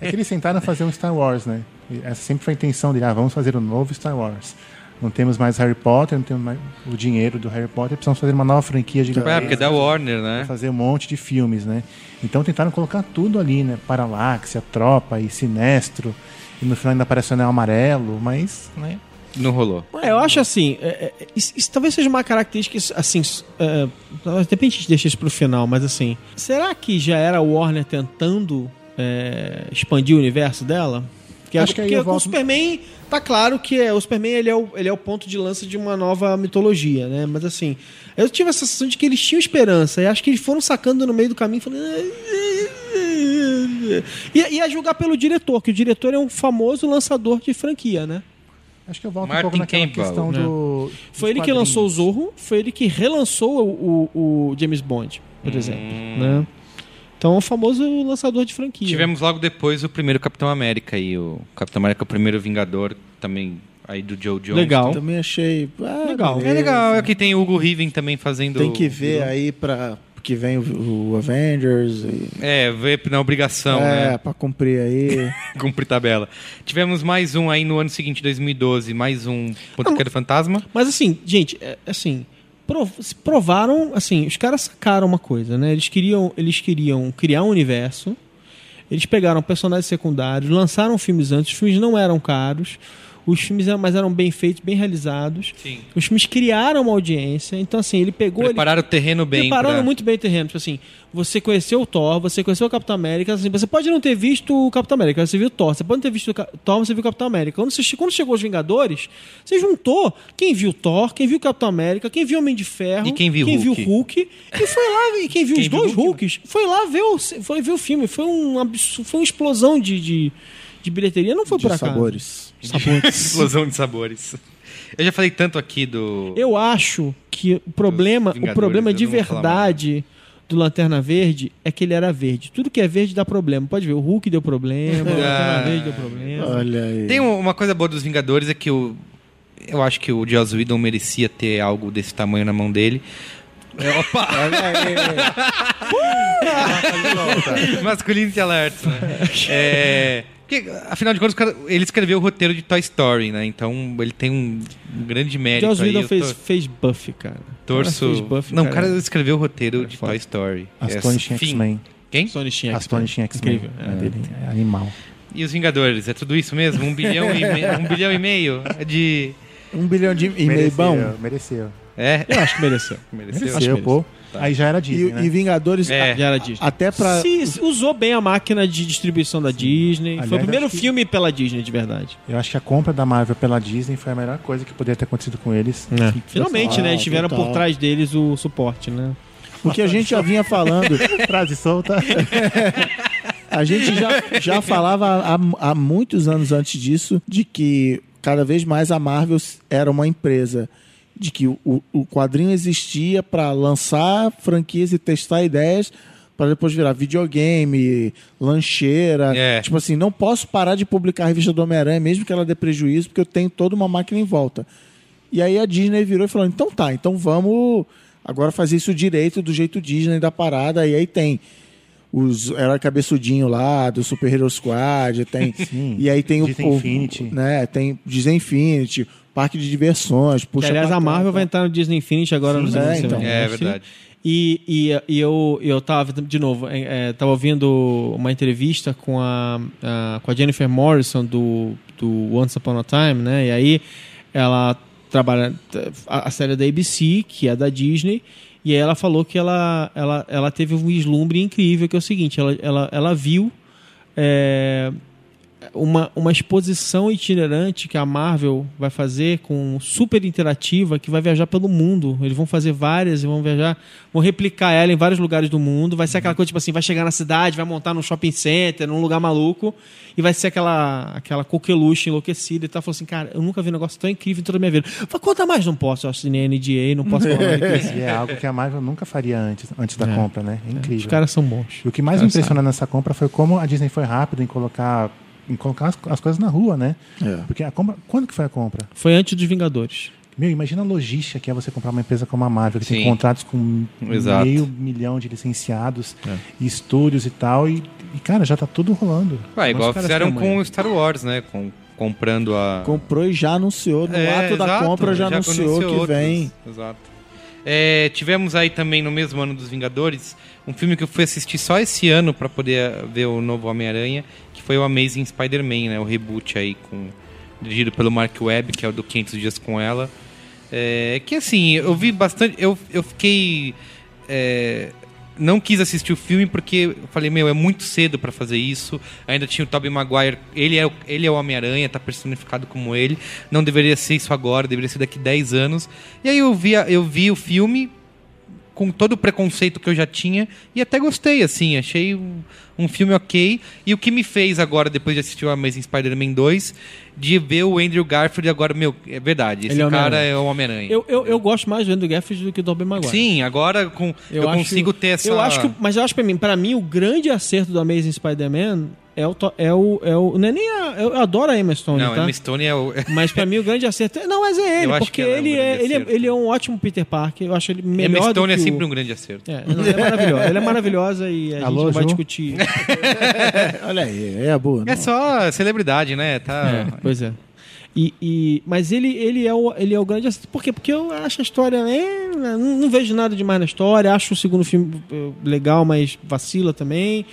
É que eles tentaram fazer um Star Wars, né? E Essa sempre foi a intenção de, ah, vamos fazer um novo Star Wars. Não temos mais Harry Potter, não temos mais o dinheiro do Harry Potter, precisamos fazer uma nova franquia de É, porque da Warner, né? fazer um monte de filmes, né? Então tentaram colocar tudo ali, né? Paralaxe, a Tropa e Sinestro. E no final ainda aparece o Anel Amarelo, mas, né? Não rolou. É, eu acho assim, é, é, isso, isso talvez seja uma característica, assim, é, de repente a gente deixa isso pro final, mas assim, será que já era o Warner tentando é, expandir o universo dela? Porque, Acho que porque com o volto- Superman, tá claro que é, o Superman ele é o, ele é o ponto de lança de uma nova mitologia, né? Mas assim, eu tive a sensação de que eles tinham esperança, e acho que eles foram sacando no meio do caminho, falando... E, e a julgar pelo diretor, que o diretor é um famoso lançador de franquia, né? Acho que eu volto Martin um pouco naquela Campbell, questão né? do. Foi ele que lançou o. Zorro, foi ele que relançou o, o- o James Bond, por exemplo. Né? Então é o famoso lançador de franquia. Tivemos logo depois o primeiro Capitão América aí, o Capitão América, o primeiro Vingador, também aí do Joe Jones. Legal. Também achei. ah, Legal. É beleza. legal, é que tem o Hugo Riven também fazendo... Tem que ver aí pra. Que vem o, o Avengers. E, É, ver na obrigação, é, né? pra cumprir aí. Cumprir tabela. Tivemos mais um aí no ano seguinte, 2012, mais um Motoqueiro Fantasma. Mas assim, gente, é, assim, provaram, assim, os caras sacaram uma coisa, né? Eles queriam, eles queriam criar um universo. Eles pegaram personagens secundários, lançaram filmes antes, os filmes não eram caros. Os filmes eram, mas eram bem feitos, bem realizados. Sim. Os filmes criaram uma audiência. Então, assim, ele pegou. ele Prepararam o terreno bem Preparando pra- muito bem o terreno. Tipo assim, você conheceu o Thor, você conheceu o Capitão América. Assim, você pode não ter visto o Capitão América, você viu o Thor. Você pode não ter visto o Thor, você viu o Capitão América. Quando, você, quando chegou os Vingadores, você juntou quem viu o Thor, quem viu o Capitão América, quem viu o Homem de Ferro, E quem viu quem Hulk. viu o Hulk. E foi lá, e quem viu Quem os viu dois Hulk? Hulks, foi lá ver o, foi ver o filme. Foi, um, foi uma explosão de, de, de bilheteria. Não foi de por acaso. sabores. Explosão de sabores. Eu já falei tanto aqui do... Eu acho que o problema, o problema de verdade do Lanterna Verde é que ele era verde. Tudo que é verde dá problema. Pode ver, o Hulk deu problema, o Lanterna Ah. Verde deu problema. Olha aí. Tem um- uma coisa boa dos Vingadores é que o... eu acho que o Joss Whedon merecia ter algo desse tamanho na mão dele. É, opa! Masculinity alert, né? É, porque, afinal de contas, cara- ele escreveu o roteiro de Toy Story, né? Então ele tem um, grande mérito Joss. Whedon fez, tor- fez Buffy, cara. torço... Fez Buffy, Não, o cara escreveu o roteiro É de foda. Toy Story. Astonishing É, enfim. X-Men. Quem? Astonishing X-Men. Astonishing X-Men. Incrível. É, É. dele, é animal. E os Vingadores? É tudo isso mesmo? Um bilhão e, me... um bilhão e meio de... Um bilhão de e meio Mereceu, bom. mereceu. É? Eu acho que mereceu. Mereceu? Mereceu, Acho que pô. Aí já era E, Disney, né? e Vingadores, É. a- Já era Disney. até pra. Se, se usou bem a máquina de distribuição da Disney. Aliás, Foi o primeiro acho que- filme pela Disney, de verdade. Eu acho que a compra da Marvel pela Disney foi a melhor coisa que poderia ter acontecido com eles. Que- Finalmente, né? Eles tiveram total. por trás deles o suporte, né? Porque a gente já vinha falando. Frase solta. A gente já, já falava há, há muitos anos antes disso de que cada vez mais a Marvel era uma empresa. De que o, o quadrinho existia para lançar franquias e testar ideias para depois virar videogame, lancheira. É. Tipo assim, não posso parar de publicar a revista do Homem-Aranha, mesmo que ela dê prejuízo, porque eu tenho toda uma máquina em volta. E aí a Disney virou e falou: então tá, então vamos agora fazer isso direito, do jeito Disney da parada. E aí tem os herói cabeçudinho lá, do Super Hero Squad, tem. Sim. e aí tem o- Disney o. Infinity. Né, tem Disney Infinity, parque de diversões, Que, puxa. aliás, pra a Marvel tá? vai entrar no Disney Infinity agora Sim, nos é, anos então. seguintes. É verdade. E, e, e eu, eu tava, de novo, é, é, tava ouvindo uma entrevista com a, a- com a Jennifer Morrison do, do Once Upon a Time, né? E aí ela trabalha a, a série da ABC, que é da Disney, e aí ela falou que ela, ela, ela teve um vislumbre incrível, que é o seguinte, ela, ela, ela viu é, uma, uma exposição itinerante que a Marvel vai fazer com super interativa que vai viajar pelo mundo. Eles vão fazer várias e vão viajar, vão replicar ela em vários lugares do mundo. Vai ser aquela coisa tipo assim, vai chegar na cidade, vai montar num shopping center, num lugar maluco e vai ser aquela aquela coqueluche enlouquecida e tal. Falou assim, cara, eu nunca vi um negócio tão incrível em toda a minha vida. Falei, conta mais, não posso, eu assinei NDA, não posso falar. E é algo que a Marvel nunca faria antes, antes da É. compra, né? É incrível. Os caras são bons. E o que mais me caras impressiona nessa compra foi como a Disney foi rápida em colocar, em colocar as, as coisas na rua, né? É. Porque a compra. Quando que foi a compra? Foi antes dos Vingadores. Meu, imagina a logística que é você comprar uma empresa como a Marvel, que tem Sim. contratos com Exato. meio milhão de licenciados, e estúdios e tal, e, e, cara, já tá tudo rolando. Ué, igual Os caras fizeram com o Star Wars, né? Com, comprando a. Comprou e já anunciou. No É, ato da exato, compra já, anunciou, que outros. vem. Exato. É, tivemos aí também no mesmo ano dos Vingadores um filme que eu fui assistir só esse ano pra poder ver o novo Homem-Aranha, foi o Amazing Spider-Man, né? O reboot aí com dirigido pelo Mark Webb, que é o do 500 dias com ela. É, que assim, eu vi bastante, eu, eu fiquei é, não quis assistir o filme porque eu falei, meu, é muito cedo pra fazer isso. Ainda tinha o Tobey Maguire, ele é, ele é o Homem-Aranha, tá personificado como ele. Não deveria ser isso agora, deveria ser daqui 10 anos. E aí eu vi, eu vi o filme com todo o preconceito que eu já tinha e até gostei, assim, achei um filme ok. E o que me fez agora, depois de assistir o Amazing Spider-Man 2, de ver o Andrew Garfield agora, meu, é verdade, esse é cara é o Homem-Aranha. Eu, eu, eu gosto mais do Andrew Garfield do que do Tobey Maguire. Sim, agora com, eu, acho- consigo ter essa... Eu acho que, mas eu acho pra mim, para mim o grande acerto do Amazing Spider-Man é o to- é o é o não é nem a, eu adoro a Emma Stone, Não, tá? Emma Stone é o... Mas pra mim o grande acerto é, não, mas é ele, Eu acho porque que ela é um ele é, ele é ele é um ótimo Peter Parker. Eu acho ele melhor Emma do Stone que é o- sempre um grande acerto. É, não, ela é maravilhosa. Ela é maravilhosa e a Alô, gente não vai discutir. Olha aí, é boa. É só celebridade, né? Tá... É, pois é. E, e- mas ele, ele, é o, ele é o grande acerto. Por quê? Porque eu acho a história. é, não, não vejo nada demais na história. Acho o segundo filme eh, legal, mas vacila também.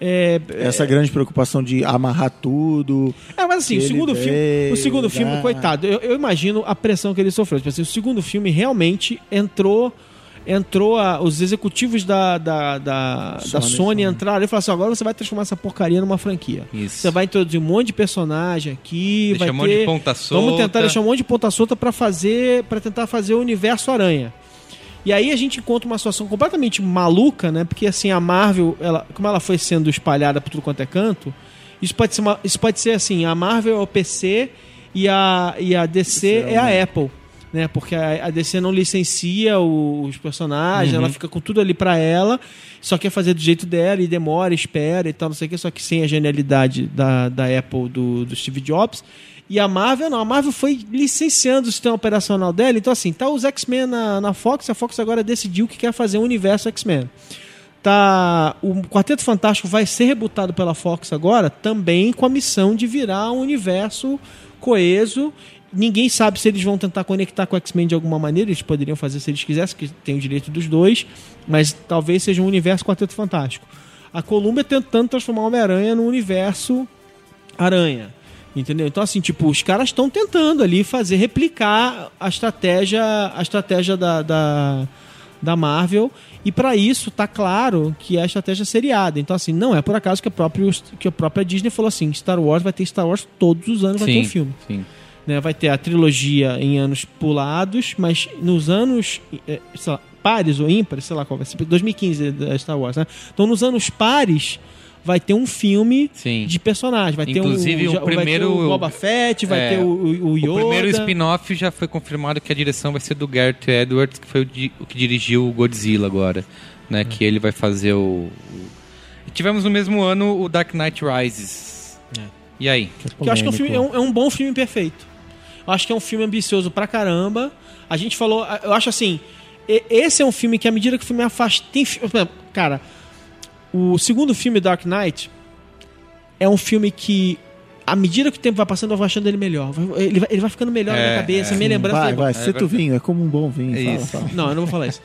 É, Essa grande preocupação de amarrar tudo. É, mas assim, o segundo filme, veio, o segundo filme, coitado, eu, eu imagino a pressão que ele sofreu. Tipo assim, o segundo filme realmente entrou. Entrou a- os executivos da, da, da, da Sony, Sony, Sony. entraram e falaram assim: agora você vai transformar essa porcaria numa franquia. Isso. Você vai introduzir um monte de personagem aqui, Deixa vai um monte ter. de ponta solta. Vamos tentar deixar um monte de ponta solta pra fazer, para tentar fazer o universo Aranha. E aí a gente encontra uma situação completamente maluca, né? Porque assim, a Marvel, ela, como ela foi sendo espalhada por tudo quanto é canto, isso pode ser, uma- isso pode ser assim, a Marvel é o PC e a, e a DC é a Apple. Né, porque a, a DC não licencia o- os personagens, ela fica com tudo ali pra ela, só quer fazer do jeito dela e demora, espera e tal, não sei o que, só que sem a genialidade da, da Apple do, do Steve Jobs. E a Marvel, não, a Marvel foi licenciando o sistema operacional dela. Então, assim, tá os X-Men na, na Fox, a Fox agora decidiu que quer fazer um universo X-Men. Tá, o Quarteto Fantástico vai ser rebutado pela Fox agora, também com a missão de virar um universo coeso. Ninguém sabe se eles vão tentar conectar com o X-Men de alguma maneira, eles poderiam fazer se eles quisessem, que tem o direito dos dois, mas talvez seja um universo Quarteto Fantástico. A Columbia tentando transformar o Homem-Aranha no universo Aranha. Entendeu? Então, assim, tipo, os caras estão tentando ali fazer, replicar a estratégia, a estratégia da, da, da Marvel. E para isso, tá claro que é a estratégia seriada. Então, assim, não é por acaso que a, própria, que a própria Disney falou assim: Star Wars vai ter Star Wars todos os anos, vai ter um filme. sim. Né? Vai ter a trilogia em anos pulados, mas nos anos eh, sei lá, pares ou ímpares, sei lá qual vai ser, 2015 da Star Wars, né? Então, nos anos pares, vai ter um filme Sim. de personagem. Vai Inclusive, ter o um, já- vai ter primeiro- o Boba Fett, vai É, ter o, o, o Yoda. O primeiro spin-off já foi confirmado que a direção vai ser do Gareth Edwards, que foi o, di- o que dirigiu o Godzilla agora. Né? É. Que ele vai fazer o. o- E tivemos no mesmo ano o Dark Knight Rises. E aí? Que eu acho que é um, filme, é, um, é um bom filme perfeito. Eu acho que é um filme ambicioso pra caramba. A gente falou, eu acho assim, esse é um filme que à medida que o filme afasta, tem, cara, o segundo filme Dark Knight é um filme que à medida que o tempo vai passando, eu vou achando ele melhor. Vai- Ele vai, ele vai ficando melhor na É, minha cabeça, é. minha lembrança. Vai, vai, É cita verdade. o vinho, é como um bom vinho. É fala, fala. Não, eu não vou falar isso.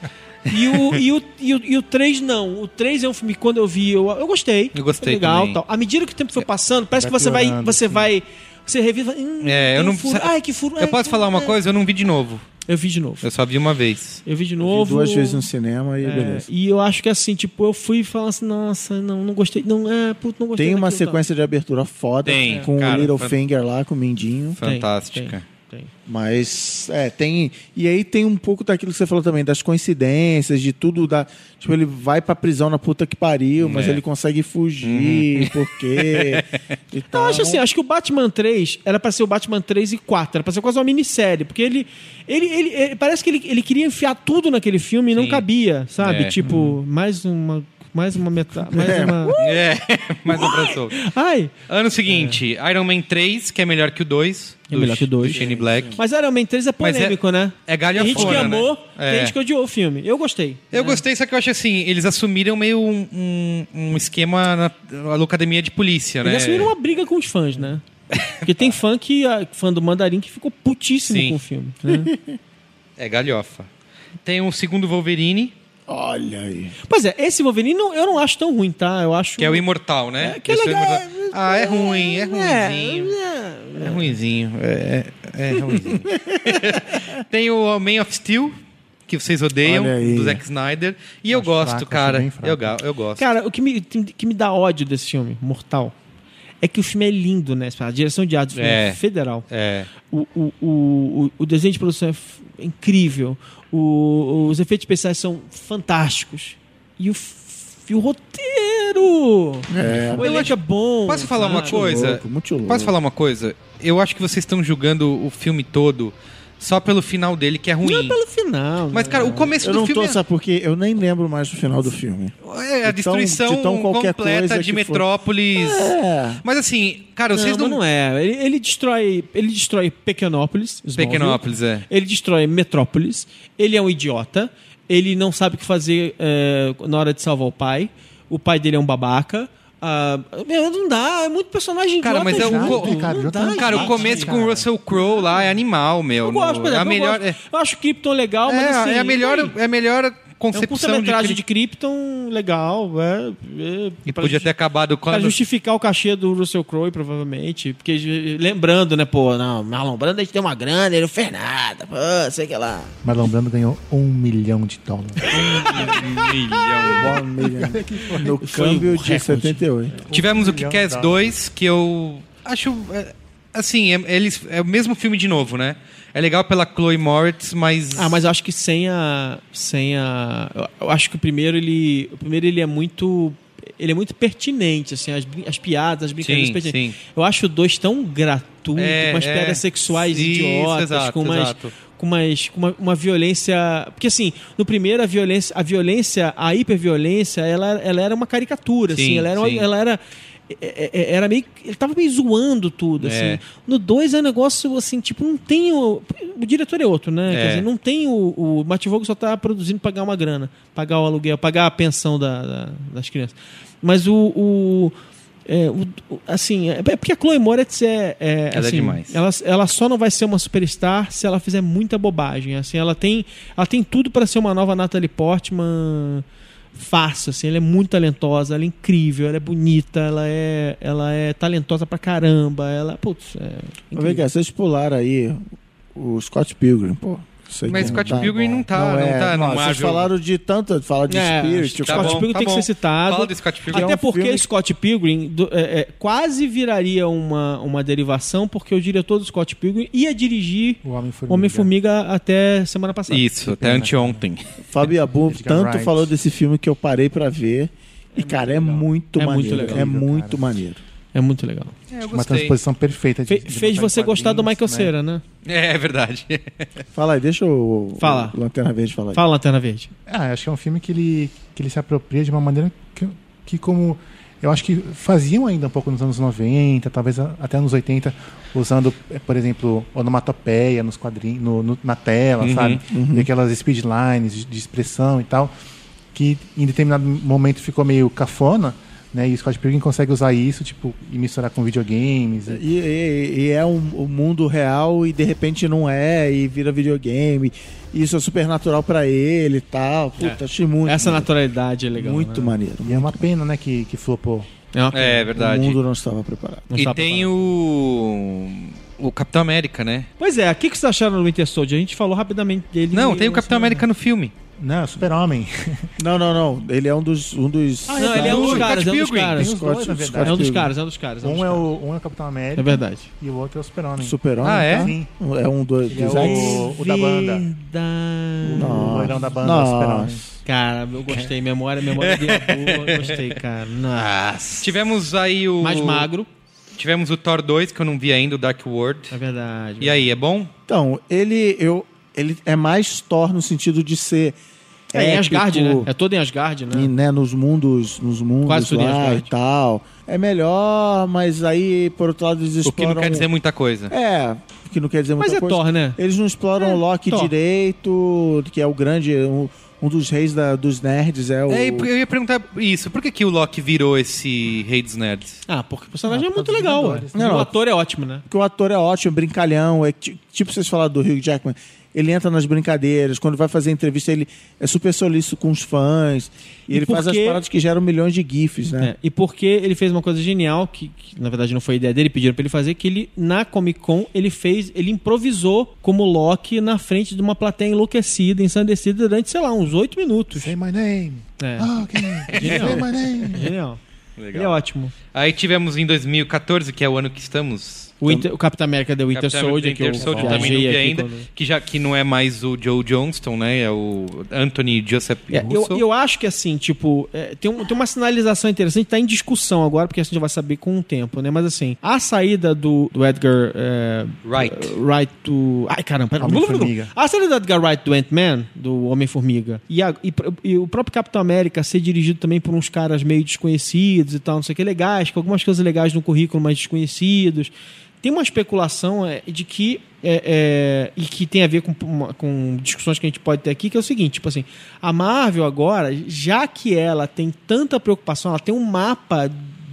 E o, e, o, e, o, e o 3 não. O 3 é um filme que quando eu vi, eu, eu gostei. Eu gostei legal, também. tal. À medida que o tempo foi passando, parece Vai que você vai. piorando, Você sim. vai. Você revive. Hum, É, eu não furo. Ai, que furo. Eu ai, posso que falar furo. uma coisa? Eu não vi de novo. Eu vi de novo. Eu só vi uma vez. Eu vi de Vi novo. duas vezes no cinema e É, beleza. e eu acho que assim, tipo, eu fui falando assim, nossa, não, não gostei. Não, é, puto, não gostei. Tem uma sequência de abertura foda Tem, com o Little fan- Finger lá, com o Mindinho. Fantástica. Tem, tem. Mas, é, tem. E aí tem um pouco daquilo que você falou também, das coincidências, de tudo da. Tipo, ele vai pra prisão na puta que pariu, mas É. ele consegue fugir, por quê? E Eu acho assim, acho que o Batman 3 era pra ser o Batman 3 e 4, era pra ser quase uma minissérie, porque ele, ele, ele, ele- parece que ele, ele queria enfiar tudo naquele filme e não Sim. cabia, sabe? É. Tipo, mais uma mais uma metade, mais É. uma É, mais um solto. Ai, Ano seguinte, Iron Man 3, que é melhor que o 2. É melhor que o dois. Do Shane Black. mas Iron Man 3 é é- polêmico, né? é Tem gente que galhafona, amou, né? tem É. gente que odiou o filme. Eu gostei. Eu gostei, só que eu acho assim, eles assumiram meio um, um, um esquema na, na academia de polícia, né? Eles assumiram uma briga com os fãs, né? Porque tem fã que fã do Mandarim que ficou putíssimo Sim. com o filme. né? É galhofa. Tem um segundo Wolverine, Olha aí. Pois é, esse Wolverine não- eu não acho tão ruim, tá? Eu acho que é o Imortal, né? É, que é legal, Imortal. Ah, é ruim, é É, ruimzinho. é. É ruimzinho. É, é, é ruimzinho. Tem o Man of Steel, que vocês odeiam, do Zack Snyder. E eu Acho gosto, fraco, cara. Eu, eu gosto. Cara, o que me, que me dá ódio desse filme, Mortal, é que o filme é lindo, né? A direção de arte do filme é, É. federal. É. O, o, o, o, o desenho de produção é f- incrível. O- os efeitos especiais são fantásticos. E o, e o roteiro! É. o elenco é bom. Posso falar uma sabe? coisa? louco, muito louco. Posso falar uma coisa? Eu acho que vocês estão julgando o filme todo só pelo final dele, que é Não é ruim. pelo final. Mas, né? cara, o começo Eu do não filme tô, sabe por quê? Eu nem lembro mais do final do filme. é a de tão- destruição de tão completa coisa de. Metrópolis. É. Mas assim, cara, Não, vocês mas não... não é. Ele, ele destrói, ele destrói Pequenópolis, Smallville. Pequenópolis, é. Ele destrói Metrópolis. Ele é um idiota. Ele não sabe o que fazer é, na hora de salvar o pai. O pai dele é um babaca. Ah, meu, não dá, é muito personagem Cara, mas é co- cara, já tá- Cara, o começo com o Russell Crowe lá é animal, meu. Eu gosto, por No- é exemplo, a melhor, eu, gosto. eu acho o Krypton legal, é, mas assim... é, é a melhor, é a melhor É um concepção curta-metragem de, de, Krypton legal, é, é, E podia justi- ter acabado Pra quando... justificar o cachê do Russell Crowe, provavelmente. Porque, lembrando, né, pô, não, Marlon Brando a gente tem uma grana, ele não fez nada, pô, sei que lá. Marlon Brando ganhou um milhão de dólares. milhão. One million. No câmbio um de recorde. 78. Tivemos o milhão Kick-Ass de 2, que eu acho... é, assim, é, eles, é o mesmo filme de novo, né? É legal pela Chloe Moritz, mas... Ah, mas eu acho que sem a. Sem a. eu- acho que o primeiro ele. O primeiro ele é muito. Ele é muito pertinente, assim, as, as piadas, as brincadeiras pertinentes. sim. Eu acho o dois tão gratuito, É, com as é. piadas sexuais Isso, idiotas, exato, com umas. exato. Com, umas, com uma, uma violência. Porque assim, no primeiro a violência, a violência, a hiperviolência, ela, ela era uma caricatura, Sim, assim, ela era, uma- ela era era meio. Ele tava meio zoando tudo, assim. É. No 2 é um negócio assim, tipo, não tem o. O diretor é outro, né? É. Dizer, não tem o. O Matt Vogel só tá produzindo pagar uma grana, pagar o aluguel, pagar a pensão da- da- das crianças. Mas o. o é, o- assim, é é porque a Chloe Moretz é, é, Ela é assim, demais. Ela, ela só não vai ser uma superstar se ela fizer muita bobagem. Assim, ela tem, ela tem tudo para ser uma nova Natalie Portman fácil, assim, ela é muito talentosa, ela é incrível, ela é bonita, ela é, ela é talentosa pra caramba, ela, putz, é Mas vem incrível. cá, vocês pularam aí o Scott Pilgrim, pô. Aí Mas não Scott tá Pilgrim não tá- não é, tá no Vocês falaram de tanto, fala de É, Spirit. Tá Scott bom, Pilgrim tá tem que bom. ser citado. Fala do Scott Pilgrim. Até é um porque filme- Scott Pilgrim do- é, é, quase viraria uma, uma derivação, porque o diretor do Scott Pilgrim ia dirigir O Homem-Formiga. Homem-Formiga até semana passada. Isso, até anteontem. Fábio Abu tanto falou desse filme que eu parei pra ver. E, cara, é muito É muito maneiro. legal. É muito Cara. maneiro. É muito legal. É, Uma transposição perfeita. de- Fe- de fez você gostar do Michael né? Cera, né? É, é verdade. Fala aí, deixa o, Fala. o Lanterna Verde falar aí. Fala, Lanterna Verde. Ah, acho que é um filme que ele, que ele se apropria de uma maneira que, que como eu acho que faziam ainda um pouco nos anos 90, talvez até nos 80, usando, eh, por exemplo, onomatopeia nos quadrinhos, no- no- na tela, Uhum, sabe? E aquelas speedlines de, de expressão e tal, que em determinado momento ficou meio cafona, né? E o Scott Pilgrim consegue usar isso, tipo, e misturar com videogames. e- E, e- é um, o mundo real e de repente não é, e vira videogame. E isso é supernatural pra ele e tal. Puta, achei muito. Essa maneiro. naturalidade é legal. Muito né? maneiro. E é uma pena, né, que, que flopou. É, uma pena. É O verdade. mundo não estava preparado. Não E está tem preparado. o. O Capitão América, né? Pois é, o que, que vocês acharam do Winter Soldier? A gente falou rapidamente dele. Não, tem o Capitão América no filme. Não, Super-Homem. Não, não, não. Ele é um dos. Um dos Não, ele é um dos Scott caras, é um dos caras. Dois, verdade. É um dos caras, é um dos caras. é um dos Um é, o, um é o Capitão América É verdade. e o outro é o Super-Homem. Super-Homem. Ah, é? tá? Sim. É um do, Ele é dos o- o da banda. Verdade. O loirão da banda, o Super-Homem. Nossa. Cara, eu gostei. Memória, memória de boa. Gostei, cara. Nossa. Tivemos aí o. Mais magro. Tivemos o Thor 2, que eu não vi ainda, o Dark World. É verdade. E aí, é bom? Então, ele, eu, ele é mais Thor no sentido de ser. É em épico, Asgard, né? É todo em Asgard, né? e, né, nos mundos, nos mundos Quase tudo em lá Asgard. e tal. É melhor, mas aí, por outro lado, eles O que exploram... não quer dizer muita coisa. É, o que não quer dizer muita Mas é coisa. Thor, né? Eles não exploram É, o Loki Thor. direito, que é o grande... Um, um dos reis da- dos nerds é o... É, eu ia perguntar isso. Por que, que o Loki virou esse rei dos nerds? Ah, porque o personagem Ah, é muito legal. Não, o ator é ótimo, né? Porque o ator é ótimo, brincalhão. É, ti- tipo vocês falaram do Hugh Jackman. Ele entra nas brincadeiras. Quando vai fazer entrevista, ele é super solícito com os fãs. E, E ele faz as porque- paradas que geram milhões de GIFs, né? É, e porque ele fez uma coisa genial, que, que, na verdade não foi ideia dele, pediram pra ele fazer, que ele, na Comic Con, ele fez, ele improvisou como Loki na frente de uma plateia enlouquecida, ensandecida durante, sei lá, uns oito minutos. Say my name. É. Ah, ok. Genial. Say my name. Genial. Ele é ótimo. Aí tivemos em 2014, que é o ano que estamos. O, Inter- o Capitão América The Winter Capitão Soldier, que eu Winter Soldier também não vi ainda. quando- Que, já, que não é mais o Joe Johnston, né? É o Anthony Joseph É, eu, Russo. eu acho que assim, tipo, é, tem, um- tem uma sinalização interessante, tá em discussão agora, porque a gente vai saber com o tempo, né? Mas assim, a saída do, do Edgar é, Wright. eh, Wright do. Ai, caramba, pera. Homem-Formiga. A saída do Edgar Wright do Ant-Man, do Homem-Formiga, e, e e o próprio Capitão América ser dirigido também por uns caras meio desconhecidos e tal, não sei o que, legais, com algumas coisas legais no currículo, mas desconhecidos. Tem uma especulação é, de que. é, é, e que tem a ver com, com discussões que a gente pode ter aqui, que é o seguinte: tipo assim, a Marvel agora, já que ela tem tanta preocupação, ela tem um mapa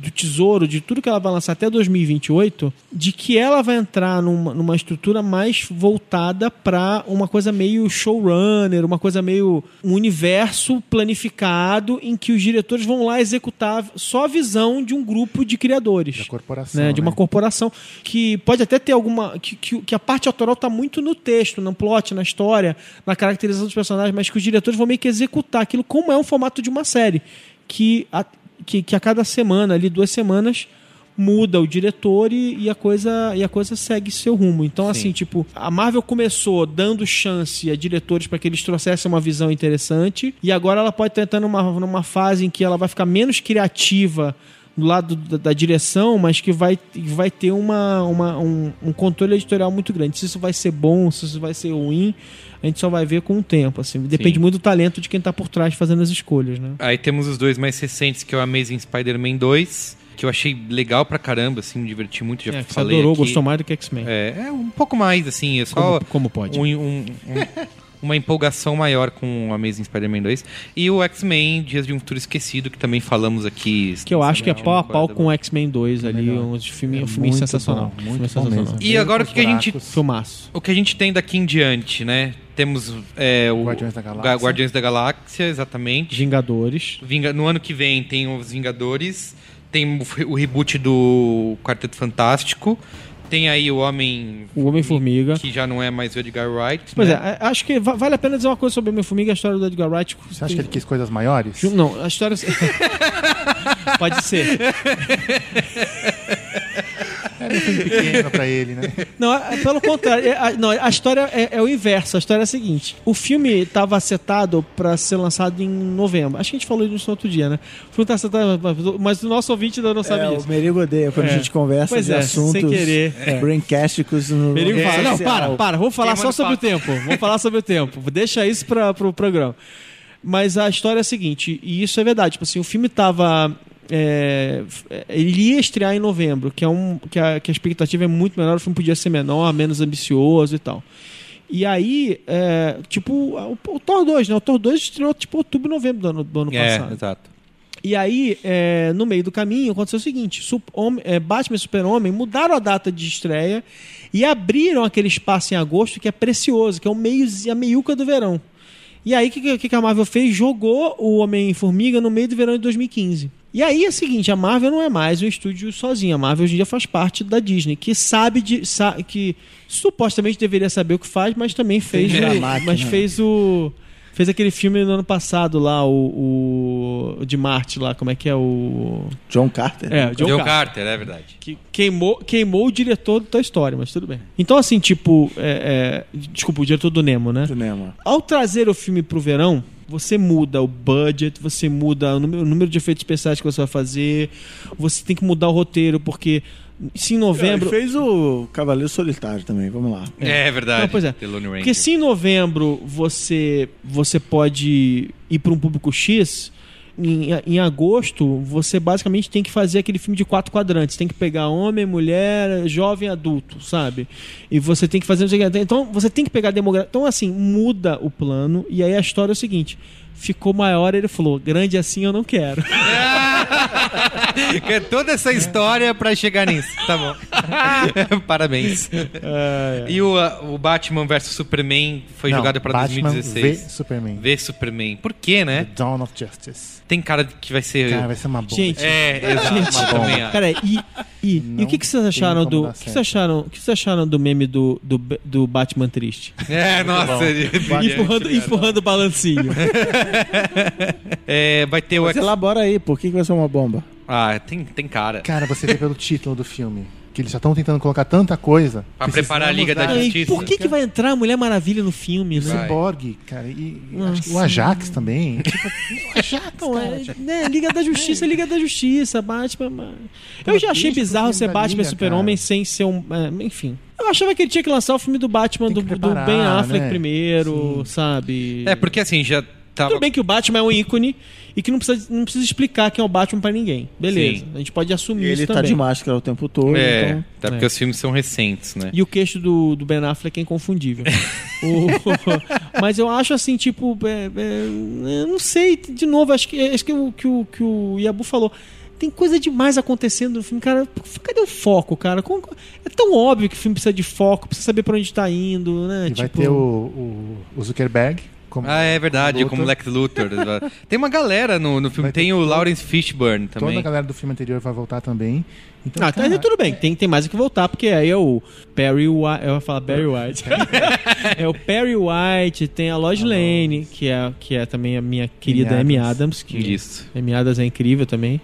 do tesouro, de tudo que ela vai lançar até 2028, de que ela vai entrar numa, numa estrutura mais voltada para uma coisa meio showrunner, uma coisa meio. um universo planificado em que os diretores vão lá executar só a visão de um grupo de criadores Da corporação. né, de uma né? corporação que pode até ter alguma que, que, que a parte autoral está muito no texto, no plot, na história, na caracterização dos personagens, mas que os diretores vão meio que executar aquilo como é um formato de uma série que a, que, que a cada semana ali duas semanas muda o diretor e, e a coisa e a coisa segue seu rumo. Então assim, tipo, a Marvel começou dando chance a diretores para que eles trouxessem uma visão interessante e agora ela pode estar entrando numa, numa fase em que ela vai ficar menos criativa do lado da, da direção, mas que vai, vai ter uma, uma- um, um controle editorial muito grande. Se isso vai ser bom, se isso vai ser ruim, a gente só vai ver com o tempo. Assim. Depende Sim. muito do talento de quem está por trás fazendo as escolhas. Né? Aí temos os dois mais recentes, que é o Amazing Spider-Man 2 que eu achei legal pra caramba, assim, me diverti muito, já É, que você falei adorou, aqui. gostou mais do que X-Men. É, é um pouco mais, assim, é só Como, como pode? um- um- um- uma empolgação maior com o Amazing Spider-Man 2. E o X-Men Dias de um Futuro Esquecido, que também falamos aqui. Que eu acho que é pau a pau com o X-Men 2 ali, Melhor. um filme, É um filme muito sensacional. bom, Filme muito bom sensacional. mesmo. E agora o que, que a gente. Filmaço. O que a gente tem daqui em diante, né? Temos é, o Guardiões da Galáxia. Ga- Guardiões da Galáxia, exatamente. Vingadores. Vinga- No ano que vem tem os Vingadores, tem o reboot do Quarteto Fantástico, tem aí o Homem O Homem-Formiga. que já não é mais o Edgar Wright. Pois né? é, acho que va- vale a pena dizer uma coisa sobre o Homem-Formiga e a história do Edgar Wright. Você acha que ele quis coisas maiores? Não, a história. Pode ser. Um filme pequeno pra ele, né? Não, é- pelo contrário. é- a, não, a história é, é o inverso. A história é a seguinte: o filme estava setado para ser lançado em novembro. Acho que a gente falou isso no outro dia, né? O filme tá setado, mas o nosso ouvinte ainda não sabe É, o. Merigo odeia quando É. a gente conversa Pois de é, assuntos sem querer. é. braincásticos no Merigo no fala, não, para, para, vamos falar Queimando só sobre papo. o tempo. Vamos falar sobre o tempo. Deixa isso para pro programa. Mas a história é a seguinte, e isso é verdade. Tipo assim, o filme tava. É, ele ia estrear em novembro, que, é um, que, a, que a expectativa é muito menor, o filme podia ser menor, menos ambicioso e tal. E aí, é, tipo, o, o Thor 2, né? O Thor 2 estreou tipo outubro, novembro do ano, do ano É, passado. exato. E aí, é, no meio do caminho, aconteceu o seguinte: Sup- Hom- é, Batman e Super-Homem mudaram a data de estreia e abriram aquele espaço em agosto que é precioso, que é o meio, a meiuca do verão. E aí, o que, que, que a Marvel fez? Jogou o Homem-Formiga no meio do verão de 2015. E aí é o seguinte, a Marvel não é mais um estúdio sozinha. A Marvel hoje em dia faz parte da Disney, que sabe de. sa- que supostamente deveria saber o que faz, mas também fez. O- máquina. mas fez o. Fez aquele filme no ano passado lá, o, o de Marte lá, como é que é o. John Carter. É, o John John Carter. Carter, é verdade. Que queimou, queimou o diretor da Story, mas tudo bem. Então, assim, tipo. é, é, desculpa, o diretor do Nemo, né? Do Nemo. Ao trazer o filme pro verão, você muda o budget, você muda o número, de efeitos especiais que você vai fazer, você tem que mudar o roteiro, porque se em novembro. Ele fez o Cavaleiro Solitário também, vamos lá. É, verdade. Não, pois é. Porque se em novembro você, você pode ir para um público X, em, em agosto você basicamente tem que fazer aquele filme de quatro quadrantes. Tem que pegar homem, mulher, jovem, adulto, sabe? E você tem que fazer. não sei o quê. Então você tem que pegar a demografia. Então, assim, muda o plano. E aí a história é o seguinte. Ficou maior, ele falou: grande assim eu não quero. É toda essa história pra chegar nisso. Tá bom. Parabéns. E o, uh, o Batman vs Superman foi Não, jogado pra Batman 2016. v Superman. V Superman. Por quê, né? The Dawn of Justice. Tem cara de que vai ser. Cara, vai ser uma bomba. Gente, É, exato. Acho. Peraí, e, e, e o que, que vocês acharam do. O que vocês certo. acharam, que vocês acharam do meme do, do, do Batman triste? É, nossa. ele- empurrando, empurrando o balancinho. É, vai ter o. Mas elabora aí, por que, que vai ser uma bomba? Ah, tem, tem cara. Cara, você vê pelo título do filme que eles já estão tentando colocar tanta coisa. Pra preparar a Liga da Aí, Justiça. por que, que vai entrar a Mulher Maravilha no filme, né? Cyborg, cara, e, acho que o. Ajax também. Tipo, o Ajax, Não, cara, é, tipo, né, Liga da Justiça, Liga da Justiça, Batman. Eu já achei bizarro ser da Batman e Super-Homem sem ser um. é, enfim. Eu achava que ele tinha que lançar o filme do Batman do, que do preparar, Ben Affleck né? primeiro, sabe? É, porque assim, já tava. Tudo bem que o Batman é um ícone e que não precisa, não precisa explicar quem é o Batman pra ninguém. Beleza. Sim. A gente pode assumir ele isso tá também. de máscara o tempo todo, É, então... até porque É. os filmes são recentes, né? E o queixo do, do Ben Affleck é inconfundível. O- mas eu acho assim, tipo, é, é, eu não sei, de novo, acho que, acho que, o, que, o, que o Yabu falou. Tem coisa demais acontecendo no filme, cara. Cadê o foco, cara? Como- é tão óbvio que o filme precisa de foco, precisa saber pra onde tá indo, né? E vai Tipo, ter o, o, o Zuckerberg. Como, Ah, é verdade, Luthor. como Lex Luthor. Tem uma galera no, no filme. Tem o todo- Lawrence Fishburne Toda também. a galera do filme anterior vai voltar também. Então, Ah, tá, cara, tudo bem, tem, tem mais o que voltar, porque aí é o Perry White. Eu ia falar Barry White. é o Perry White, tem a Lois Lane, que é, que é também a minha querida Amy Adams. Adams. Que Isso. Amy Adams é incrível também.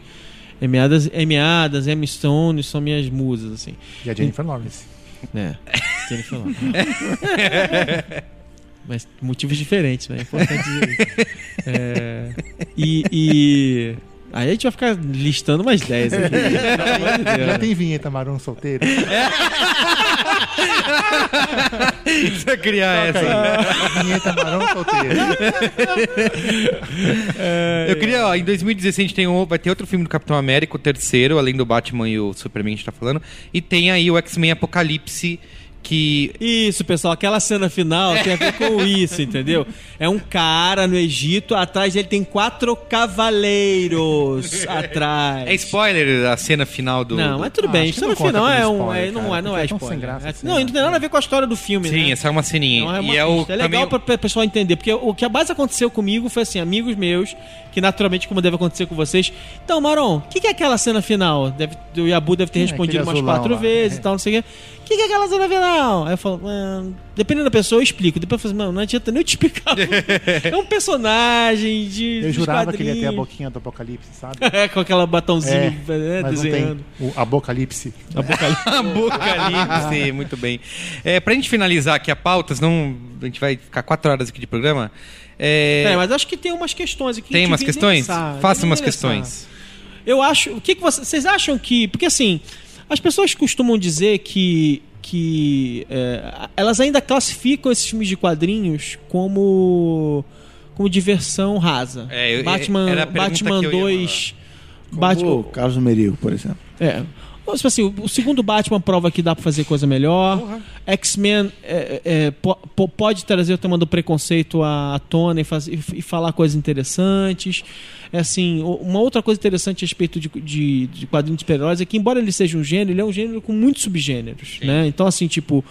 Amy Adams, Amy Adams, Emma Stone são minhas musas, assim. E a Jennifer Lawrence. É. Jennifer Lawrence. Mas motivos diferentes, né? É importante dizer isso. É, e, e. Aí a gente vai ficar listando umas 10 aqui. Deus. Já tem vinheta Marão solteiro? Precisa criar essa. Vinheta Marão Solteiro. Eu queria, ó, em 2016 a gente tem um, vai ter outro filme do Capitão América, o terceiro, além do Batman e o Superman que a gente tá falando. E tem aí o X-Men Apocalipse, que Isso, pessoal, aquela cena final tem a ver com isso, entendeu? É um cara no Egito, atrás dele tem quatro cavaleiros atrás. é spoiler a cena final do. Não, do- mas tudo Ah, bem, no conta final é um. spoiler, é- não, cara, é, não é é spoiler. sem graça É- assim, não, não tem nada a ver com a história do filme, Sim, né? essa é uma ceninha. Não, é, uma e é o é legal também- para o pessoal entender, porque o que mais aconteceu comigo foi assim, amigos meus, que naturalmente, como deve acontecer com vocês. Então, Maron, o que, que é aquela cena final? Deve, o Yabu deve ter É, respondido umas quatro lá. vezes É. e tal, não sei o quê. O que, que é aquela cena final? Aí eu falo, "Ah, dependendo da pessoa, eu explico. Depois eu falo, assim, mano, não adianta nem eu te explicar. é um personagem de. Eu dos jurava que ele ia ter a boquinha do Apocalipse, sabe? É, com aquela batonzinho É, né, Mas não desenhando. tem o Apocalipse. Apocalipse, muito bem. É, pra gente finalizar aqui a pauta, senão a gente vai ficar quatro horas aqui de programa. É, É, mas acho que tem umas questões aqui. tem umas questões? Faça umas endereçar. questões. Eu acho. O que, que vocês, vocês acham que. Porque assim, as pessoas costumam dizer que. que é, elas ainda classificam esses filmes de quadrinhos como. como diversão rasa. É, eu- Batman, era a pergunta Batman ia 2. O Batman. Carlos Merigo, por exemplo. É. Ou, tipo assim, o, segundo Batman prova que dá pra fazer coisa melhor. X-Men é, é, po- po- pode trazer o tema do preconceito à, à tona e, faz- e e falar coisas interessantes. É assim, uma outra coisa interessante a respeito de, de, de quadrinhos de super-heróis é que, embora ele seja um gênero, ele é um gênero com muitos subgêneros. Né? Então, assim, tipo.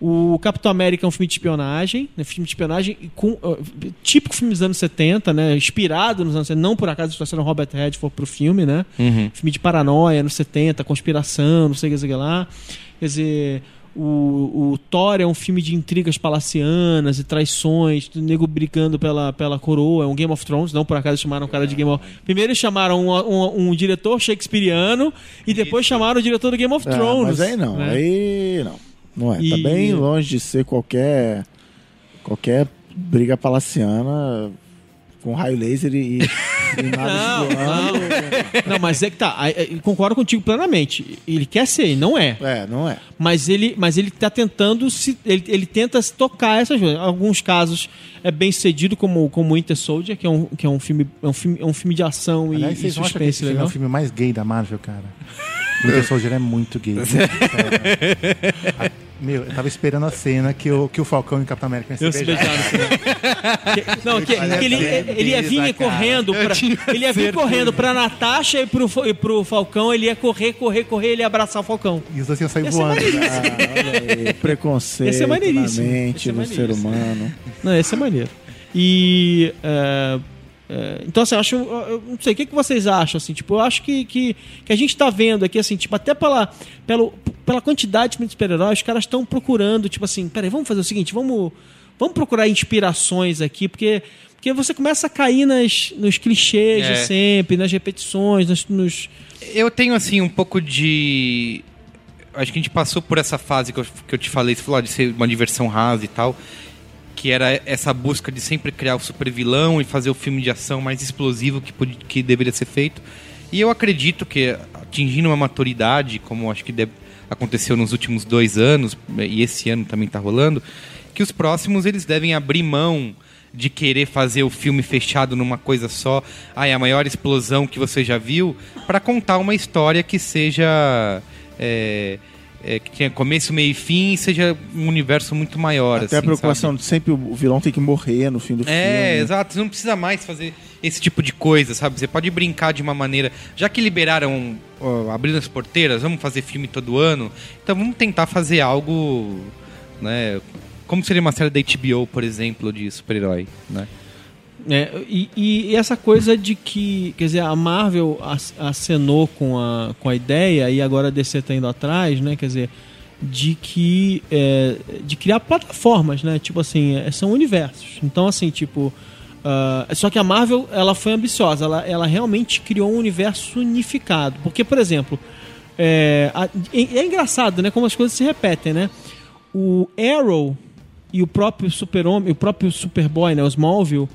O Capitão América é um filme de espionagem, né? filme de espionagem com, uh, típico filme dos anos 70, né? inspirado nos anos 70, não por acaso trouxeram Robert Redford pro filme, né? Uhum. filme de paranoia, anos 70, conspiração, não sei o que, sei o que lá. Quer dizer, o, o Thor é um filme de intrigas palacianas e traições, do nego brigando pela, pela coroa, é um Game of Thrones, não por acaso chamaram o cara de Game of Primeiro chamaram um, um- um diretor shakespeariano e depois chamaram o diretor do Game of Ah, Thrones. mas aí não, né? aí não. Não é. Tá E- bem longe de ser qualquer qualquer briga palaciana com raio laser e, e nada Não, voando. Não, mas é que tá, concordo contigo plenamente. Ele quer ser, não é. É, não é. Mas ele, mas ele tá tentando se. Ele, ele tenta se tocar essas coisas. Em alguns casos é bem cedido, como, como Winter Soldier, que é um, que é um filme. É um filme, é um filme de ação Aliás, e, e vocês não acham que esse suspense filme é o filme mais gay da Marvel, cara? O Winter Soldier é muito gay. muito Meu, eu tava esperando a cena que o, que o Falcão e o Capitão América iam Eu se beijar. Que- Não, que, que ele, ele ia vir correndo pra, ele ia vir correndo pra Natasha e pro, e pro Falcão, ele ia correr, correr, correr, ele ia abraçar o Falcão. E os dois iam sair Ia ser voando. maneiríssimo. Ah, olha aí, preconceito Ia ser na maneiríssimo. Ia mente ser do ser maneiríssimo. humano. Não, esse é maneiro. E. é, é, então, assim, eu acho. Eu, não sei, o que, que vocês acham? Assim, tipo, eu acho que, que, que a gente tá vendo aqui, assim, tipo, até pela, pelo, pela quantidade de super-heróis, os caras estão procurando, tipo assim, peraí, vamos fazer o seguinte, vamos, vamos procurar inspirações aqui, porque. Porque você começa a cair nas, nos clichês É. de sempre, nas repetições, nos, nos- Eu tenho, assim, um pouco de. Acho que a gente passou por essa fase que eu, que eu te falei, você falou ó, de ser uma diversão rasa e tal. Que era essa busca de sempre criar o super vilão e fazer o filme de ação mais explosivo que, que deveria ser feito. E eu acredito que, atingindo uma maturidade, como acho que aconteceu nos últimos dois anos, e esse ano também está rolando, que os próximos eles devem abrir mão de querer fazer o filme fechado numa coisa só, ah, é a maior explosão que você já viu, para contar uma história que seja. é, é, que tenha começo, meio e fim e seja um universo muito maior. Até a assim, preocupação sabe? de sempre o vilão tem que morrer no fim do É, filme. exato. Você não precisa mais fazer esse tipo de coisa, sabe? Você pode brincar de uma maneira. Já que liberaram, ó, abrindo as porteiras, vamos fazer filme todo ano. Então vamos tentar fazer algo, né? Como seria uma série da HBO, por exemplo, de super-herói, né? É, e, e essa coisa de que, quer dizer, a Marvel ac- acenou com a, com a ideia e agora a DC tá indo atrás, né? Quer dizer, de que é, de criar plataformas, né? Tipo assim, é, são universos. Então, assim, tipo, ah, só que a Marvel ela foi ambiciosa, ela, ela realmente criou um universo unificado. Porque, por exemplo, é, a- é engraçado, né? Como as coisas se repetem, né? O Arrow e o próprio Super-Homem, o próprio Superboy, né, o Smallville,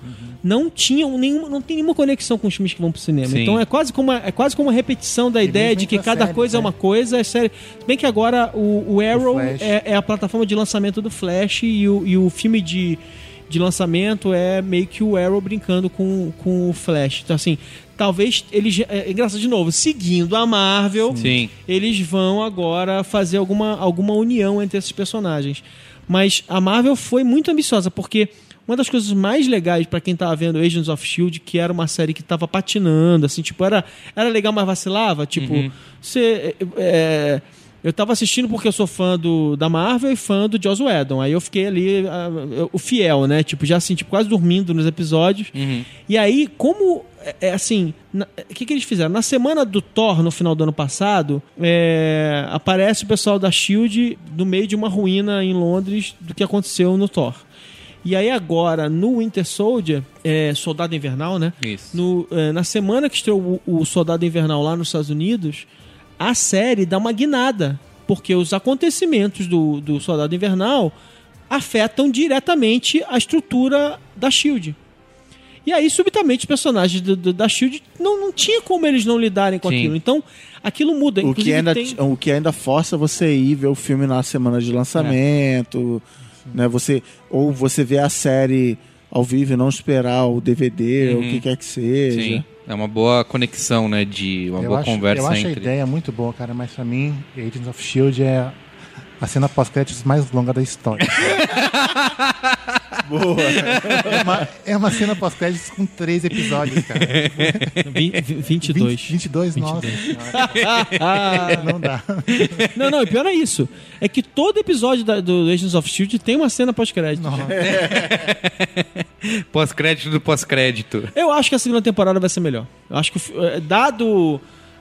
não tinham nenhuma, não tem nenhuma conexão com os filmes que vão pro cinema. Sim. Então é quase como uma, é quase como uma repetição da ideia mesmo de que cada séries, coisa é né? uma coisa, é série. Se bem que agora o, o Arrow Flash. é, é a plataforma de lançamento do Flash e o, e o filme de, de lançamento é meio que o Arrow brincando com, com o Flash. Então assim, talvez eles é, engraçado de novo, seguindo a Marvel, Sim. eles vão agora fazer alguma, alguma união entre esses personagens. Mas a Marvel foi muito ambiciosa, porque uma das coisas mais legais pra quem tava vendo Agents of Shield, que era uma série que tava patinando, assim, tipo, era, era legal, mas vacilava. Tipo, você. é, eu tava assistindo porque eu sou fã do, da Marvel e fã do Joss Whedon. Aí eu fiquei ali, eu- o fiel, né? Tipo, já assim, tipo, quase dormindo nos episódios. E aí, como. É, é assim, o que, que eles fizeram? Na semana do Thor, no final do ano passado, é, aparece o pessoal da Shield no meio de uma ruína em Londres do que aconteceu no Thor. E aí agora, no Winter Soldier, é, Soldado Invernal, né? Isso. No, é, na semana que estreou o, o Soldado Invernal lá nos Estados Unidos, a série dá uma guinada. Porque os acontecimentos do, do Soldado Invernal afetam diretamente a estrutura da SHIELD. E aí, subitamente, os personagens do- do- da SHIELD não, não tinha como eles não lidarem com Sim. aquilo. Então, aquilo muda. O que, ainda, tem- o que ainda força você ir ver o filme na semana de lançamento, né? Você, ou você ver a série ao vivo e não esperar o DVD, ou o que quer que seja. Sim. É uma boa conexão, né? De uma Eu boa acho, conversa eu acho a entre. ideia muito boa, cara, mas pra mim, Agents of Shield é a cena pós-créditos mais longa da história. Boa. É uma, é uma cena pós-créditos com três episódios, cara. vi- vi- 22. 20, 22, nossa. senhora. Não dá. Não, não, e pior é isso. É que todo episódio da- do Agents of Shield tem uma cena pós-crédito. Pós-crédito do pós-crédito. Eu acho que a segunda temporada vai ser melhor. Eu acho que, eh, dado,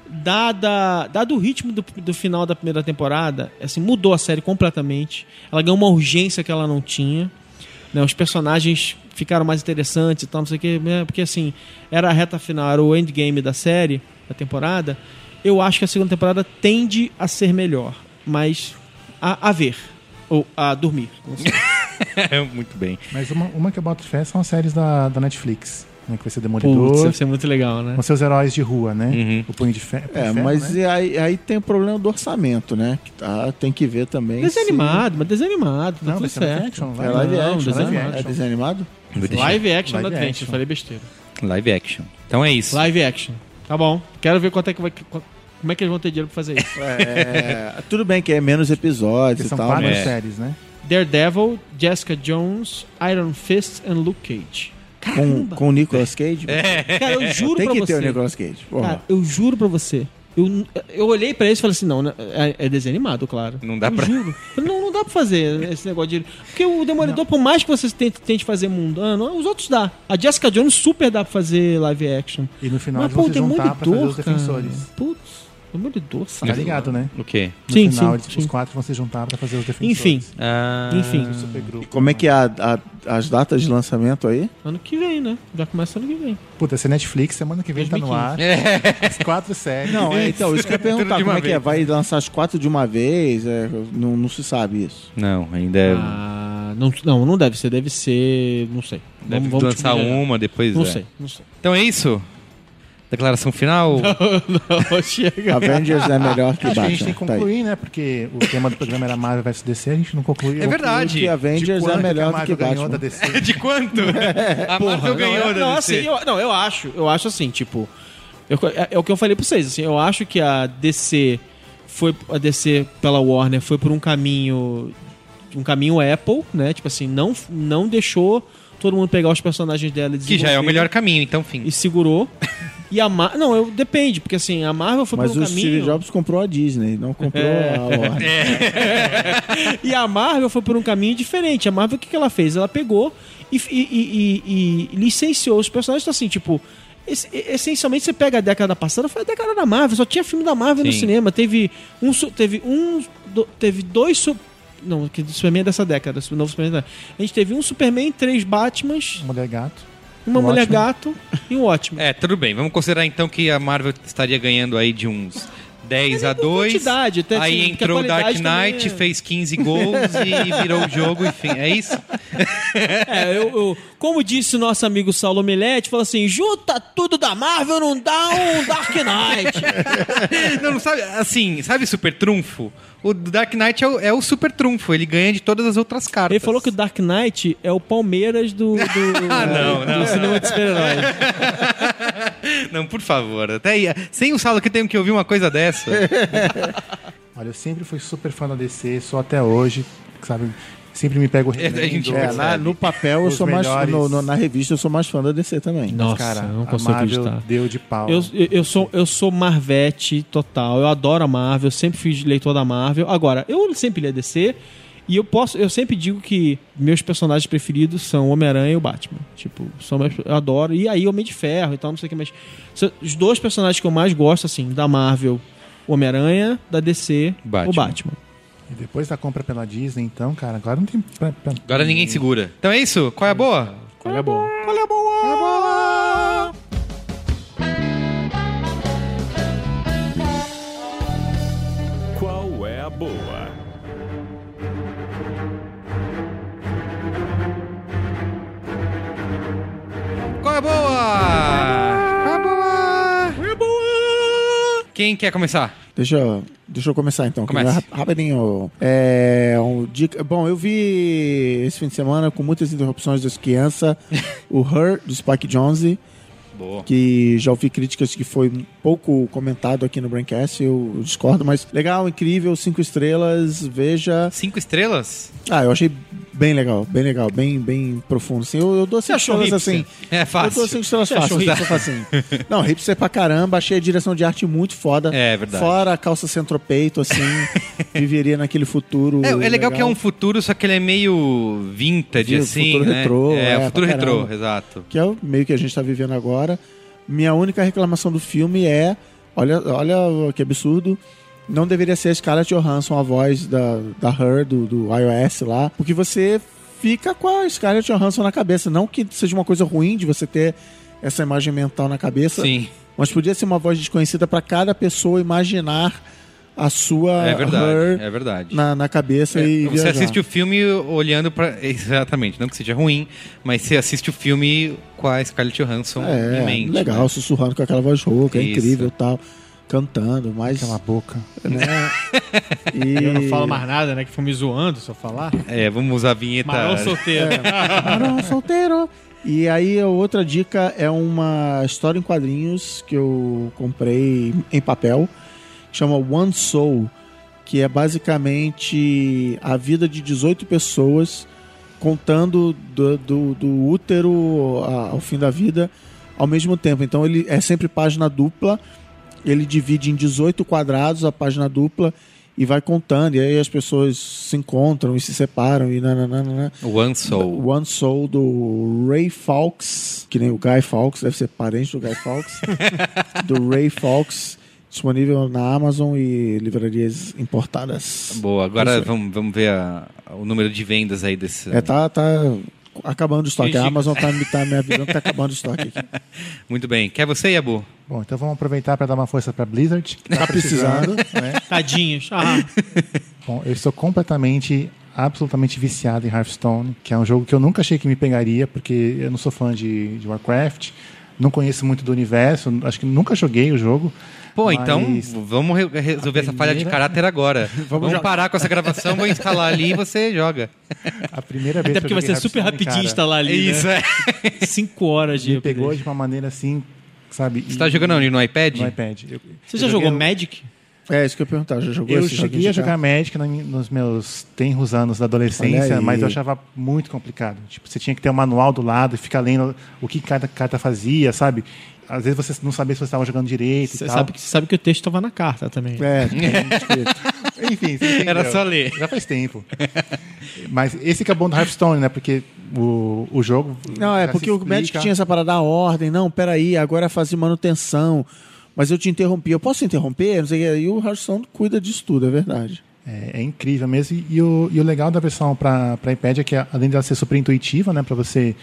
dada, dado o ritmo do, do final da primeira temporada, assim, mudou a série completamente. Ela ganhou uma urgência que ela não tinha. né? Os personagens ficaram mais interessantes e tal, não sei o quê. né? Porque, assim, era a reta final, era o endgame da série, da temporada. Eu acho que a segunda temporada tende a ser melhor. Mas a, a ver. Ou a dormir. Sei. Muito bem. Mas uma, uma que eu boto fé são as séries da, da Netflix, né? Que vai ser Demolidor, Putz, vai ser muito legal, né? com seus heróis de rua, né? Uhum. O Punho de Ferro. É, mas e aí, aí tem o problema do orçamento, né? Que tá, tem que ver também. Desenho se- mas desenho animado, tá Não, tudo vai ser live certo. action, É live Não, action, desenho né? animado. É desenho animado? Vou deixar. Live action Live da Adventure, action. falei besteira. Live action. Então é isso. Live action. Tá bom. Quero ver quanto é que vai. Como é que eles vão ter dinheiro pra fazer isso? É, tudo bem que é menos episódios Porque e são tal, quatro mas É. séries, né? Daredevil, Jessica Jones, Iron Fist e Luke Cage. Com, com o Nicolas Cage. Cara, eu juro Tem pra que você. ter o Nicolas Cage. Porra. Cara, eu juro pra você. Eu, eu olhei pra eles e falei assim: não, né, é, é desenho animado, claro. Não dá eu pra- Juro. Não, não dá pra fazer esse negócio de. Porque o Demolidor, por mais que você tente, tente fazer mundano, os outros dá. A Jessica Jones super dá pra fazer live action. E no final Mas, eles vão se juntar pra fazer os defensores. Putz, Demolidor, Tá sabe? ligado, né? O quê? No Sim, final, sim, eles- sim. os quatro vão se juntar pra fazer os defensores. Enfim, Ah, enfim. Supergrupo. Como é que é a- a- as datas de lançamento aí? Ano que vem, né? Já começa ano que vem. Puta, essa Netflix, semana que vem tá no ar. 2015. As quatro séries. Não, é, então, isso que eu ia perguntar. Como é que é? Vai lançar as quatro de uma vez? É, não, não se sabe isso. Não, ainda é. Ah, não, não, não deve ser. Deve ser. Não sei. deve Vamos- vamos lançar uma, depois. Não é. sei, não sei. Então é isso? Declaração final? não, chega. Avengers é melhor que Acho que a gente tem Batman. que Tá concluir, né? Porque o tema do programa era Marvel vs DC, a gente não concluiu. É verdade. Que Avengers é melhor que Marvel ganhou Batman. da DC? De quanto? A Marvel ganhou não, da não, DC. assim, eu, não, eu acho, eu acho assim, tipo, eu- é, é o que eu falei pra vocês, assim, eu acho que a DC foi a DC pela Warner foi por um caminho um caminho Apple, né? Tipo assim, não não deixou todo mundo pegar os personagens dela e Que já é o melhor caminho, então, fim. e segurou. E a Mar... não, eu depende, porque assim, a Marvel foi Mas por um o caminho Steve Jobs comprou a Disney, não comprou É. a Warner. E a Marvel foi por um caminho diferente. A Marvel, o que, que ela fez? Ela pegou e, e- e- e- e licenciou os personagens. Então, assim, tipo, esse- essencialmente você pega a década passada, foi a década da Marvel, só tinha filme da Marvel no Sim. cinema. Teve um. Teve um. do- teve dois. Não, que do Superman é dessa década. O novo Superman é A gente teve um Superman, três Batmans, Mulher Gato. uma Um Mulher Watchmen. Gato e um ótimo. É, tudo bem. Vamos considerar então que a Marvel estaria ganhando aí de uns 10 a por 2. quantidade, até Aí assim, entrou o Dark Knight, é- fez 15 gols e virou o jogo, enfim. É isso? É, eu, eu- como disse o nosso amigo Saulo Milete, falou assim: junta tudo da Marvel, não dá um Dark Knight. Não, não sabe, assim, sabe super trunfo? O Dark Knight é o, é o super trunfo, ele ganha de todas as outras cartas. Ele falou que o Dark Knight é o Palmeiras do, do, Ah, não, do não. cinema de super-heróis. Não, por favor. Até aí, sem o Saulo que tenho que ouvir uma coisa dessa. Olha, eu sempre fui super fã da DC, sou até hoje, sabe? Sempre me pego É, a gente remendo. É, na- no papel eu sou mais no- no- na revista eu sou mais fã da DC também. Nossa, Cara, eu não consigo Marvel acreditar. deu de pau. Eu, eu, eu sou, eu sou Marvete total. Eu adoro a Marvel, sempre fui leitor da Marvel. Agora, eu sempre li a DC e eu posso, eu sempre digo que meus personagens preferidos são o Homem-Aranha e o Batman. Tipo, são meus, eu adoro. E aí Homem de Ferro e tal, não sei o que mais. São Os dois personagens que eu mais gosto, assim, da Marvel, o Homem-Aranha, da DC, Batman. o Batman. E depois da compra pela Disney, então, cara, agora não tem. Agora ninguém segura. Então é isso? Qual é a boa? Qual é a boa? Qual é a boa? Qual é boa? Qual é boa? Qual é boa? Quem quer começar? Deixa eu, deixa eu começar então. Comece. é rap- Rapidinho. É, um dica, bom, eu vi esse fim de semana com muitas interrupções das crianças o Her, do Spike Jonze, Boa. que já ouvi críticas que foi um pouco comentado aqui no Braincast, eu discordo, mas legal, incrível, cinco estrelas, veja. Cinco estrelas? Ah, eu achei bem legal, bem legal, bem, bem profundo. Assim, eu, eu dou cinco estrelas hipster? assim. É Eu fácil. dou cinco estrelas Você fáceis, só facinho. Não, hipster pra caramba, achei a direção de arte muito foda. É verdade. Fora a calça centropeito, assim, viveria naquele futuro. É, é legal, que é um futuro, só que ele é meio vintage, Vi- assim, futuro né? retrô, é, é, futuro retrô, caramba. exato. Que é o meio que a gente tá vivendo agora. Minha única reclamação do filme é: olha, olha que absurdo. Não deveria ser a Scarlett Johansson a voz da, da Her, do, do iOS lá, porque você fica com a Scarlett Johansson na cabeça. Não que seja uma coisa ruim de você ter essa imagem mental na cabeça, Sim, mas podia ser uma voz desconhecida para cada pessoa imaginar a sua é verdade, é verdade. na, na cabeça e Você viajar. assiste o filme olhando pra. Exatamente, não que seja ruim, mas você assiste o filme com a Scarlett Johansson em É, mente. legal, né? sussurrando com aquela voz rouca, é incrível e tal. Cantando, mas. Aquela boca. Né? E... Eu não falo mais nada, né? Que foi me zoando se eu falar. É, vamos usar a vinheta. Marão solteiro. Marão solteiro. E aí, a outra dica é uma história em quadrinhos que eu comprei em papel, que chama One Soul, que é basicamente a vida de 18 pessoas contando do, do, do útero a- ao fim da vida ao mesmo tempo. Então, ele é sempre página dupla, ele divide em 18 quadrados a página dupla e vai contando, e aí as pessoas se encontram e se separam e nananana. One Soul. One Soul do Ray Fawkes, que nem o Guy Fawkes, deve ser parente do Guy Fawkes, do Ray Fawkes, disponível na Amazon e livrarias importadas. Boa, agora vamos, vamos ver a- o número de vendas aí desse. É, tá, tá acabando o estoque. A. Amazon tá, me- tá me avisando que tá acabando o estoque aqui. Muito bem. Quer você, Yabu? Bom, então vamos aproveitar para dar uma força para Blizzard. que Tá precisando. né? Tadinhos. Ah, Bom, eu estou completamente, absolutamente viciado em Hearthstone, que é um jogo que eu nunca achei que me pegaria, porque eu não sou fã de, de Warcraft, não conheço muito do universo, acho que nunca joguei o jogo. Pô, mas então vamos re- resolver essa falha de primeira- caráter agora. vamos jogar. parar com essa gravação, vou instalar ali e você joga. A primeira vez até porque que eu vai ser super rapidinho cara, instalar ali. Isso, né? é. Cinco horas de. Me pegou de uma maneira assim, sabe? Você tá jogando onde? No iPad? no iPad. Eu- Você já eu jogou joguei- Magic? É isso que eu ia perguntar. Já jogou Eu esse cheguei a jogar? Magic nos meus tenros anos da adolescência, mas eu achava muito complicado. Tipo, você tinha que ter um manual do lado e ficar lendo o que cada carta fazia, sabe? Às vezes você não sabia se você estava jogando direito Você e tal. sabe, que- você sabe que o texto estava na carta também. É, Enfim. Era só ler. Já faz tempo. Mas esse que é bom do Hearthstone, né? Porque o, o jogo. Não, é porque o Magic tinha essa parada da ordem. Não, peraí, agora é fazer manutenção. Mas eu te interrompi. Eu posso interromper? Não sei o. E o Hearthstone cuida disso tudo, é verdade. É, é incrível mesmo. E, e o, e o legal da versão para iPad é que, além dela ser super intuitiva, né? Para você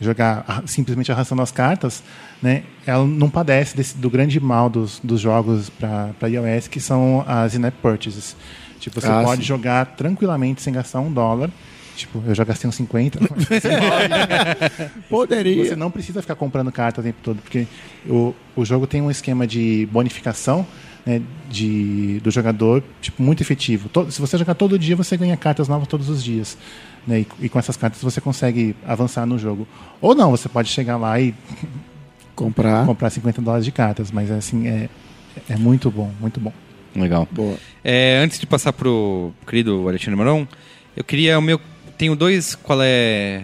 jogar simplesmente arrastando as cartas, né, ela não padece desse- do grande mal dos, dos jogos para iOS, que são as in-app purchases. Tipo, você Ah, pode sim. jogar tranquilamente sem gastar um dólar. Tipo, eu já gastei uns 50. Poderia. Você não precisa ficar comprando carta o tempo todo, porque o, o jogo tem um esquema de bonificação né, de, do jogador tipo, muito efetivo. To- se você jogar todo dia, você ganha cartas novas todos os dias. Né, e, e com essas cartas você consegue avançar no jogo. Ou não, você pode chegar lá e Comprar. comprar 50 dólares de cartas, mas assim, é, é muito bom, muito bom. Legal. Boa. É, antes de passar pro querido Alexandre Maron, eu queria o meu. Tenho dois. Qual é.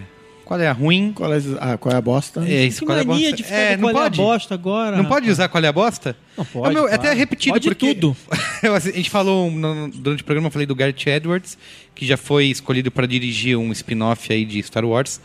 Qual é a ruim? Qual é, ah, qual é a bosta? É isso, Que qual é a bosta? de ficar é, com não qual é a pode? bosta agora. Não pode usar qual é a bosta? Não É pode. meu- é até claro. repetido Pode porque tudo. Assim, a gente falou no- durante o programa, eu falei do Garrett Edwards, que já foi escolhido para dirigir um spin-off aí de Star Wars.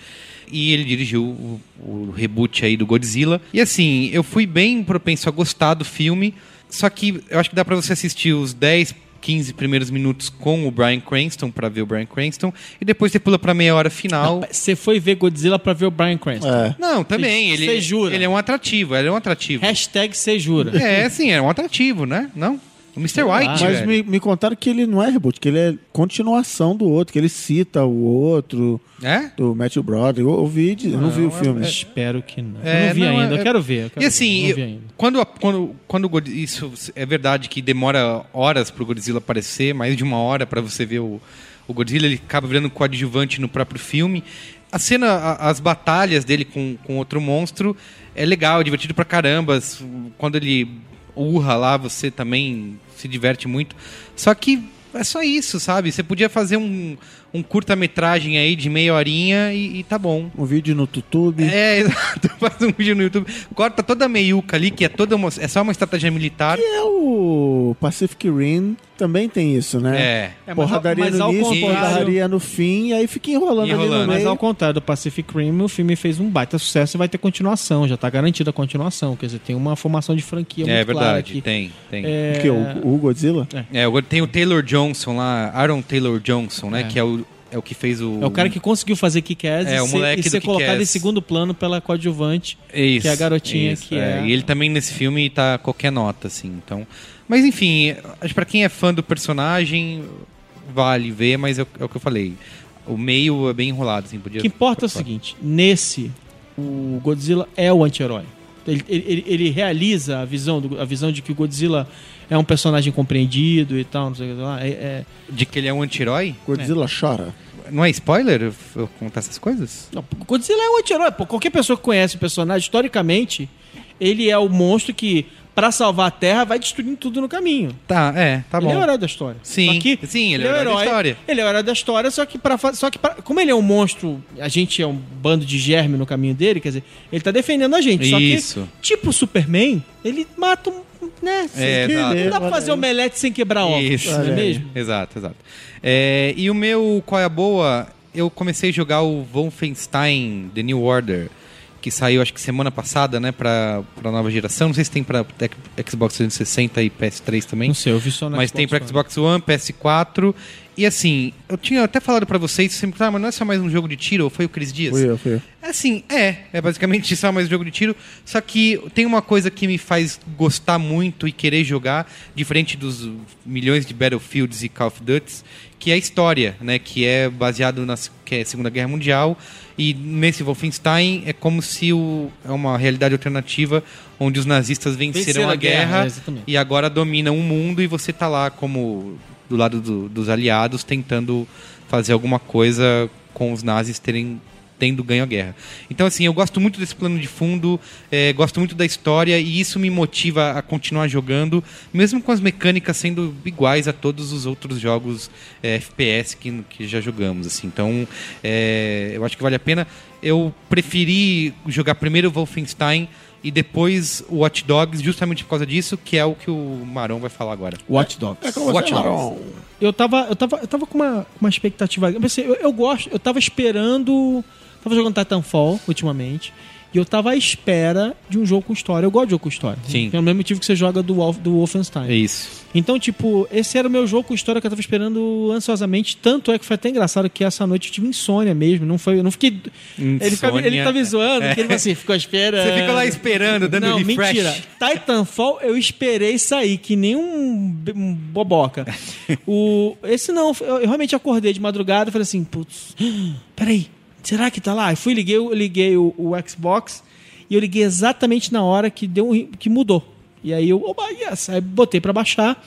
E ele dirigiu o, o reboot aí do Godzilla. E assim, eu fui bem propenso a gostar do filme. Só que eu acho que dá para você assistir os 10, 15 primeiros minutos com o Bryan Cranston, para ver o Bryan Cranston. E depois você pula pra meia hora final. Você foi ver Godzilla pra ver o Brian Cranston. É. Não, também. Cê- ele, cê jura? ele é um atrativo, ele é um atrativo. Hashtag você jura. É, sim, é um atrativo, né? Não? O Mr. White, Mas velho. me, me contaram que ele não é reboot, que ele é continuação do outro, que ele cita o outro, É? do Matthew Broderick. Eu ouvi, eu não vi o filme. Espero que não. É, eu não vi não, ainda. é- Eu quero ver. eu quero E assim, eu- quando, quando, quando o God- isso é verdade que demora horas pro Godzilla aparecer, mais de uma hora para você ver o, o Godzilla, ele acaba virando coadjuvante no próprio filme. A cena, a- as batalhas dele com, com outro monstro é legal, é divertido pra caramba. Quando ele urra lá, você também se diverte muito. Só que é só isso, sabe? Você podia fazer um, um curta-metragem aí de meia horinha e, e tá bom. Um vídeo no YouTube. É, exato. Faz um vídeo no YouTube. Corta toda a meiuca ali, que é toda uma, é só uma estratégia militar. É o Pacific Rim, também tem isso, né? É. É, mas porradaria mas no ao início, porradaria no fim, e aí fica enrolando, ali Enrolando. no Mas meio. ao contrário do Pacific Rim, o filme fez um baita sucesso e vai ter continuação. Já tá garantida a continuação. Quer dizer, tem uma formação de franquia É muito clara verdade, aqui. tem, tem. É, O que? O, o Godzilla? É, agora tem o Taylor Johnson lá, Aaron Taylor Johnson, né? É. Que é o, é o que fez o. é o cara que conseguiu fazer Kick-Ass É, e ser, e ser colocado em segundo plano pela coadjuvante. Isso, que é a garotinha isso, que é- E ele também nesse filme tá qualquer nota, assim. Então. Mas enfim, acho pra quem é fã do personagem, vale ver, mas é, o- é o que eu falei. O meio é bem enrolado, assim. Podia. O que importa é o seguinte: nesse, o Godzilla é o anti-herói. Ele, ele- ele- ele realiza a visão, do- a visão de que o Godzilla é um personagem compreendido e tal, não sei o que lá. É, é- De que ele é um anti-herói? Godzilla chora. Não é spoiler eu, contar essas coisas? Não, Godzilla é um anti-herói. Qualquer pessoa que conhece o personagem, historicamente, ele é o monstro que, pra salvar a Terra, vai destruindo tudo no caminho. Tá, é, tá ele bom. é o herói da história. Sim, Só que sim, ele é o herói da história. Ele é o herói da história, só que para só que pra, como ele é um monstro, a gente é um bando de germe no caminho dele, quer dizer, ele tá defendendo a gente. Só Isso. que, tipo o Superman, ele mata um, né? É, Não dá pra fazer omelete sem quebrar ovos, Isso. não é Olha aí. mesmo? Exato, exato. É, e o meu Qual é a Boa? Eu comecei a jogar o Wolfenstein The New Order, que saiu acho que semana passada, né, pra, pra nova geração. Não sei se tem pra Tec- Xbox 360 e PS3 também. Não sei, eu vi só na Mas tem pra One. Xbox One, PS4. E assim, eu tinha até falado pra vocês, sempre, ah, mas não é só mais um jogo de tiro, ou foi o Cris Dias? Fui eu, fui eu. É Assim, é. É basicamente só mais um jogo de tiro. Só que tem uma coisa que me faz gostar muito e querer jogar, diferente dos milhões de Battlefields e Call of Duty, que é a história, né? Que é baseado na que é Segunda Guerra Mundial. E nesse Wolfenstein é como se o, é uma realidade alternativa onde os nazistas venceram Venceram a guerra, guerra, e agora dominam o mundo e você tá lá como do lado do- dos aliados tentando fazer alguma coisa com os nazis terem tendo ganho a guerra. Então assim, eu gosto muito desse plano de fundo, eh, gosto muito da história e isso me motiva a continuar jogando, mesmo com as mecânicas sendo iguais a todos os outros jogos eh, FPS que, que já jogamos. Assim. Então, eh, eu acho que vale a pena. Eu preferi jogar primeiro o Wolfenstein e depois o Watch Dogs, justamente por causa disso, que é o que o Marão vai falar agora. Watch Dogs. É como Watch você, Dogs. Maron. Eu tava, eu tava, eu tava com uma, uma expectativa. Eu, pensei, eu, eu gosto, eu tava esperando. Tava jogando Titanfall ultimamente. E eu tava à espera de um jogo com história. Eu gosto de jogo com história. Sim. Que é o mesmo motivo que você joga do, do Wolfenstein. É isso. Então, tipo, esse era o meu jogo com história que eu tava esperando ansiosamente. Tanto é que foi até engraçado que essa noite eu tive insônia mesmo. Não foi, eu não fiquei. Ele, fica, ele tá me zoando, É. que ele assim, ficou esperando. Você fica lá esperando, dando Não, refresh. mentira. Titanfall eu esperei sair, que nem um, um boboca. o, esse não, eu, eu realmente acordei de madrugada e falei assim, putz, peraí, será que tá lá? Eu fui, liguei, eu liguei o, o Xbox e eu liguei exatamente na hora que, deu um, que mudou. E aí eu, oba, yes, aí botei pra baixar.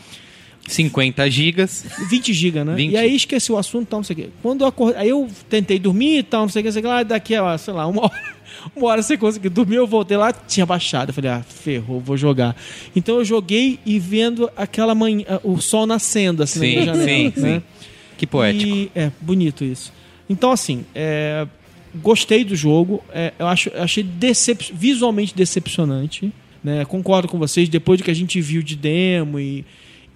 50 gigas. 20 GB, né? 20. E aí esqueci o assunto e tal, não sei o quê. Quando eu acordei, aí eu tentei dormir e tal, não sei o que, não sei o que lá, daqui a, sei lá, uma hora, uma hora você conseguiu dormir, eu voltei lá, tinha baixado. Eu falei, ah, ferrou, vou jogar. Então eu joguei e vendo aquela manhã, o sol nascendo, assim, Sim, na janela, sim, né? sim. Que poético. E, é, bonito isso. Então, assim, é, gostei do jogo. é, eu acho, eu achei decep visualmente decepcionante. Né? Concordo com vocês, depois do que a gente viu de demo e.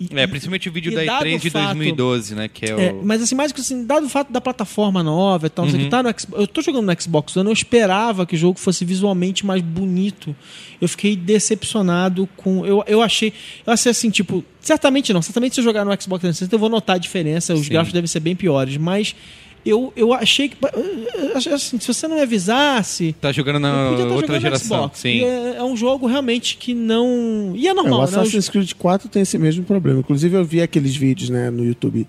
e- É, principalmente o vídeo da dado E3 de fato- 2012, né? Que é o. é, mas assim, mais que assim, dado o fato da plataforma nova e tal, que, tá no Xbox, eu tô jogando no Xbox One, eu esperava que o jogo fosse visualmente mais bonito. Eu fiquei decepcionado com. Eu, eu achei. Eu achei assim, tipo. Certamente não. Certamente se eu jogar no Xbox 360 eu vou notar a diferença. Os Sim. gráficos devem ser bem piores. Mas eu, eu achei que. Assim, se você não me avisasse. Tá jogando na podia estar outra jogando no geração. Xbox. Sim. É, é um jogo realmente que não. E é É, normal, o né? Assassin's Creed 4 tem esse mesmo problema. Inclusive, eu vi aqueles vídeos né, no YouTube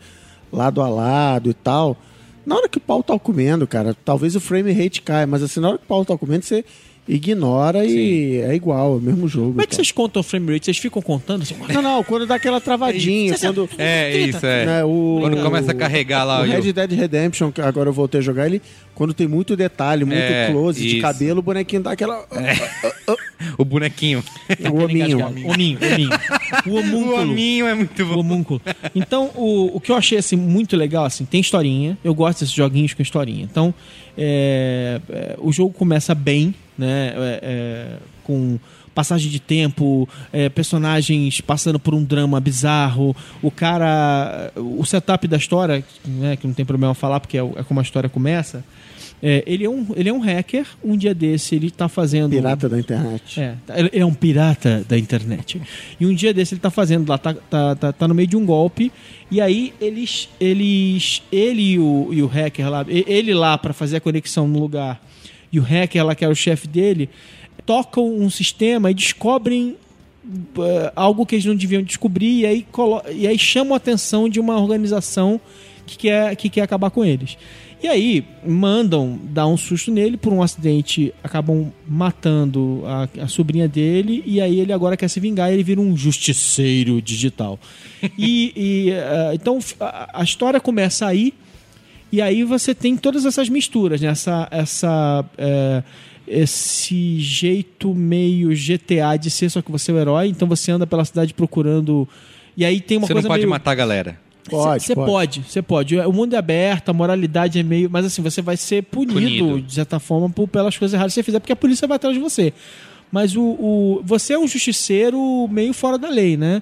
lado a lado e tal. Na hora que o pau tá comendo, cara, talvez o frame rate caia, mas assim, na hora que o pau tá comendo, você ignora e é igual, é o mesmo jogo. Como é que vocês contam o frame rate? Vocês ficam contando? Assim, Não, não, quando dá aquela travadinha, quando. É, isso, é. né, o, Quando começa a carregar lá o o- Red Dead Redemption, que agora eu voltei a jogar ele, quando tem muito detalhe, muito É, close de isso. cabelo, o bonequinho dá aquela. O bonequinho. O hominho. Hominho, hominho. O O homúnculo. hominho é muito O bom. homúnculo. Então, o, o que eu achei assim, muito legal, assim, tem historinha. Eu gosto desses joguinhos com historinha. Então, é, é, o jogo começa bem, né? é, é, com passagem de tempo, é, personagens passando por um drama bizarro. O cara. O setup da história, né, que não tem problema falar, porque é, é como a história começa. é, ele, é um, ele é um hacker. Um dia desse, ele tá fazendo. Pirata da internet. É, ele é um pirata da internet. E um dia desse ele tá fazendo lá, tá, tá, tá, tá no meio de um golpe, e aí eles. eles ele e o, e o hacker lá, ele lá pra fazer a conexão no lugar, e o hacker lá, que era o chefe dele, tocam um sistema e descobrem eh, algo que eles não deviam descobrir, e aí, e aí chamam a atenção de uma organização que quer, que quer acabar com eles. E aí mandam dar um susto nele por um acidente, acabam matando a, a sobrinha dele e aí ele agora quer se vingar e ele vira um justiceiro digital. e, e, eh, então a, a história começa aí e aí você tem todas essas misturas, né? Essa, essa, é, esse jeito meio GTA de ser só que você é o herói, então você anda pela cidade procurando e aí tem uma Você não coisa pode meio... matar a galera. Pode, Você pode. pode, você pode. O mundo é aberto, a moralidade é meio. Mas assim, você vai ser punido, Punido. de certa forma, por, pelas coisas erradas que você fizer, porque a polícia vai atrás de você. Mas o, o- você é um justiceiro meio fora da lei, né?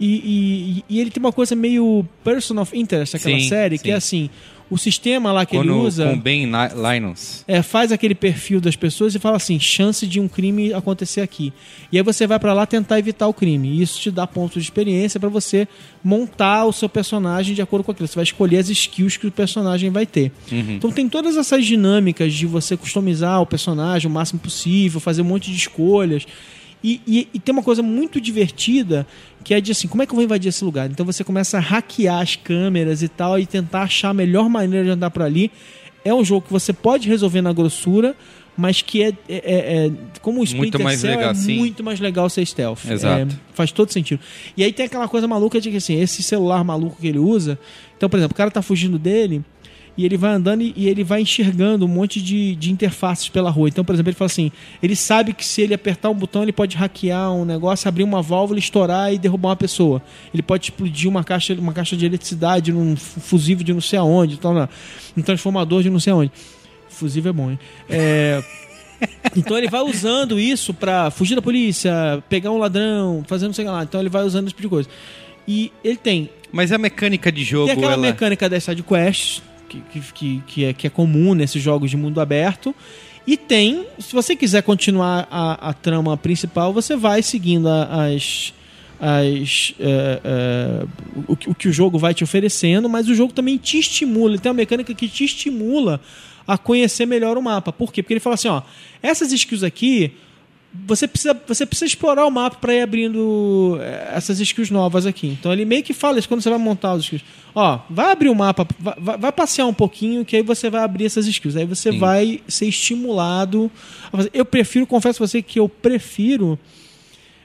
E, e- e ele tem uma coisa meio person of interest, aquela Sim, série, que sim. é assim: o sistema lá que Quando, ele usa Com Ben Li- Linus. é, faz aquele perfil das pessoas e fala assim, chance de um crime acontecer aqui. E aí você vai pra lá tentar evitar o crime. E isso te dá pontos de experiência pra você montar o seu personagem de acordo com aquilo. Você vai escolher as skills que o personagem vai ter. Então tem todas essas dinâmicas de você customizar o personagem o máximo possível, fazer um monte de escolhas. E, e- e tem uma coisa muito divertida que é de assim, como é que eu vou invadir esse lugar? Então você começa a hackear as câmeras e tal e tentar achar a melhor maneira de andar por ali. É um jogo que você pode resolver na grossura, mas que é, é- é- é- como o Splinter mais Cell legal, é sim. muito mais legal ser stealth. Exato. É, faz todo sentido. E aí tem aquela coisa maluca de que assim, esse celular maluco que ele usa, então, por exemplo, o cara tá fugindo dele e ele vai andando e, e ele vai enxergando um monte de, de interfaces pela rua. Então, por exemplo, ele fala assim: ele sabe que se ele apertar um botão, ele pode hackear um negócio, abrir uma válvula, estourar e derrubar uma pessoa. Ele pode explodir uma caixa, uma caixa de eletricidade num fu- fusível de não sei aonde, então, um transformador de não sei aonde. Fusível é bom, hein? É. Então ele vai usando isso pra fugir da polícia, pegar um ladrão, fazer não sei o que lá. Então ele vai usando esse tipo de coisa. E ele tem Mas a mecânica de jogo, tem aquela ela... mecânica das side quests, que, que, que, é, que é comum nesses jogos de mundo aberto. E tem, se você quiser continuar a, a trama principal, você vai seguindo a- as. as é, é, o, o que o jogo vai te oferecendo, mas o jogo também te estimula. Tem uma mecânica que te estimula a conhecer melhor o mapa. Por quê? Porque ele fala assim: ó, essas skills aqui você precisa, você precisa explorar o mapa para ir abrindo eh, essas skills novas aqui. Então ele meio que fala isso quando você vai montar os skills. Ó, vai abrir o mapa, vai, vai- passear um pouquinho, que aí você vai abrir essas skills. Aí você Sim. vai ser estimulado. a fazer. Eu prefiro, confesso a você que eu prefiro.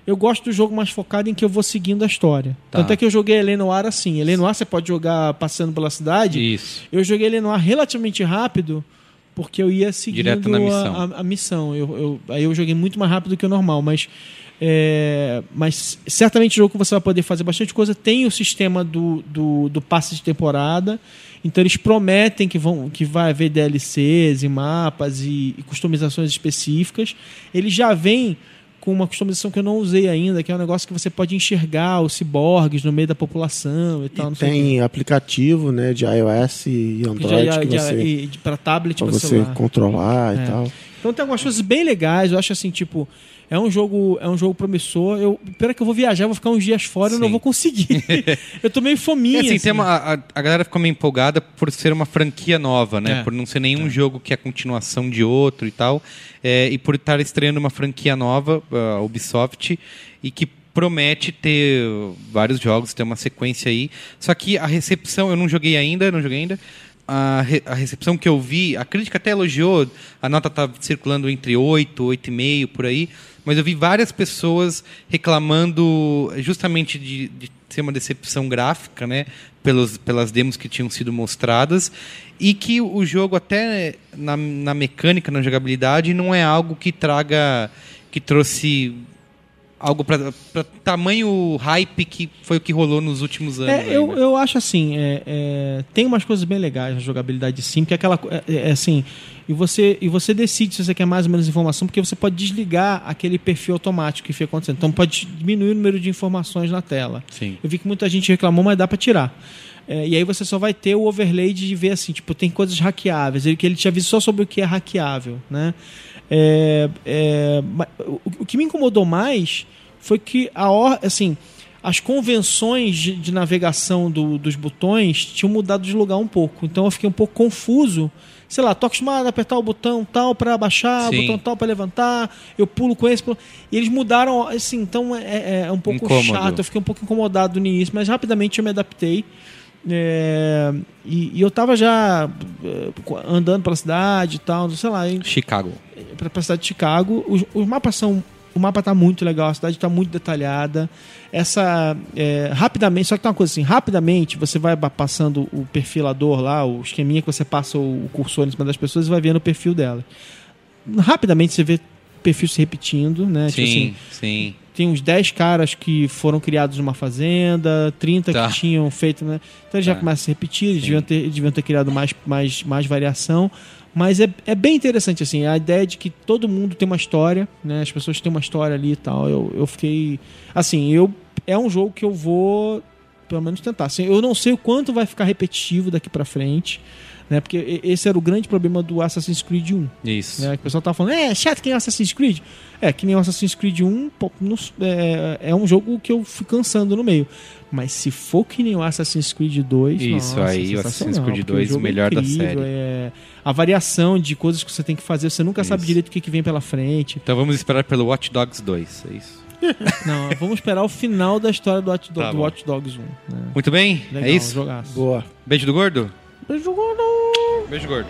Eu gosto do jogo mais focado em que eu vou seguindo a história. Tá. Tanto é que eu joguei Elenoir assim. Elenoir você pode jogar passando pela cidade. Isso. Eu joguei Elenoir relativamente rápido, porque eu ia seguindo Direto na a- missão. A, a missão. Eu, eu- aí eu joguei muito mais rápido do que o normal, mas. é, mas certamente o jogo que você vai poder fazer bastante coisa tem o sistema do, do, do passe de temporada. Então eles prometem que, vão, que vai haver DLCs e mapas e, e customizações específicas. Ele já vem com uma customização que eu não usei ainda, que é um negócio que você pode enxergar os ciborgues no meio da população e tal. E tem aplicativo né, de iOS e Android para tablet, para você celular. controlar É. e tal. Então tem algumas coisas bem legais. Eu acho assim, tipo, é um jogo, é um jogo promissor. Eu, pera que eu vou viajar, vou ficar uns dias fora, eu não Sim. vou conseguir. eu tô meio fominha. assim, assim. tem uma, a, a galera ficou meio empolgada por ser uma franquia nova, né? É. Por não ser nenhum jogo que é continuação de outro e tal. É, e por estar estreando uma franquia nova, a Ubisoft, e que promete ter vários jogos, ter uma sequência aí. Só que a recepção, eu não joguei ainda, não joguei ainda. A, re- a recepção que eu vi, a crítica até elogiou, a nota tá circulando entre 8, 8,5 por aí, mas eu vi várias pessoas reclamando justamente de, de ser uma decepção gráfica, né? Pelos, pelas demos que tinham sido mostradas, e que o jogo, até na, na mecânica, na jogabilidade, não é algo que traga. que trouxe algo para tamanho hype que foi o que rolou nos últimos anos. É, aí, eu, né? eu acho assim, é, é, tem umas coisas bem legais na jogabilidade sim, porque é aquela co- é, é assim, e você, e você decide se você quer mais ou menos informação, porque você pode desligar aquele perfil automático que fica acontecendo. Então pode diminuir o número de informações na tela. Sim. Eu vi que muita gente reclamou, mas dá pra tirar. É, e aí você só vai ter o overlay de ver assim, tipo, tem coisas hackeáveis, ele, que ele te avisa só sobre o que é hackeável, né? É, é, o, que me incomodou mais foi que a or, assim, as convenções de, de navegação do- dos botões tinham mudado de lugar um pouco. Então eu fiquei um pouco confuso. Sei lá, tô acostumado a apertar o botão tal para abaixar, Sim. o botão tal para levantar, eu pulo com esse. pulo- E eles mudaram, assim, então é, é um pouco Incômodo. chato. Eu fiquei um pouco incomodado no início, mas rapidamente eu me adaptei. É, e, e eu tava já é, andando pela cidade e tal, sei lá, e Chicago. Pra, pra cidade de Chicago. Os, os mapas são. O mapa tá muito legal, a cidade tá muito detalhada. Essa. é, rapidamente, só que tem uma coisa assim, rapidamente você vai passando o perfilador lá, o esqueminha que você passa o, cursor em cima das pessoas e vai vendo o perfil dela. Rapidamente você vê perfil se repetindo, né? Tipo assim, Sim, sim. tem uns 10 caras que foram criados numa fazenda, 30 Tá. que tinham feito, né? Então ele já Tá. começa a se repetir, eles Sim. deviam ter, eles deviam ter criado mais, mais, mais variação. Mas é, é bem interessante, assim, a ideia de que todo mundo tem uma história, né? As pessoas têm uma história ali e tal. Eu, eu fiquei. Assim, eu. É um jogo que eu vou, pelo menos, tentar. Assim, eu não sei o quanto vai ficar repetitivo daqui pra frente. Né, porque esse era o grande problema do Assassin's Creed 1. Isso. Né? Que o pessoal tava falando, é chato que nem o Assassin's Creed. É, que nem o Assassin's Creed 1 pô, não- é, é um jogo que eu fui cansando no meio. Mas se for que nem o Assassin's Creed 2, Isso, nossa, aí o Assassin's Creed porque 2 jogo o melhor da incrível, série. é- a variação de coisas que você tem que fazer, você nunca sabe Isso. direito o que, que vem pela frente. Então vamos esperar pelo Watch Dogs 2, é isso. Não, vamos esperar o final da história do Watch, Do- Tá do. Watch Dogs 1. né? Muito bem, Legal, é isso? jogaço. Boa. Beijo do gordo? Beijo, gordo! Beijo gordo.